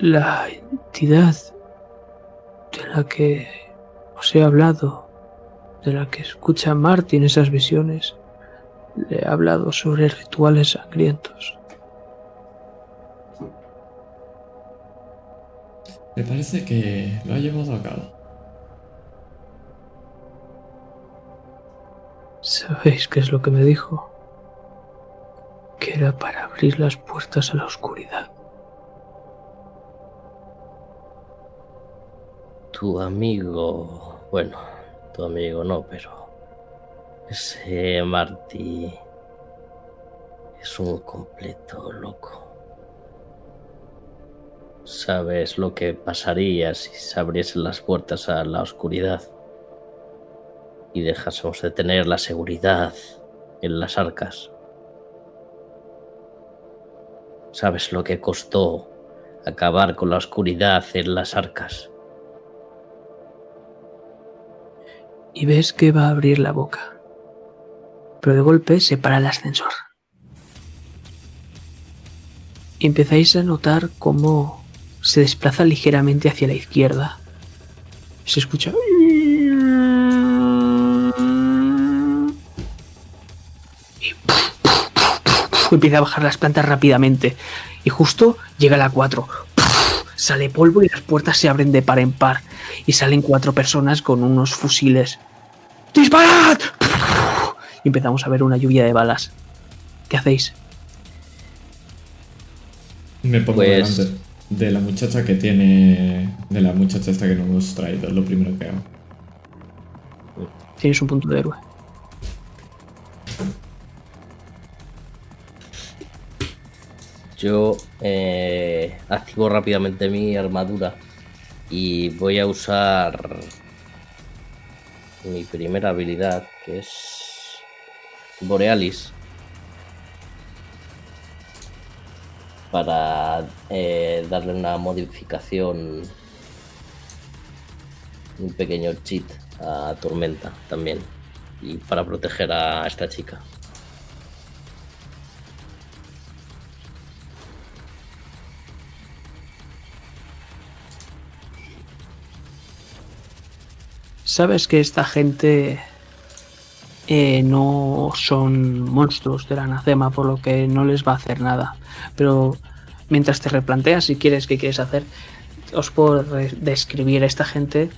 La entidad de la que os he hablado, de la que escucha Martin esas visiones, le he hablado sobre rituales sangrientos. Me parece que lo ha llevado a cabo. ¿Sabéis qué es lo que me dijo? Que era para abrir las puertas a la oscuridad. Tu amigo, bueno, tu amigo no, pero ese Marty es un completo loco. ¿Sabes lo que pasaría si se abriesen las puertas a la oscuridad y dejásemos de tener la seguridad en las arcas? ¿Sabes lo que costó acabar con la oscuridad en las arcas? Y ves que va a abrir la boca. Pero de golpe se para el ascensor. Empezáis a notar cómo se desplaza ligeramente hacia la izquierda. Se escucha... Y empieza a bajar las plantas rápidamente. Y justo llega la 4. Sale polvo y las puertas se abren de par en par. Y salen cuatro personas con unos fusiles. ¡Disparad! Y empezamos a ver una lluvia de balas. ¿Qué hacéis? Me pongo Pues- delante de la muchacha que tiene. De la muchacha esta que nos hemos traído, es lo primero que hago. Tienes un punto de héroe. Yo eh, activo rápidamente mi armadura y voy a usar mi primera habilidad, que es Borealis. para eh, darle una modificación, un pequeño cheat a Tormenta también, y para proteger a esta chica. Sabes que esta gente eh, no son monstruos de la anacema, por lo que no les va a hacer nada. Pero mientras te replanteas si quieres qué quieres hacer, os puedo describir a esta gente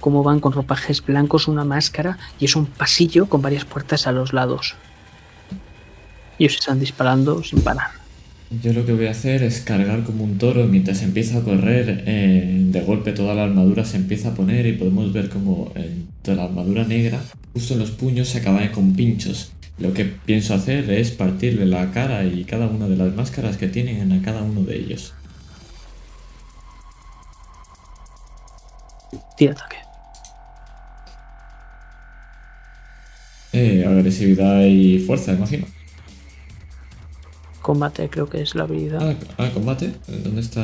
cómo van con ropajes blancos, una máscara y es un pasillo con varias puertas a los lados. Y os están disparando sin parar. Yo lo que voy a hacer es cargar como un toro mientras empieza a correr. eh, de golpe toda la armadura se empieza a poner y podemos ver como eh, toda la armadura negra, justo en los puños, se acaba con pinchos. Lo que pienso hacer es partirle la cara y cada una de las máscaras que tienen a cada uno de ellos. Tira ataque. Eh, agresividad y fuerza, imagino. Combate creo que es la habilidad. Ah, ah, combate. ¿Dónde está?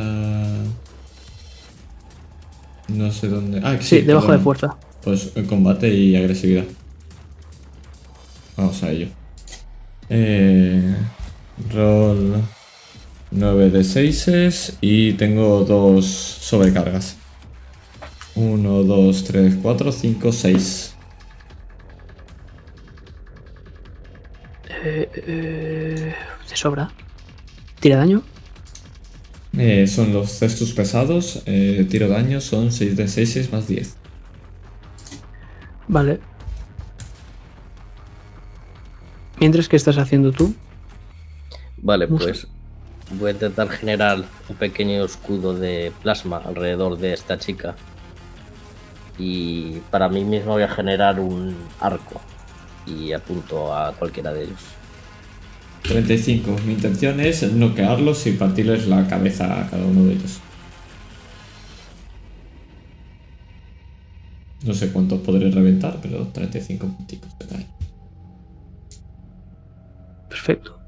No sé dónde. Ah, sí, debajo de perdón. fuerza. Pues eh, combate y agresividad. Vamos a ello. Eh, roll 9 de 6 y tengo dos sobrecargas. 1, 2, 3, 4, 5, 6. Eh, eh, sobra. Tira daño. Eh, son los cestos pesados. eh, tiro daño son 6 de 6, 6 más 10. Vale. Mientras que estás haciendo tú, Vale, Musa. pues voy a intentar generar un pequeño escudo de plasma alrededor de esta chica. Y para mí mismo voy a generar un arco. Y apunto a cualquiera de ellos. 35. Mi intención es noquearlos y partirles la cabeza a cada uno de ellos. No sé cuántos podré reventar, pero 35 punticos de daño. perfecto.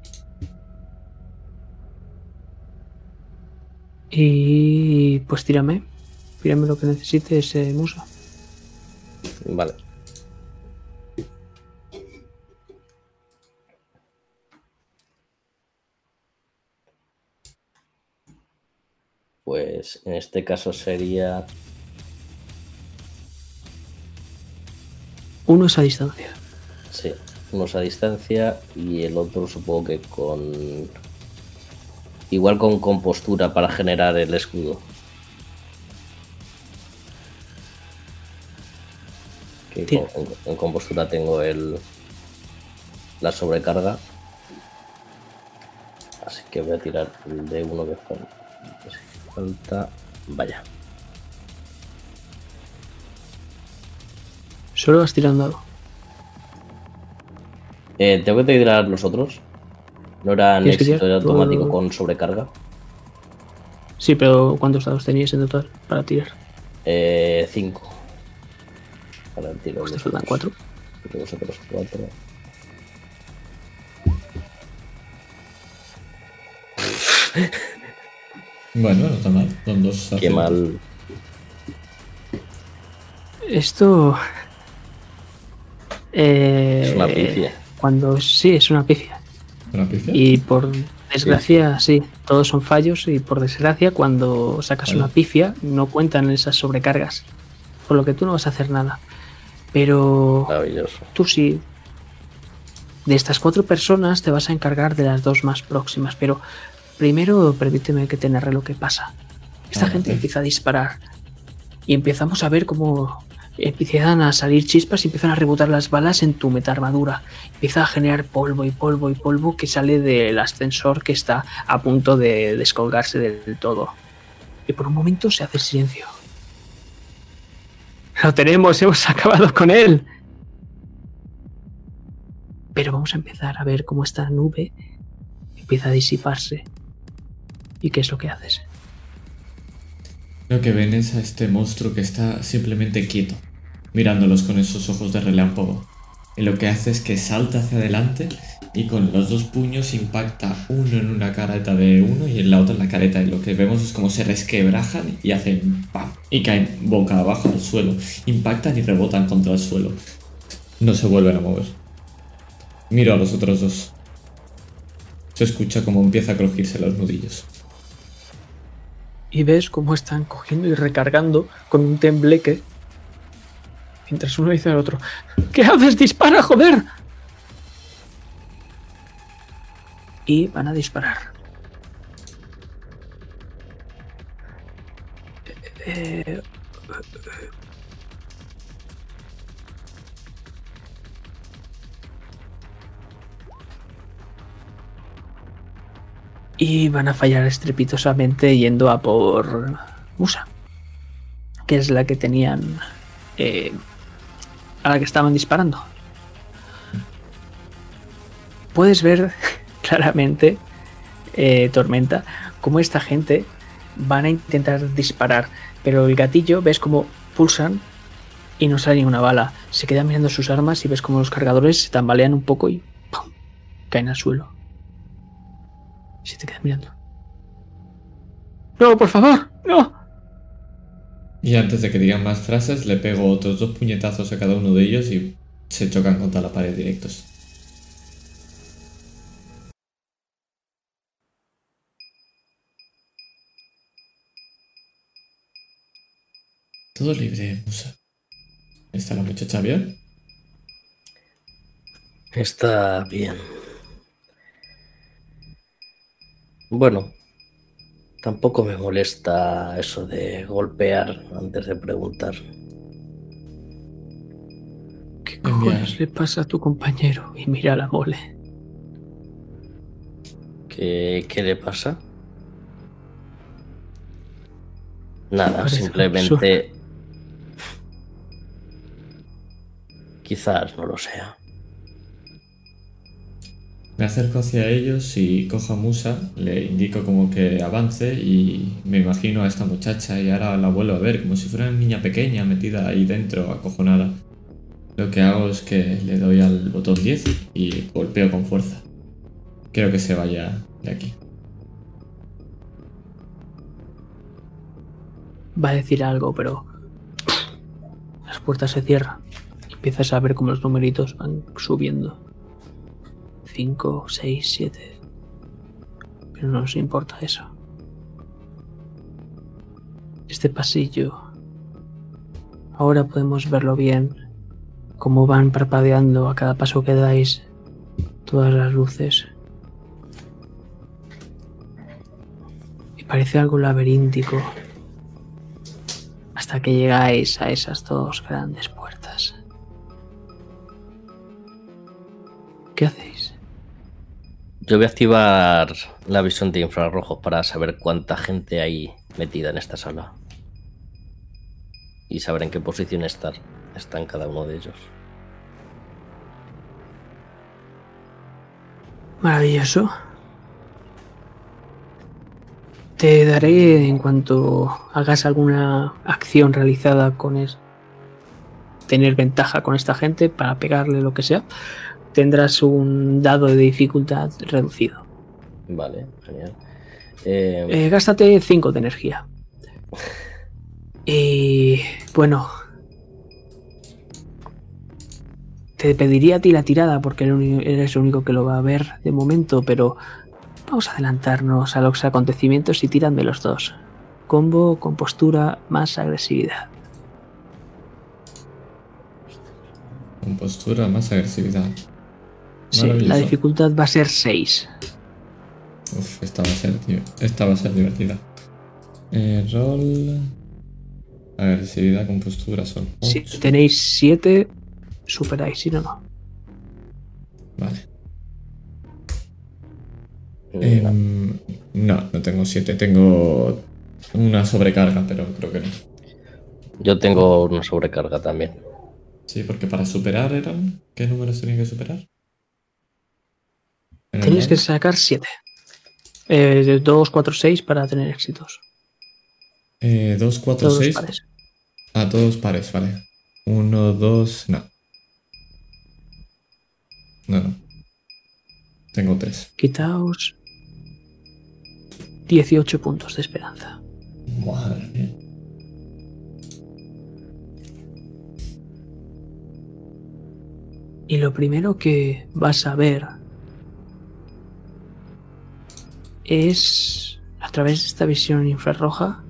Y pues tírame. Tírame lo que necesites, eh, Musa. Vale. Pues en este caso sería Uno es a distancia. Sí, unos a distancia y el otro supongo que con... Igual con compostura para generar el escudo. Que con- en, en compostura tengo el... La sobrecarga. Así que voy a tirar el de uno que falta. Falta. Vaya. Solo vas tirando dado. Eh, ¿Tengo que tirar los otros? ¿No eran éxito tirar automático con sobrecarga? Sí, pero ¿cuántos dados tenías en total para tirar? Eh, 5. Para el tiro. Pues te faltan cuatro. Cuatro. Bueno, no está mal. Son dos Qué mal. Esto. eh, Es una pifia. Cuando sí, es una pifia. ¿Una pifia? Y por desgracia, sí, todos son fallos. Y por desgracia, cuando sacas Vale. una pifia, no cuentan esas sobrecargas. Por lo que tú no vas a hacer nada. Pero Maravilloso. tú sí. De estas cuatro personas te vas a encargar de las dos más próximas. Pero primero permíteme que te narre lo que pasa. Esta Ah, gente empieza a disparar. Y empezamos a ver cómo empiezan a salir chispas y empiezan a rebotar las balas en tu metaarmadura. Empieza a generar polvo y polvo y polvo que sale del ascensor que está a punto de descolgarse del todo. Y por un momento se hace silencio. Lo tenemos, hemos acabado con él. Pero vamos a empezar a ver cómo esta nube empieza a disiparse. ¿Y qué es lo que haces? Lo que ven es a este monstruo que está simplemente quieto, mirándolos con esos ojos de relámpago. Y lo que hace es que salta hacia adelante y con los dos puños impacta uno en una careta de uno y en la otra en la careta. Y lo que vemos es como se resquebrajan y hacen ¡pam! y caen boca abajo al suelo. Impactan y rebotan contra el suelo. No se vuelven a mover. Miro a los otros dos. Se escucha como empieza a crujirse los nudillos. Y ves cómo están cogiendo y recargando con un tembleque. Mientras uno dice al otro: ¿Qué haces? ¡Dispara, joder! Y van a disparar. Eh, y van a fallar estrepitosamente yendo a por Musa, que es la que tenían eh, a la que estaban disparando. Puedes ver claramente, eh, Tormenta, cómo esta gente van a intentar disparar, pero el gatillo ves como pulsan y no sale ninguna bala. Se quedan mirando sus armas y ves como los cargadores se tambalean un poco y ¡pum! caen al suelo. Y se te queda mirando. No, por favor, no. Y antes de que digan más frases, le pego otros dos puñetazos a cada uno de ellos y se chocan contra la pared directos. Todo libre, Musa. ¿Está la muchacha bien? Está bien. Bueno, tampoco me molesta eso de golpear antes de preguntar. ¿Qué cojones le pasa a tu compañero? Y mira la mole. ¿Qué, qué le pasa? Nada, simplemente... Quizás no lo sea. Me acerco hacia ellos y cojo a Musa, le indico como que avance y me imagino a esta muchacha y ahora la vuelvo a ver como si fuera una niña pequeña metida ahí dentro, acojonada. Lo que hago es que le doy al botón 10 y golpeo con fuerza. Quiero que se vaya de aquí. Va a decir algo, pero las puertas se cierran. Empiezas a ver cómo los numeritos van subiendo. 5, 6, 7. Pero no nos importa eso. Este pasillo. Ahora podemos verlo bien. Cómo van parpadeando a cada paso que dais todas las luces. Y parece algo laberíntico. Hasta que llegáis a esas dos grandes puertas. ¿Qué hacéis? Yo voy a activar la visión de infrarrojos para saber cuánta gente hay metida en esta sala. Y saber en qué posición estar, están cada uno de ellos. Maravilloso. Te daré en cuanto hagas alguna acción realizada con es tener ventaja con esta gente para pegarle lo que sea. Tendrás un dado de dificultad reducido. Vale, genial. Eh, Eh, gástate 5 de energía. Y bueno. Te pediría a ti la tirada porque eres el único que lo va a ver de momento, pero vamos a adelantarnos a los acontecimientos y tiradme los dos. Combo, compostura, más agresividad. Con postura, más agresividad. Sí, la dificultad va a ser 6. Uf, esta va a ser, tío. Esta va a ser divertida. Eh, rol. Agresividad con postura son. Si tenéis 7, superáis, si no, no. Vale. no. Em, no, no tengo 7. Tengo una sobrecarga, pero creo que no. Yo tengo una sobrecarga también. Sí, porque para superar eran. ¿Qué números tenía que superar? ¿En el Tenéis que sacar 7. Eh, 2, 4, 6 para tener éxitos. Eh, 2, 4, Todos los 6. pares. A todos pares, vale. 1, 2, no. No, no. Tengo tres. Quitaos 18 puntos de esperanza. Madre mía. Y lo primero que vas a ver es, a través de esta visión infrarroja,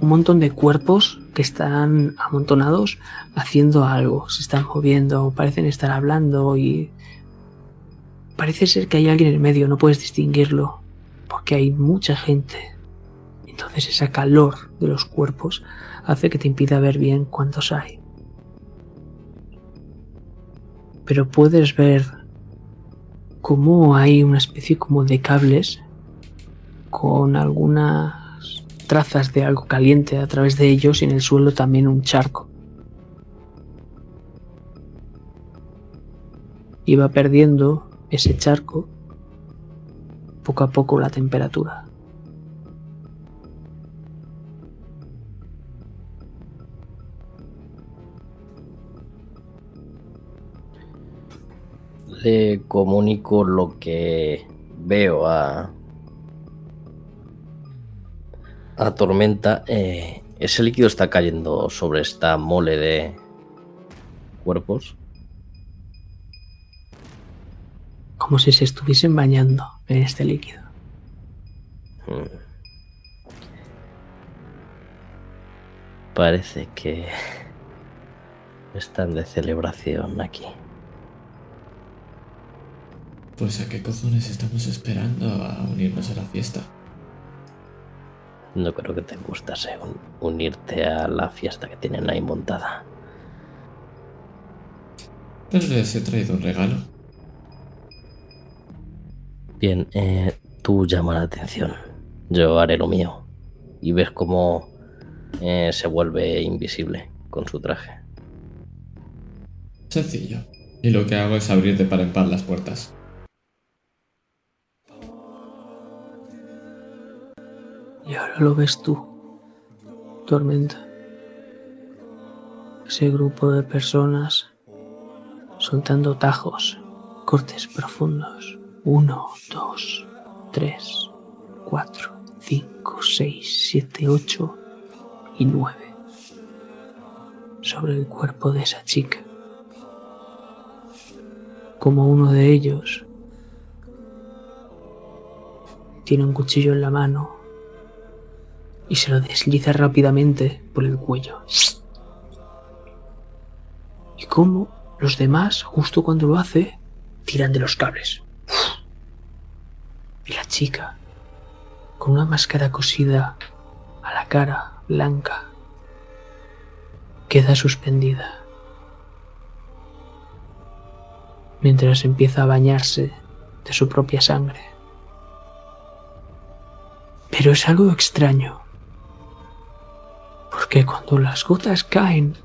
un montón de cuerpos que están amontonados haciendo algo, se están moviendo, parecen estar hablando y parece ser que hay alguien en el medio, no puedes distinguirlo, porque hay mucha gente. Entonces esa calor de los cuerpos hace que te impida ver bien cuántos hay. Pero puedes ver cómo hay una especie como de cables con algunas trazas de algo caliente a través de ellos y en el suelo también un charco. Y va perdiendo ese charco poco a poco la temperatura. Le comunico lo que veo a. a Tormenta. Eh, ese líquido está cayendo sobre esta mole de cuerpos. Como si se estuviesen bañando en este líquido. Mm. Parece que están de celebración aquí. Pues a qué cojones estamos esperando a unirnos a la fiesta. No creo que te gustase un- unirte a la fiesta que tienen ahí montada. Pero les he traído un regalo. Bien, eh, tú llama la atención. Yo haré lo mío. Y ves cómo eh, se vuelve invisible con su traje. Sencillo. Y lo que hago es abrir de par en par las puertas. Y ahora lo ves tú, Tormenta. Ese grupo de personas soltando tajos, cortes profundos. Uno, dos, tres, cuatro, cinco, seis, siete, ocho y nueve. Sobre el cuerpo de esa chica. Como uno de ellos tiene un cuchillo en la mano y se lo desliza rápidamente por el cuello. Y como los demás, justo cuando lo hace, tiran de los cables. Y la chica, con una máscara cosida a la cara blanca, queda suspendida. Mientras empieza a bañarse de su propia sangre. Pero es algo extraño. Porque cuando las gotas caen,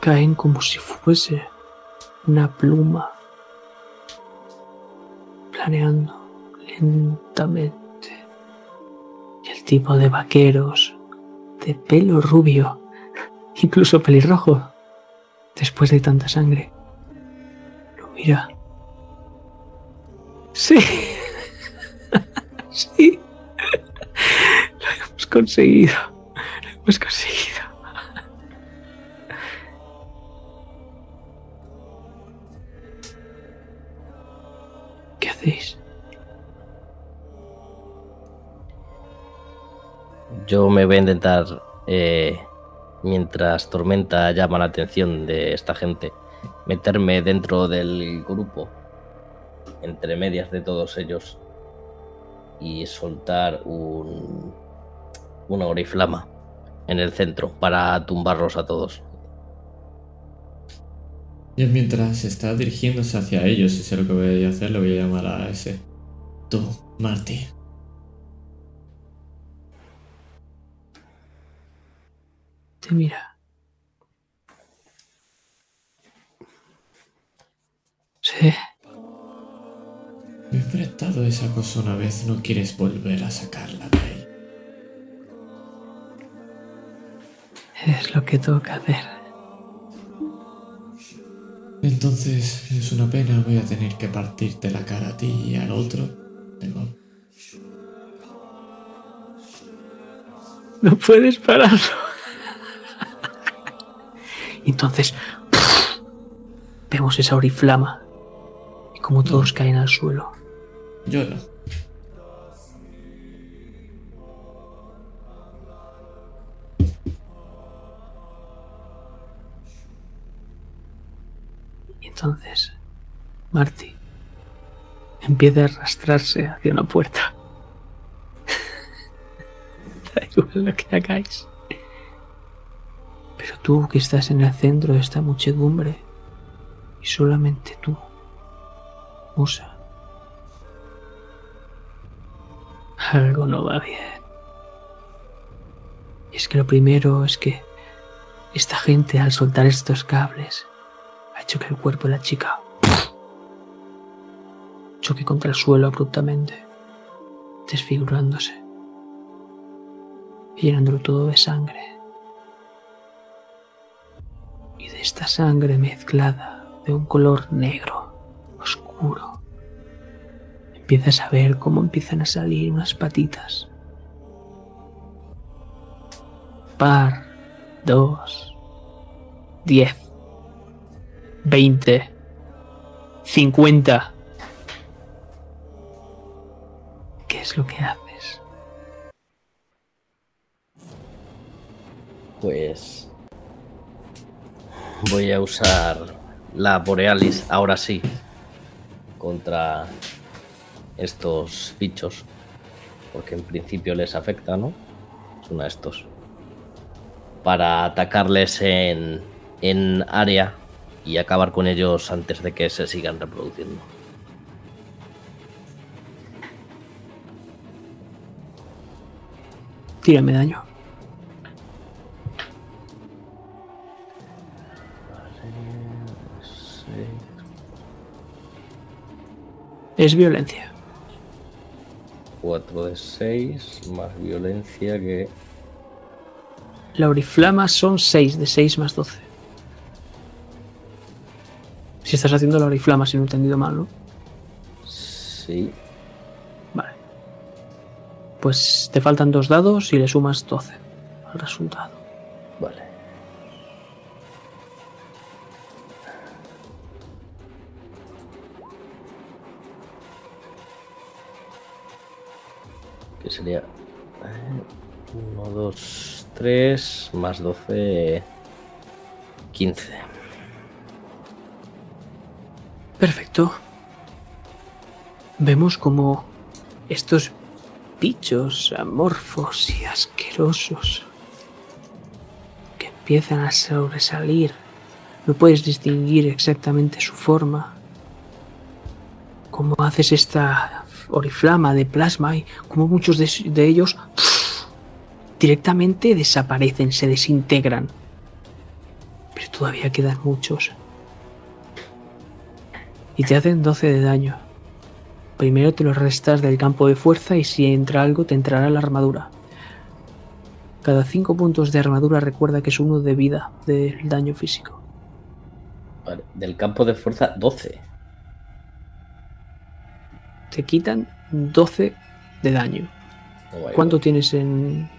caen como si fuese una pluma, planeando lentamente. Y el tipo de vaqueros, de pelo rubio, incluso pelirrojo, después de tanta sangre, lo mira. Sí. sí. Conseguido. Lo hemos conseguido. ¿Qué hacéis? Yo me voy a intentar, eh, mientras Tormenta llama la atención de esta gente, meterme dentro del grupo, entre medias de todos ellos, y soltar un, una oriflama en el centro para tumbarlos a todos. Y mientras está dirigiéndose hacia ellos, y sé lo que voy a hacer, le voy a llamar a ese. Tú, Marty. Te mira. Sí. Me he enfrentado esa cosa una vez, no quieres volver a sacarla de Es lo que toca hacer. Entonces es una pena, voy a tener que partirte la cara a ti y al otro. No puedes pararlo. Entonces vemos esa oriflama y como todos caen al suelo. Yo no. Entonces Marty empieza a arrastrarse hacia una puerta. da igual lo que hagáis. Pero tú que estás en el centro de esta muchedumbre y solamente tú, Musa, algo no va bien. Y es que lo primero es que esta gente al soltar estos cables ha hecho que el cuerpo de la chica choque contra el suelo abruptamente, desfigurándose y llenándolo todo de sangre. Y de esta sangre mezclada de un color negro, oscuro, empiezas a ver cómo empiezan a salir unas patitas. Par, dos, diez, veinte, cincuenta. ¿Qué es lo que haces? Pues voy a usar la Borealis ahora sí contra estos bichos porque en principio les afecta, ¿no? Son a estos. Para atacarles en, en área y acabar con ellos antes de que se sigan reproduciendo. Tírame daño. Es violencia. 4 de 6 más violencia que La oriflama son 6 de 6 más 12. Si estás haciendo la oriflama, si no he entendido mal, ¿no? sí. Vale. Pues te faltan dos dados y le sumas 12 al resultado. Vale. Que sería 1, 2, 3 más 12, 15. Perfecto. Vemos como estos bichos amorfos y asquerosos que empiezan a sobresalir. No puedes distinguir exactamente su forma. Como haces esta oriflama de plasma y como muchos de ellos directamente desaparecen, se desintegran. Pero todavía quedan muchos. Y te hacen 12 de daño. Primero te los restas del campo de fuerza y si entra algo te entrará la armadura. Cada 5 puntos de armadura recuerda que es uno de vida del daño físico. Vale. Del campo de fuerza, 12. Te quitan 12 de daño. Oh. ¿Cuánto tienes en,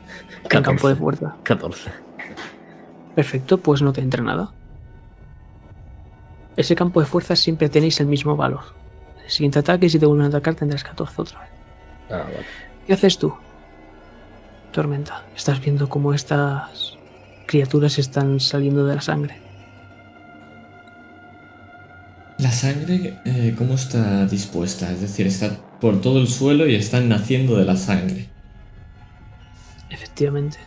en campo de 14. fuerza? 14. Perfecto, pues no te entra nada. Ese campo de fuerza siempre tenéis el mismo valor. El siguiente ataque, si te vuelven a atacar, tendrás 14 otra vez. Ah, vale. ¿Qué haces tú? Tormenta, estás viendo cómo estas criaturas están saliendo de la sangre. La sangre, eh, ¿cómo está dispuesta? Es decir, está por todo el suelo y están naciendo de la sangre. Efectivamente.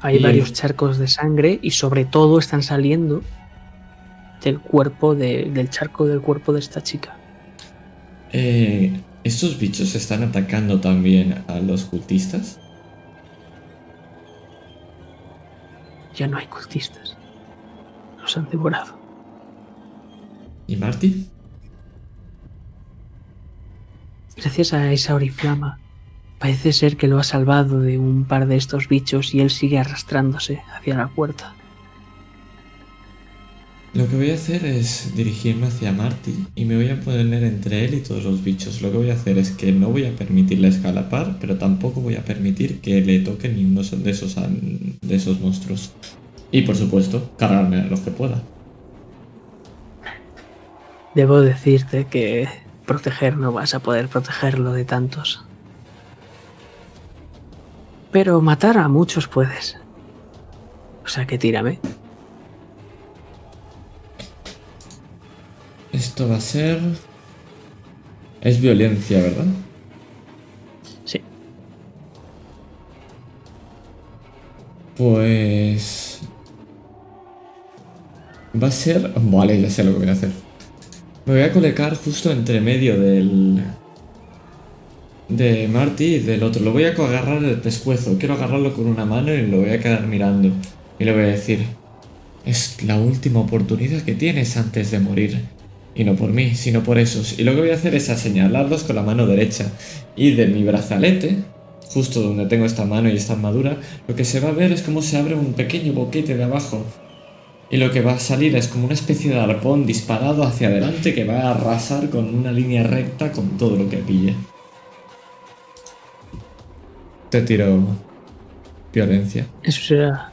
Hay Y- varios charcos de sangre y sobre todo están saliendo del cuerpo de- del charco del cuerpo de esta chica. Eh, ¿Estos bichos están atacando también a los cultistas? Ya no hay cultistas. Los han devorado. ¿Y Marty? Gracias a esa oriflama, parece ser que lo ha salvado de un par de estos bichos y él sigue arrastrándose hacia la puerta. Lo que voy a hacer es dirigirme hacia Marty y me voy a poner entre él y todos los bichos. Lo que voy a hacer es que no voy a permitirle escalapar, pero tampoco voy a permitir que le toque ni uno de esos, de esos monstruos. Y por supuesto, cargarme a los que pueda. Debo decirte que proteger no vas a poder protegerlo de tantos. Pero matar a muchos puedes. O sea que tírame. Esto va a ser... Es violencia, ¿verdad? Sí. Pues... Va a ser... Vale, ya sé lo que voy a hacer. Me voy a colocar justo entre medio del... De Marty y del otro. Lo voy a agarrar el pescuezo. Quiero agarrarlo con una mano y lo voy a quedar mirando. Y le voy a decir... Es la última oportunidad que tienes antes de morir. Y no por mí, sino por esos. Y lo que voy a hacer es señalarlos con la mano derecha. Y de mi brazalete, justo donde tengo esta mano y esta armadura, lo que se va a ver es cómo se abre un pequeño boquete de abajo. Y lo que va a salir es como una especie de arpón disparado hacia adelante que va a arrasar con una línea recta con todo lo que pille. Te tiro violencia. Eso será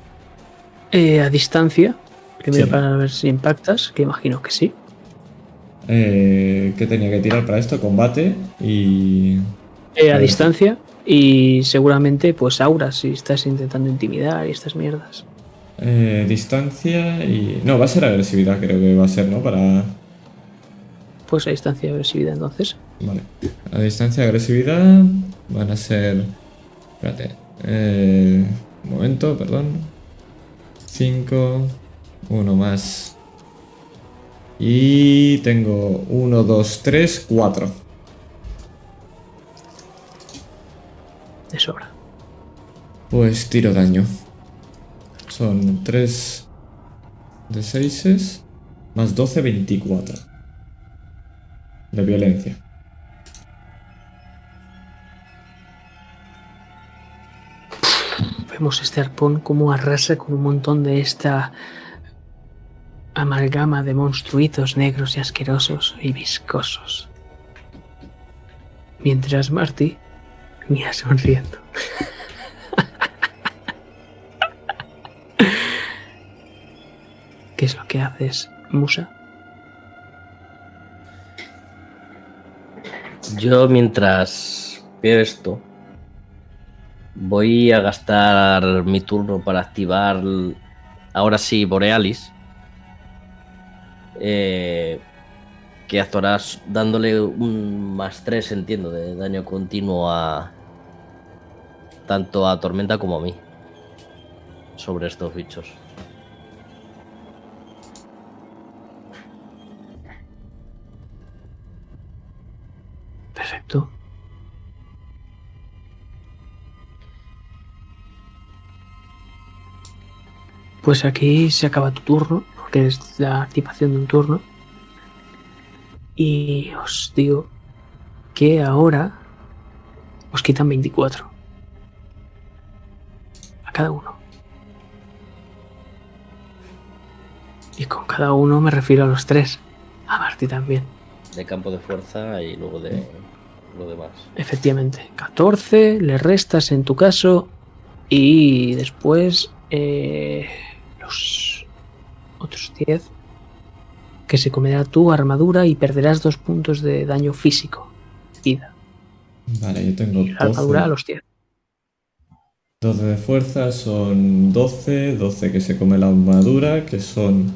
eh, a distancia. Primero para ver si impactas, que imagino que sí. Eh, ¿Qué tenía que tirar para esto? Combate y... Eh, a distancia y seguramente pues aura si estás intentando intimidar y estas mierdas. Eh, distancia y... No, va a ser agresividad creo que va a ser, ¿no? Para... Pues a distancia y agresividad entonces. Vale. A distancia y agresividad van a ser... Espérate. Eh, un momento, perdón. 5. Uno más y tengo 1, 2, 3, 4. De sobra. Pues tiro daño. Son 3 de 6 más 12, 24. De violencia. Vemos este arpón como arrasa con un montón de esta amalgama de monstruitos negros y asquerosos y viscosos. Mientras Marty mira sonriendo. ¿Qué es lo que haces, Musa? Yo mientras veo esto, voy a gastar mi turno para activar ahora sí Borealis eh, que actuarás dándole un más 3, entiendo, de daño continuo a tanto a Tormenta como a mí sobre estos bichos. Perfecto. Pues aquí se acaba tu turno que es la activación de un turno. Y os digo que ahora os quitan 24. A cada uno. Y con cada uno me refiero a los tres. A Marty también. De campo de fuerza y luego de lo demás. Efectivamente. 14, le restas en tu caso. Y después eh, los otros 10, que se comerá tu armadura y perderás dos puntos de daño físico. Vida. Vale, yo tengo 12. armadura a los 10. 12 de fuerza son 12, 12 que se come la armadura, que son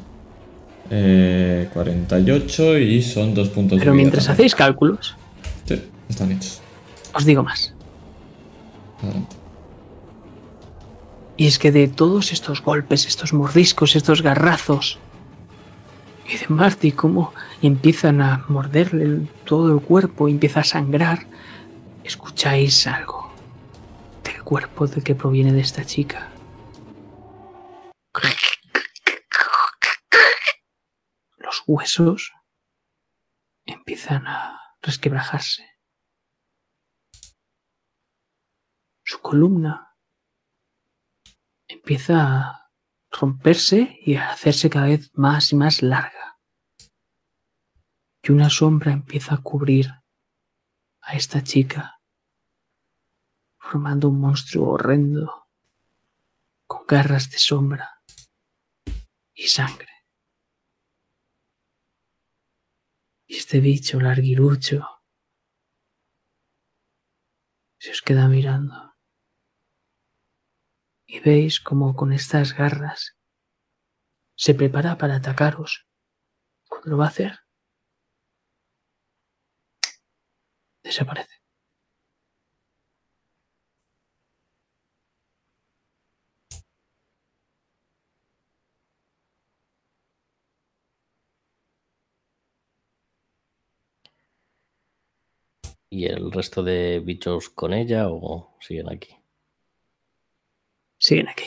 48 eh, y son dos puntos Pero mientras hacéis cálculos, sí, están hechos. Os digo más. Adelante. Y es que de todos estos golpes, estos mordiscos, estos garrazos, y de Marty cómo empiezan a morderle todo el cuerpo y empieza a sangrar, escucháis algo del cuerpo de que proviene de esta chica. Los huesos empiezan a resquebrajarse. Su columna empieza a romperse y hacerse cada vez más y más larga. Y una sombra empieza a cubrir a esta chica, formando un monstruo horrendo, con garras de sombra y sangre. Y este bicho larguirucho se os queda mirando. Y veis como con estas garras se prepara para atacaros. Cuando lo va a hacer, desaparece. ¿Y el resto de bichos con ella o siguen aquí? Siguen aquí.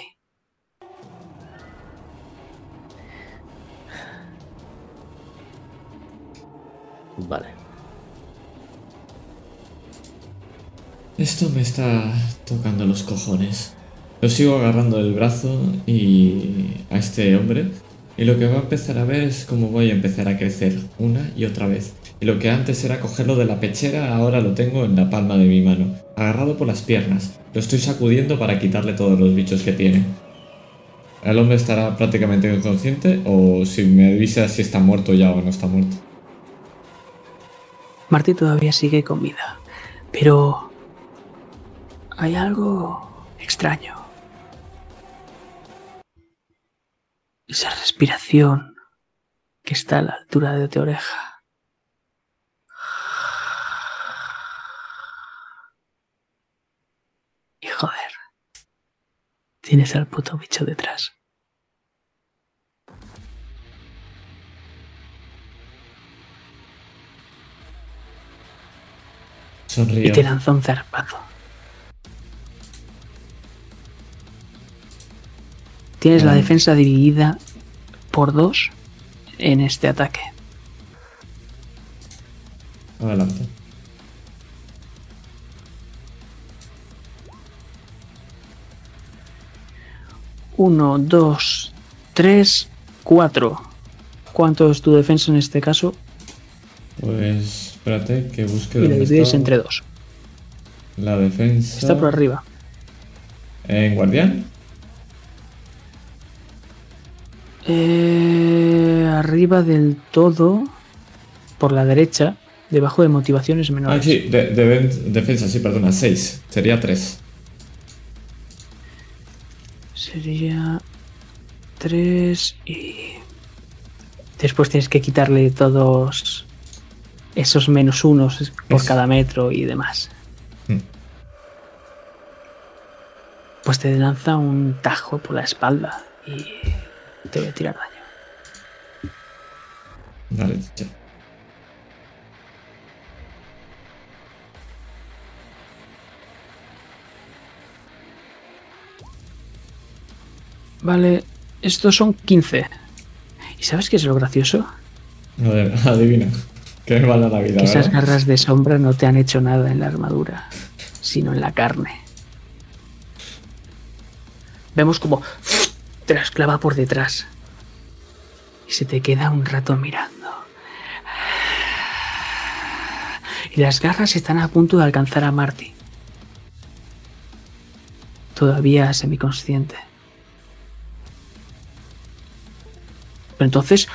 Vale. Esto me está tocando los cojones. Lo sigo agarrando del brazo y a este hombre y lo que va a empezar a ver es cómo voy a empezar a crecer una y otra vez. Y lo que antes era cogerlo de la pechera, ahora lo tengo en la palma de mi mano, agarrado por las piernas. Lo estoy sacudiendo para quitarle todos los bichos que tiene. El hombre estará prácticamente inconsciente o si me avisa si está muerto ya o no está muerto. Marty todavía sigue con vida, pero hay algo extraño. Esa respiración que está a la altura de tu oreja. Y joder, tienes al puto bicho detrás. Y Sonrío. te lanza un zarpazo. Tienes la Mm. defensa dividida por dos en este ataque. Adelante. Uno, dos, tres, cuatro. ¿Cuánto es tu defensa en este caso? Pues espérate que busque Y dónde divides está entre dos. la defensa. Está por arriba. ¿En guardián? Eh, arriba del todo, por la derecha, debajo de motivaciones Ah, menores. sí, de- de- defensa, sí, perdona, 6. Sería 3. Sería 3 y... Después tienes que quitarle todos esos menos unos por Es- cada metro y demás. Mm. Pues te lanza un tajo por la espalda y te voy a tirar daño. Vale, Vale, estos son 15. ¿Y sabes qué es lo gracioso? A ver, adivina. Que me vale la vida, Que esas ¿verdad? garras de sombra no te han hecho nada en la armadura, sino en la carne. Vemos como te las clava por detrás y se te queda un rato mirando. Y las garras están a punto de alcanzar a Marty. Todavía semiconsciente. Pero entonces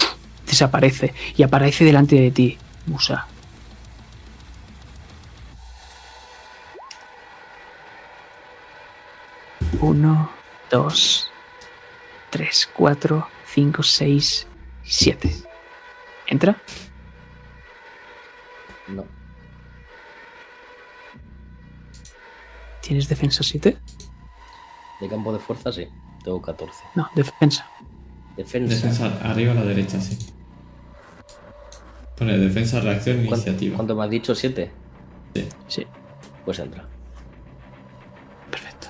desaparece y aparece delante de ti, Musa. Uno, dos, tres, cuatro, cinco, seis, siete. ¿Entra? No. ¿Tienes defensa 7? De campo de fuerza sí. Tengo 14. No, defensa. Defensa. Defensa arriba a la derecha, sí. Pone defensa, reacción, ¿Cuánto, iniciativa. cuánto me has dicho? ¿7? Sí, Pues entra. perfecto.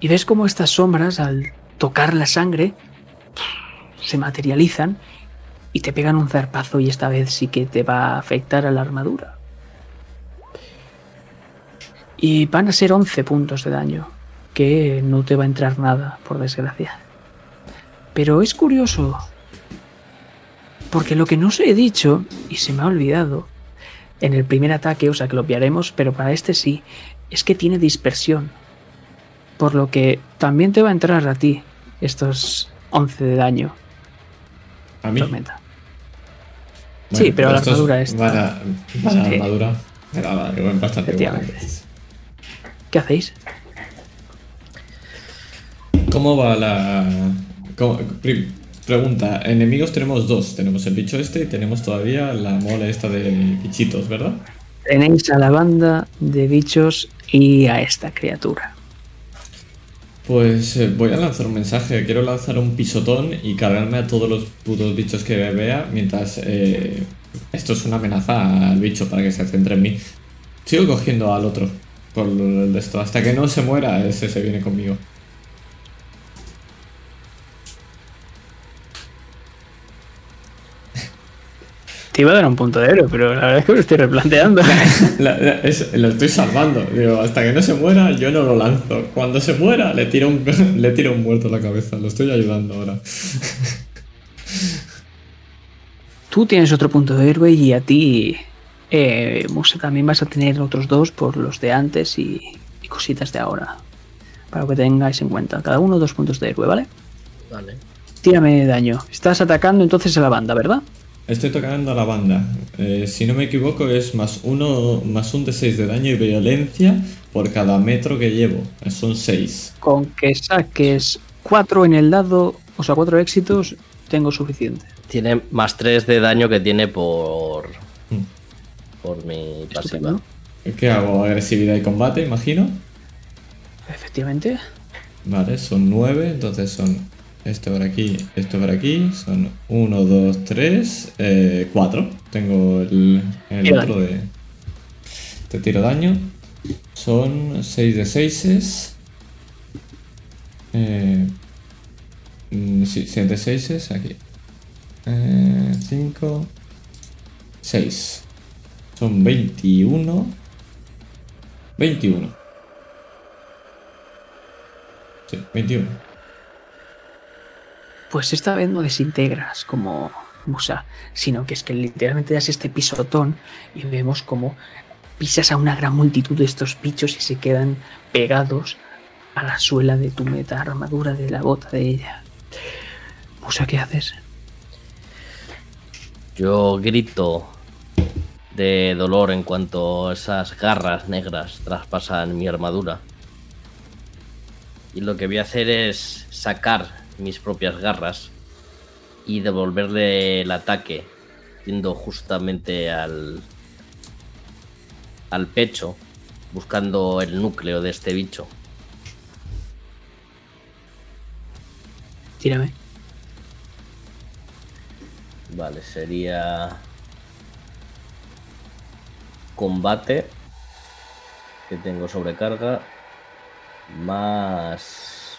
Y ves cómo estas sombras, al tocar la sangre, se materializan y te pegan un zarpazo y esta vez sí que te va a afectar a la armadura. Y van a ser 11 puntos de daño, que no te va a entrar nada, por desgracia. Pero es curioso, porque lo que no os he dicho, y se me ha olvidado, en el primer ataque, o sea que lo pillaremos, pero para este sí, es que tiene dispersión. Por lo que también te va a entrar a ti estos 11 de daño. A mí. Tormenta. Sí, pero la armadura esta- Van a, van a Sí. armadura. Vale, bastante. Efectivamente. ¿Qué hacéis? ¿Cómo va la. cómo- pregunta: enemigos tenemos dos. Tenemos el bicho este y tenemos todavía la mole esta de bichitos, ¿verdad? Tenéis a la banda de bichos y a esta criatura. Pues eh, voy a lanzar un mensaje. Quiero lanzar un pisotón y cargarme a todos los putos bichos que vea mientras. eh, esto es una amenaza al bicho para que se centre en mí. Sigo cogiendo al otro. Por esto. Hasta que no se muera, ese se viene conmigo. Te iba a dar un punto de héroe, pero la verdad es que me lo estoy replanteando. La- la- es- lo estoy salvando. Digo, hasta que no se muera, yo no lo lanzo. Cuando se muera, le tiro un, le tiro un muerto a la cabeza. Lo estoy ayudando ahora. Tú tienes otro punto de héroe y a ti, eh, Musa, también vas a tener otros dos por los de antes y, y cositas de ahora. Para que tengáis en cuenta. Cada uno dos puntos de héroe, ¿vale? Vale. Tírame daño. Estás atacando entonces a la banda, ¿verdad? Estoy tocando a la banda. Eh, si no me equivoco, es más uno, más un de 6 de daño y violencia por cada metro que llevo. Son 6. Con que saques cuatro en el dado, o sea, cuatro éxitos, tengo suficiente. Tiene más 3 de daño que tiene por. Por mi pasiva. Estupendo. ¿Qué hago? Agresividad y combate, imagino. Efectivamente. Vale, son 9, entonces son esto por aquí, esto por aquí, son 1, 2, 3, 4. Tengo el, el otro de... Te tiro daño. Son 6 de 6. Eh, mm, sí, 7 de 6 aquí. 5, 6. Son 21. 21. Sí, 21. Pues esta vez no desintegras como Musa, sino que es que literalmente das este pisotón y vemos como pisas a una gran multitud de estos bichos y se quedan pegados a la suela de tu meta armadura de la bota de ella. Musa, ¿qué haces? Yo grito de dolor en cuanto esas garras negras traspasan mi armadura. Y lo que voy a hacer es sacar mis propias garras y devolverle el ataque, yendo justamente al, al pecho, buscando el núcleo de este bicho. Tírame. Vale, sería combate que tengo sobrecarga más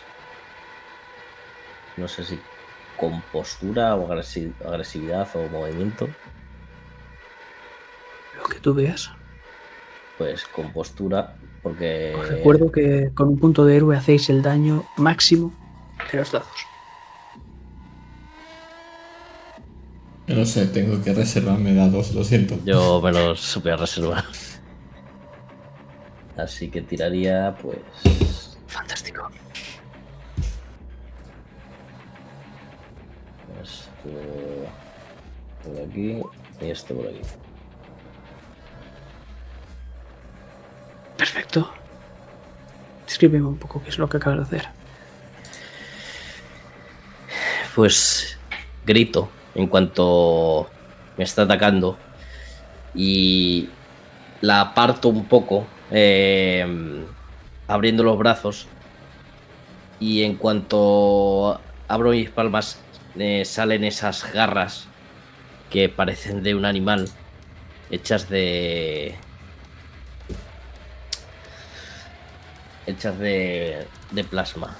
no sé si compostura o agresi- agresividad o movimiento Lo que tú veas. pues compostura porque Os recuerdo que con un punto de héroe hacéis el daño máximo de los dados. No sé, tengo que reservarme dados, lo siento. yo me los voy a reservar así que tiraría pues Fantástico. esto por aquí y esto por aquí Perfecto. Descríbeme un poco qué es lo que acabas de hacer. pues grito en cuanto me está atacando. Y la aparto un poco eh, abriendo los brazos. Y en cuanto abro mis palmas eh, salen esas garras que parecen de un animal hechas de hechas de, de plasma.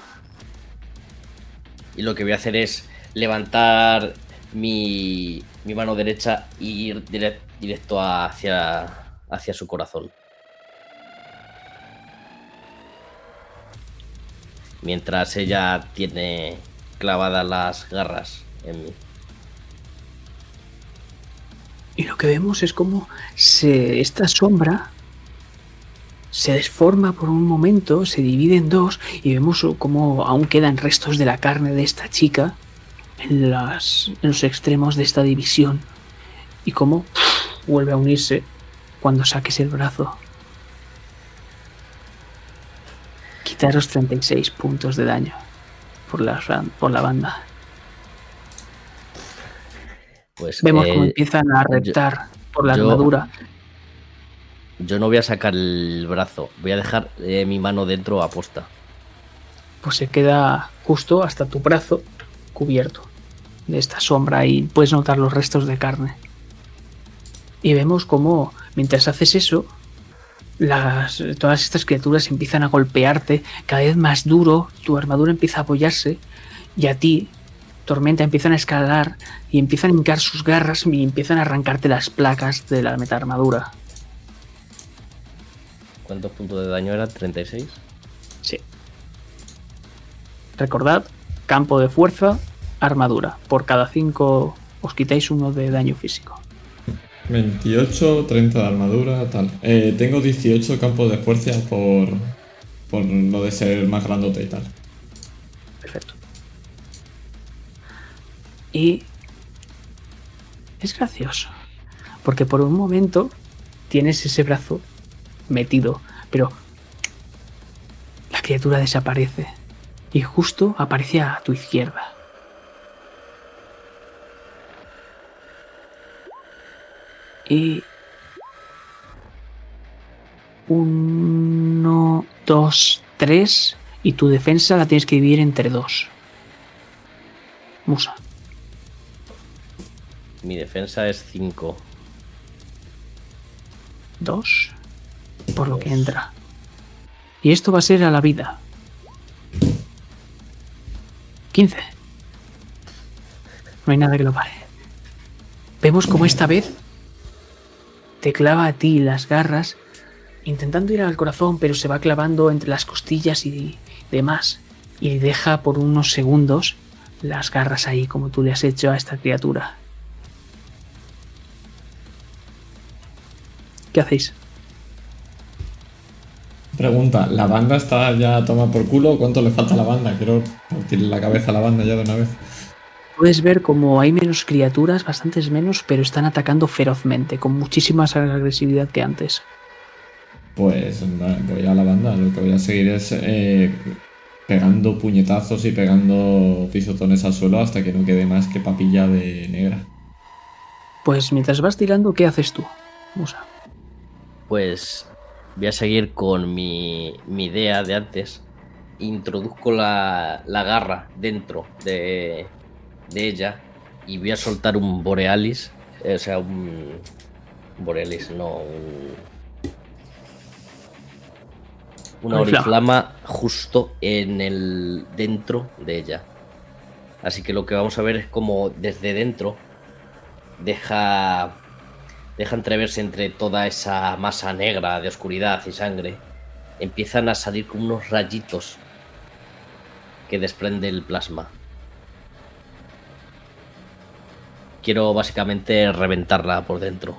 Y lo que voy a hacer es levantar mi, mi mano derecha y ir directo hacia, hacia su corazón. Mientras ella tiene clavadas las garras en mí. Y lo que vemos es como se, esta sombra se desforma por un momento, se divide en dos y vemos como aún quedan restos de la carne de esta chica en, las, en los extremos de esta división y cómo vuelve a unirse cuando saques el brazo. Quitaros 36 puntos de daño por la, por la banda. Pues, Vemos cómo eh, empiezan a reptar por la yo- armadura. Yo no voy a sacar el brazo, voy a dejar eh, mi mano dentro a posta. Pues se queda justo hasta tu brazo cubierto de esta sombra y puedes notar los restos de carne. Y vemos cómo mientras haces eso, las, todas estas criaturas empiezan a golpearte cada vez más duro, tu armadura empieza a apoyarse y a ti, Tormenta, empiezan a escalar y empiezan a hincar sus garras y empiezan a arrancarte las placas de la metaarmadura. ¿Cuántos puntos de daño eran? ¿36? Sí. Recordad, campo de fuerza, armadura. Por cada 5 os quitáis uno de daño físico. 28, 30 de armadura, tal. Eh, tengo 18 campos de fuerza por, por lo de ser más grandote y tal. Perfecto. Y es gracioso, porque por un momento tienes ese brazo metido, pero la criatura desaparece y justo aparece a tu izquierda. Y uno, dos, tres y tu defensa la tienes que dividir entre dos. Musa. Mi defensa es 5. Dos. Por lo que entra. Y esto va a ser a la vida. 15. No hay nada que lo pare. Vemos como esta vez te clava a ti las garras, intentando ir al corazón, pero se va clavando entre las costillas y demás. Y deja por unos segundos las garras ahí, como tú le has hecho a esta criatura. ¿Qué hacéis? Pregunta, ¿la banda está ya toma por culo? ¿Cuánto le falta a la banda? Quiero partirle la cabeza a la banda ya de una vez. Puedes ver como hay menos criaturas, bastantes menos, pero están atacando ferozmente, con muchísima más agresividad que antes. Pues voy a la banda. Lo que voy a seguir es eh, pegando puñetazos y pegando pisotones al suelo hasta que no quede más que papilla de negra. Pues mientras vas tirando, ¿qué haces tú? Musa. Pues voy a seguir con mi, mi idea de antes. Introduzco la, la garra dentro de, de ella y voy a soltar un Borealis. eh, O sea, un. Borealis, no, un. Una Oriflama. justo en el. dentro de ella. Así que lo que vamos a ver es como desde dentro deja deja entreverse entre toda esa masa negra de oscuridad y sangre, empiezan a salir como unos rayitos que desprende el plasma. Quiero básicamente reventarla por dentro.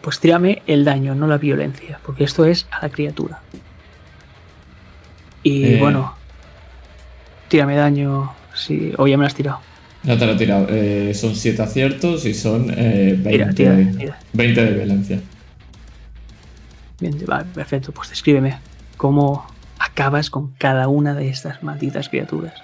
Pues tírame el daño, no la violencia, porque esto es a la criatura. Y Eh. bueno, tírame daño, sí, o ya me lo has tirado. Ya te lo he tirado. Eh, son 7 aciertos y son eh, 20, Tira, tira, tira. 20 de violencia. Bien, vale, perfecto, pues descríbeme cómo acabas con cada una de estas malditas criaturas.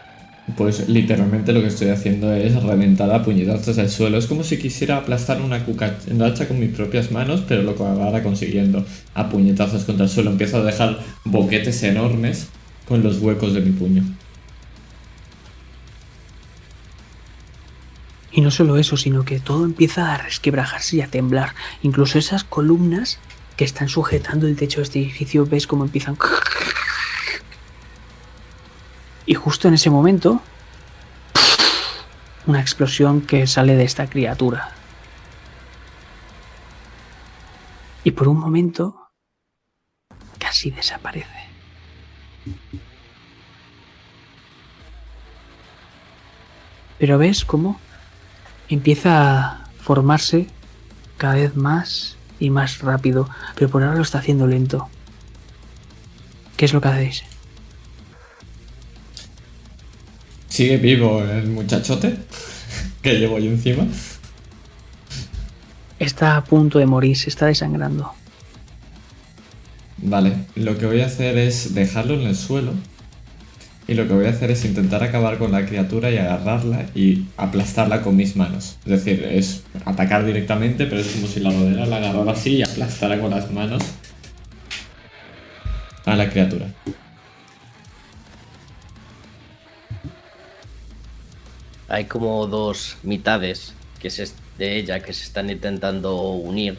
Pues literalmente lo que estoy haciendo es reventar a puñetazos el suelo. Es como si quisiera aplastar una cucaracha con mis propias manos, pero lo acabara consiguiendo. A puñetazos contra el suelo. Empiezo a dejar boquetes enormes con los huecos de mi puño. Y no solo eso, sino que todo empieza a resquebrajarse y a temblar. Incluso esas columnas que están sujetando el techo de este edificio, ves cómo empiezan. Y justo en ese momento, una explosión que sale de esta criatura. Y por un momento, casi desaparece. Pero ves cómo empieza a formarse cada vez más y más rápido, pero por ahora lo está haciendo lento. ¿Qué es lo que hacéis? ¿Sigue vivo el muchachote que llevo yo encima? Está a punto de morir, se está desangrando. Vale, lo que voy a hacer es dejarlo en el suelo. Y lo que voy a hacer es intentar acabar con la criatura y agarrarla y aplastarla con mis manos. Es decir, es atacar directamente, pero es como si la rodera la agarrara así y aplastara con las manos a la criatura. Hay como dos mitades que es de ella que se están intentando unir.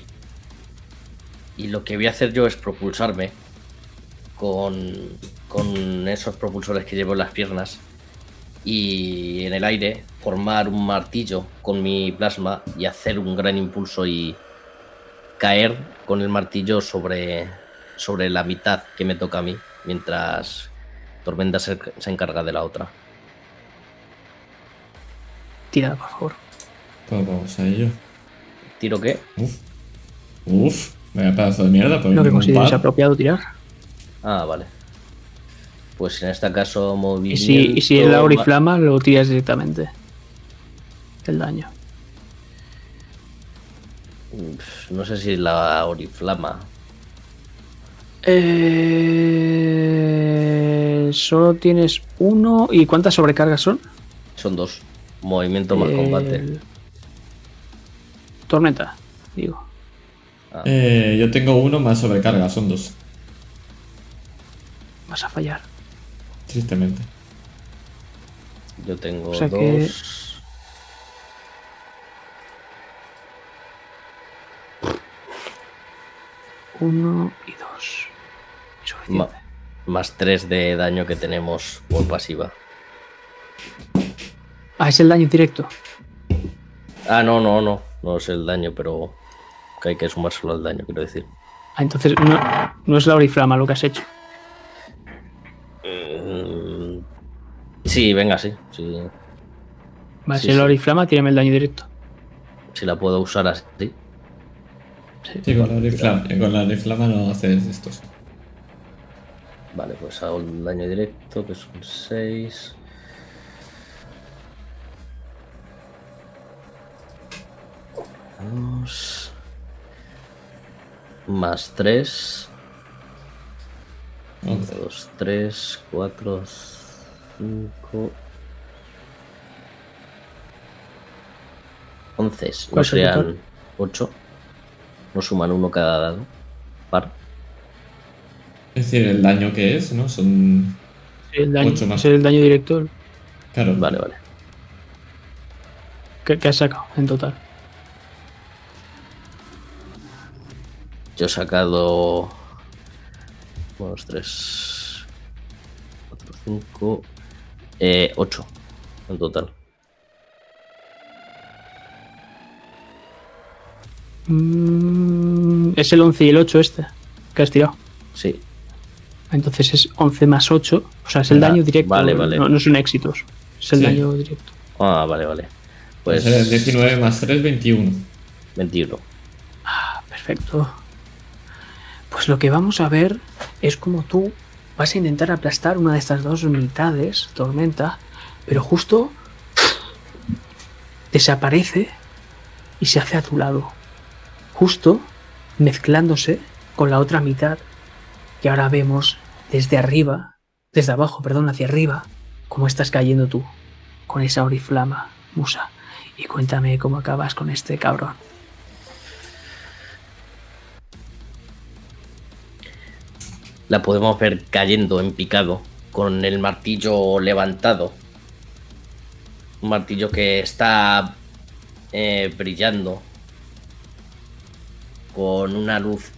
Y lo que voy a hacer yo es propulsarme con, con esos propulsores que llevo en las piernas y en el aire formar un martillo con mi plasma y hacer un gran impulso y caer con el martillo sobre, sobre la mitad que me toca a mí, mientras Tormenta se, se encarga de la otra. Tira, por favor. Pues vamos a ello. ¿Tiro qué? Uf. Uf. Vaya pedazo de mierda. Pues Lo que un consideres apropiado tirar. Ah, vale. Pues en este caso Y movimiento... si, y si es la ma- oriflama, lo tiras directamente. El daño. Uf, No sé si la oriflama. Eh, solo tienes uno. ¿Y cuántas sobrecargas son? Son dos. Movimiento más combate. Tormenta, digo. Ah, Eh, yo tengo uno más sobrecarga, son dos. Vas a fallar. Tristemente. yo tengo o sea dos. que- Uno y dos. Es Ma- suficiente. más tres de daño que tenemos por pasiva. Ah, es el daño directo. Ah, no, no, no. No es el daño, pero que hay que sumárselo al daño, quiero decir. Ah, entonces no, no es la oriflama lo que has hecho. Mm, Sí, venga, sí. sí. Vale, Sí, si es la sí. oriflama, tírame el daño directo. Si la puedo usar así. Sí, con la oriflama, con la oriflama no haces estos. Vale, pues hago el daño directo, que son 6. Vamos. Más 3. Once. 2, 3, 4, 5. 11. ¿Cuál No serían 8. No suman uno cada dado. Par. Es decir, el daño que es, ¿no? Son. El daño, Ocho más. es el daño directo Claro. Vale, vale. que, que has sacado en total. Yo he sacado. 1, 2, 3, 4, 5. 8 en total. Mm, es el 11 y el 8 este que has tirado. Sí. Entonces es 11 más 8. O sea, es el Ah, daño directo. vale, vale. No, no son éxitos. Es el Sí. daño directo. Ah, vale, vale. Pues Pues. 19 más 3, 21. 21. Perfecto. Pues lo que vamos a ver es como tú vas a intentar aplastar una de estas dos mitades, tormenta, pero justo desaparece y se hace a tu lado. Justo mezclándose con la otra mitad que ahora vemos desde arriba, desde abajo, perdón, hacia arriba, cómo estás cayendo tú con esa oriflama, Musa. Y cuéntame cómo acabas con este cabrón. La podemos ver cayendo en picado, con el martillo levantado. Un martillo que está eh, brillando con una luz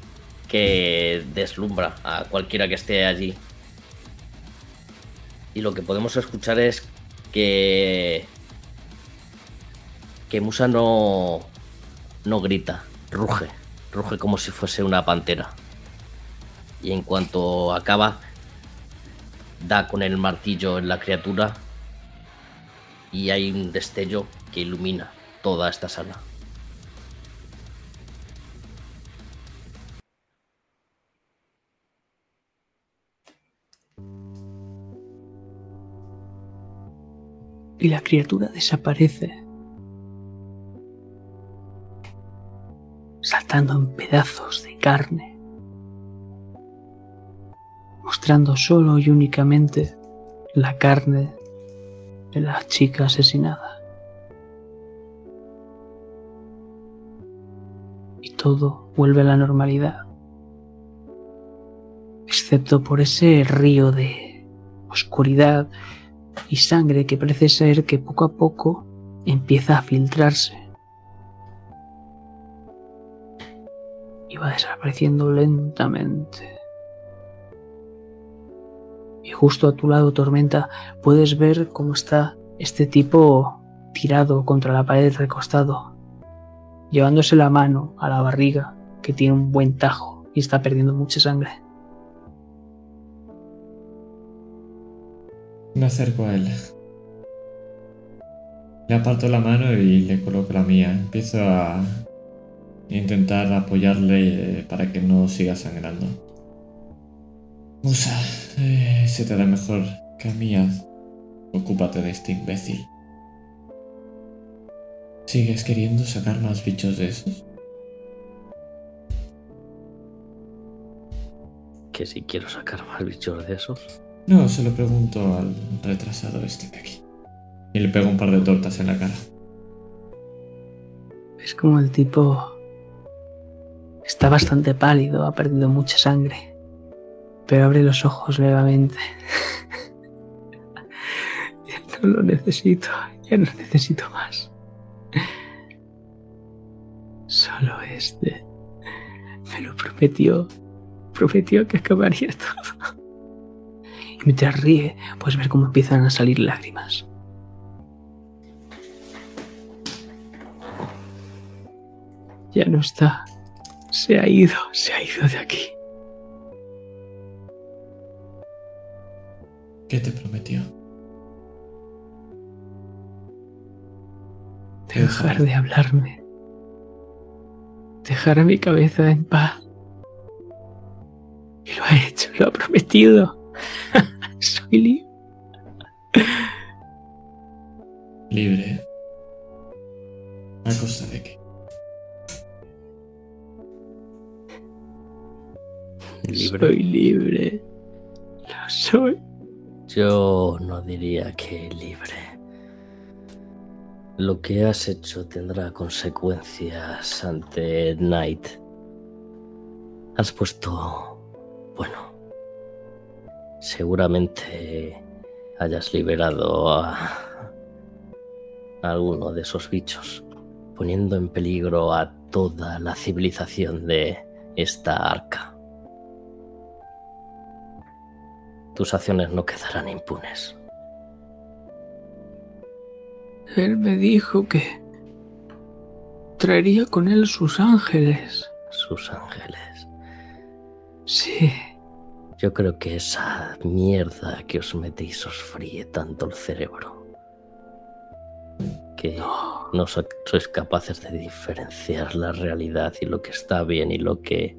que deslumbra a cualquiera que esté allí. Y lo que podemos escuchar es que que Musa no no grita, ruge, ruge como si fuese una pantera y en cuanto acaba, da con el martillo en la criatura y hay un destello que ilumina toda esta sala. Y la criatura desaparece, saltando en pedazos de carne, mostrando solo y únicamente la carne de la chica asesinada. Y todo vuelve a la normalidad, excepto por ese río de oscuridad y sangre que parece ser que poco a poco empieza a filtrarse. Y va desapareciendo lentamente. Y justo a tu lado, Tormenta, puedes ver cómo está este tipo tirado contra la pared recostado, llevándose la mano a la barriga, que tiene un buen tajo y está perdiendo mucha sangre. Me acerco a él. Le aparto la mano y le coloco la mía. Empiezo a intentar apoyarle eh, para que no siga sangrando. Musa, eh, se te da mejor que a mí. Ocúpate de este imbécil. ¿Sigues queriendo sacar más bichos de esos? Que si quiero sacar más bichos de esos. No, se lo pregunto al retrasado este de aquí. Y le pego un par de tortas en la cara. Es como el tipo está bastante pálido, ha perdido mucha sangre, pero abre los ojos levemente. ya no lo necesito, ya no necesito más. Solo este me lo prometió, prometió que acabaría todo. Y mientras ríe, puedes ver cómo empiezan a salir lágrimas. Ya no está. Se ha ido, se ha ido de aquí. ¿Qué te prometió? Dejar de hablarme. Dejar mi cabeza en paz. Y lo ha hecho, lo ha prometido. Soy libre. Libre. ¿A costa de qué? Soy libre. Lo soy. Yo no diría que libre. Lo que has hecho tendrá consecuencias ante Knight. Has puesto... Bueno. Seguramente hayas liberado a, alguno de esos bichos, poniendo en peligro a toda la civilización de esta arca. Tus acciones no quedarán impunes. Él me dijo que traería con él sus ángeles. Sus ángeles. Sí, Yo creo que esa mierda que os metéis os fríe tanto el cerebro. Que no. no so- sois capaces de diferenciar la realidad y lo que está bien y lo que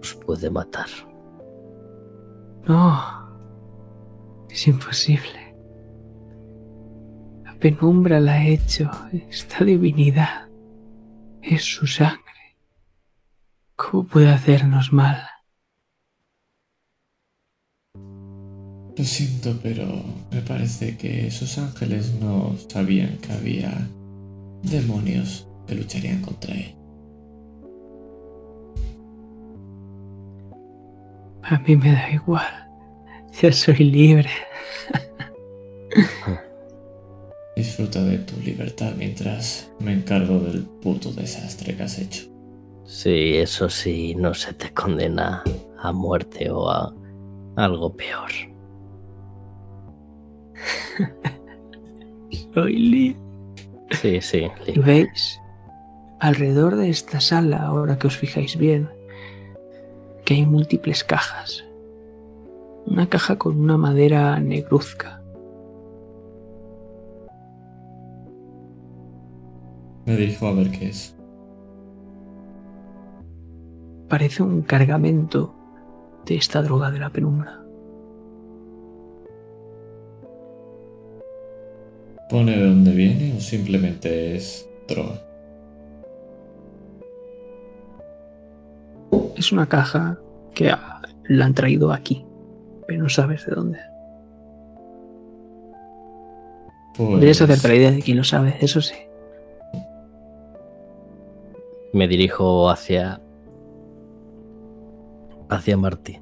os puede matar. No. Es imposible. La penumbra la ha hecho. Esta divinidad. Es su sangre. ¿Cómo puede hacernos mal? Lo siento, pero me parece que esos ángeles no sabían que había demonios que lucharían contra él. A mí me da igual. Ya soy libre. Disfruta de tu libertad mientras me encargo del puto desastre que has hecho. Sí, eso sí, no se te condena a muerte o a algo peor. Soy libre. Sí, sí, Lee. veis, alrededor de esta sala, ahora que os fijáis bien, que hay múltiples cajas. Una caja con una madera negruzca. Me dirijo a ver qué es. Parece un cargamento de esta droga de la penumbra. ¿Pone de dónde viene o simplemente es droga? Es una caja que la han traído aquí, pero no sabes de dónde. Podrías Pues, la idea de quién lo sabe, eso sí. Me dirijo hacia. hacia Marty.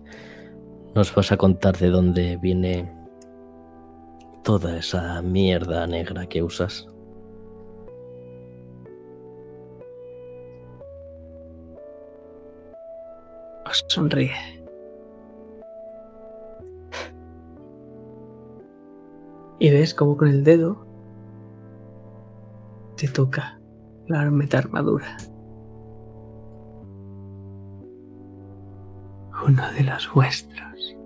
¿Nos vas a contar de dónde viene toda esa mierda negra que usas? Sonríe. Y ves como con el dedo te toca la armadura. Uno de los vuestros.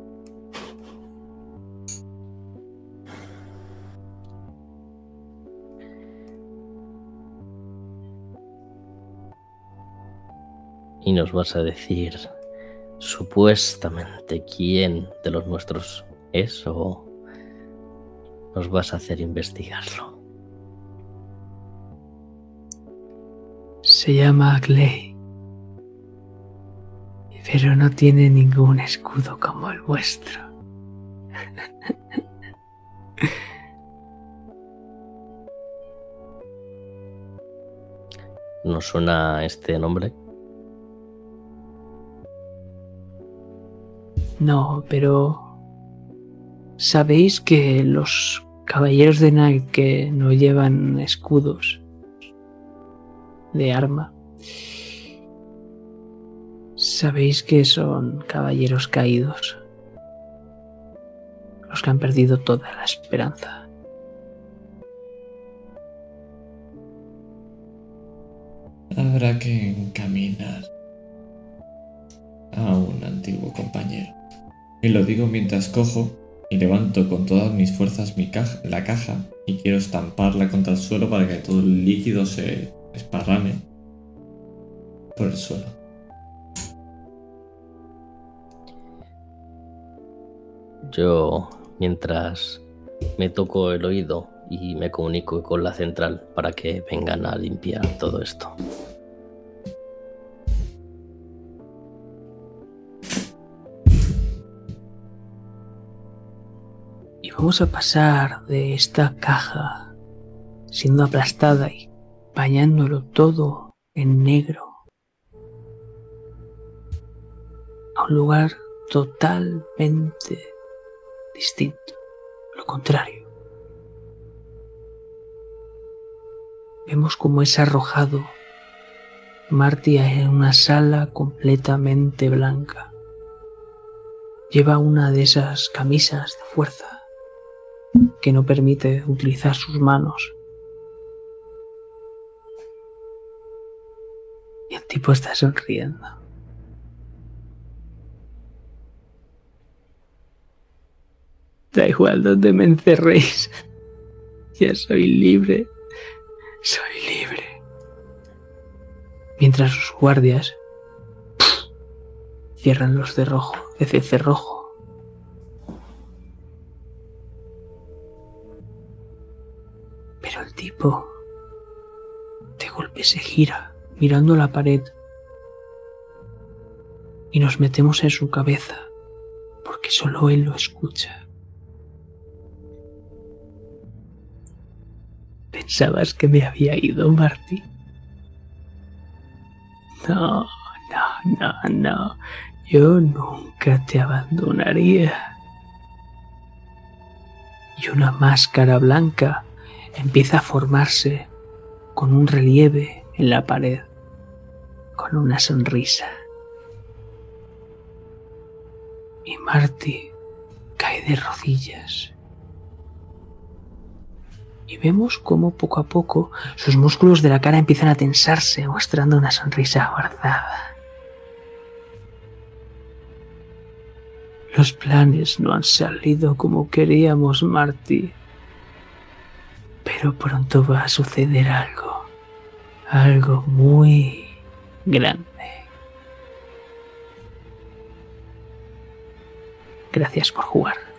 Y nos vas a decir supuestamente quién de los nuestros es o nos vas a hacer investigarlo. Se llama Clay. Pero no tiene ningún escudo como el vuestro. ¿Nos suena este nombre? No, pero sabéis que los caballeros de Night que no llevan escudos de arma, sabéis que son caballeros caídos, los que han perdido toda la esperanza. Habrá que encaminar a un antiguo compañero. Y lo digo mientras cojo y levanto con todas mis fuerzas mi caja, la caja y quiero estamparla contra el suelo para que todo el líquido se esparrame por el suelo. Yo, mientras me toco el oído y me comunico con la central para que vengan a limpiar todo esto. Vamos a pasar de esta caja siendo aplastada y bañándolo todo en negro a un lugar totalmente distinto, lo contrario. Vemos cómo es arrojado Marty en una sala completamente blanca. Lleva una de esas camisas de fuerza que no permite utilizar sus manos. Y el tipo está sonriendo. Da igual donde me encerréis. Ya soy libre. Soy libre. Mientras sus guardias cierran los de rojo, de cerrojo. Tipo de golpe se gira mirando la pared y nos metemos en su cabeza porque solo él lo escucha. ¿Pensabas que me había ido, Marty? No, no, no, no. Yo nunca te abandonaría. Y una máscara blanca empieza a formarse con un relieve en la pared, con una sonrisa. Y Marty cae de rodillas. Y vemos cómo poco a poco sus músculos de la cara empiezan a tensarse, mostrando una sonrisa guardada. Los planes no han salido como queríamos, Marty. Pero pronto va a suceder algo. algo muy grande. Gracias por jugar.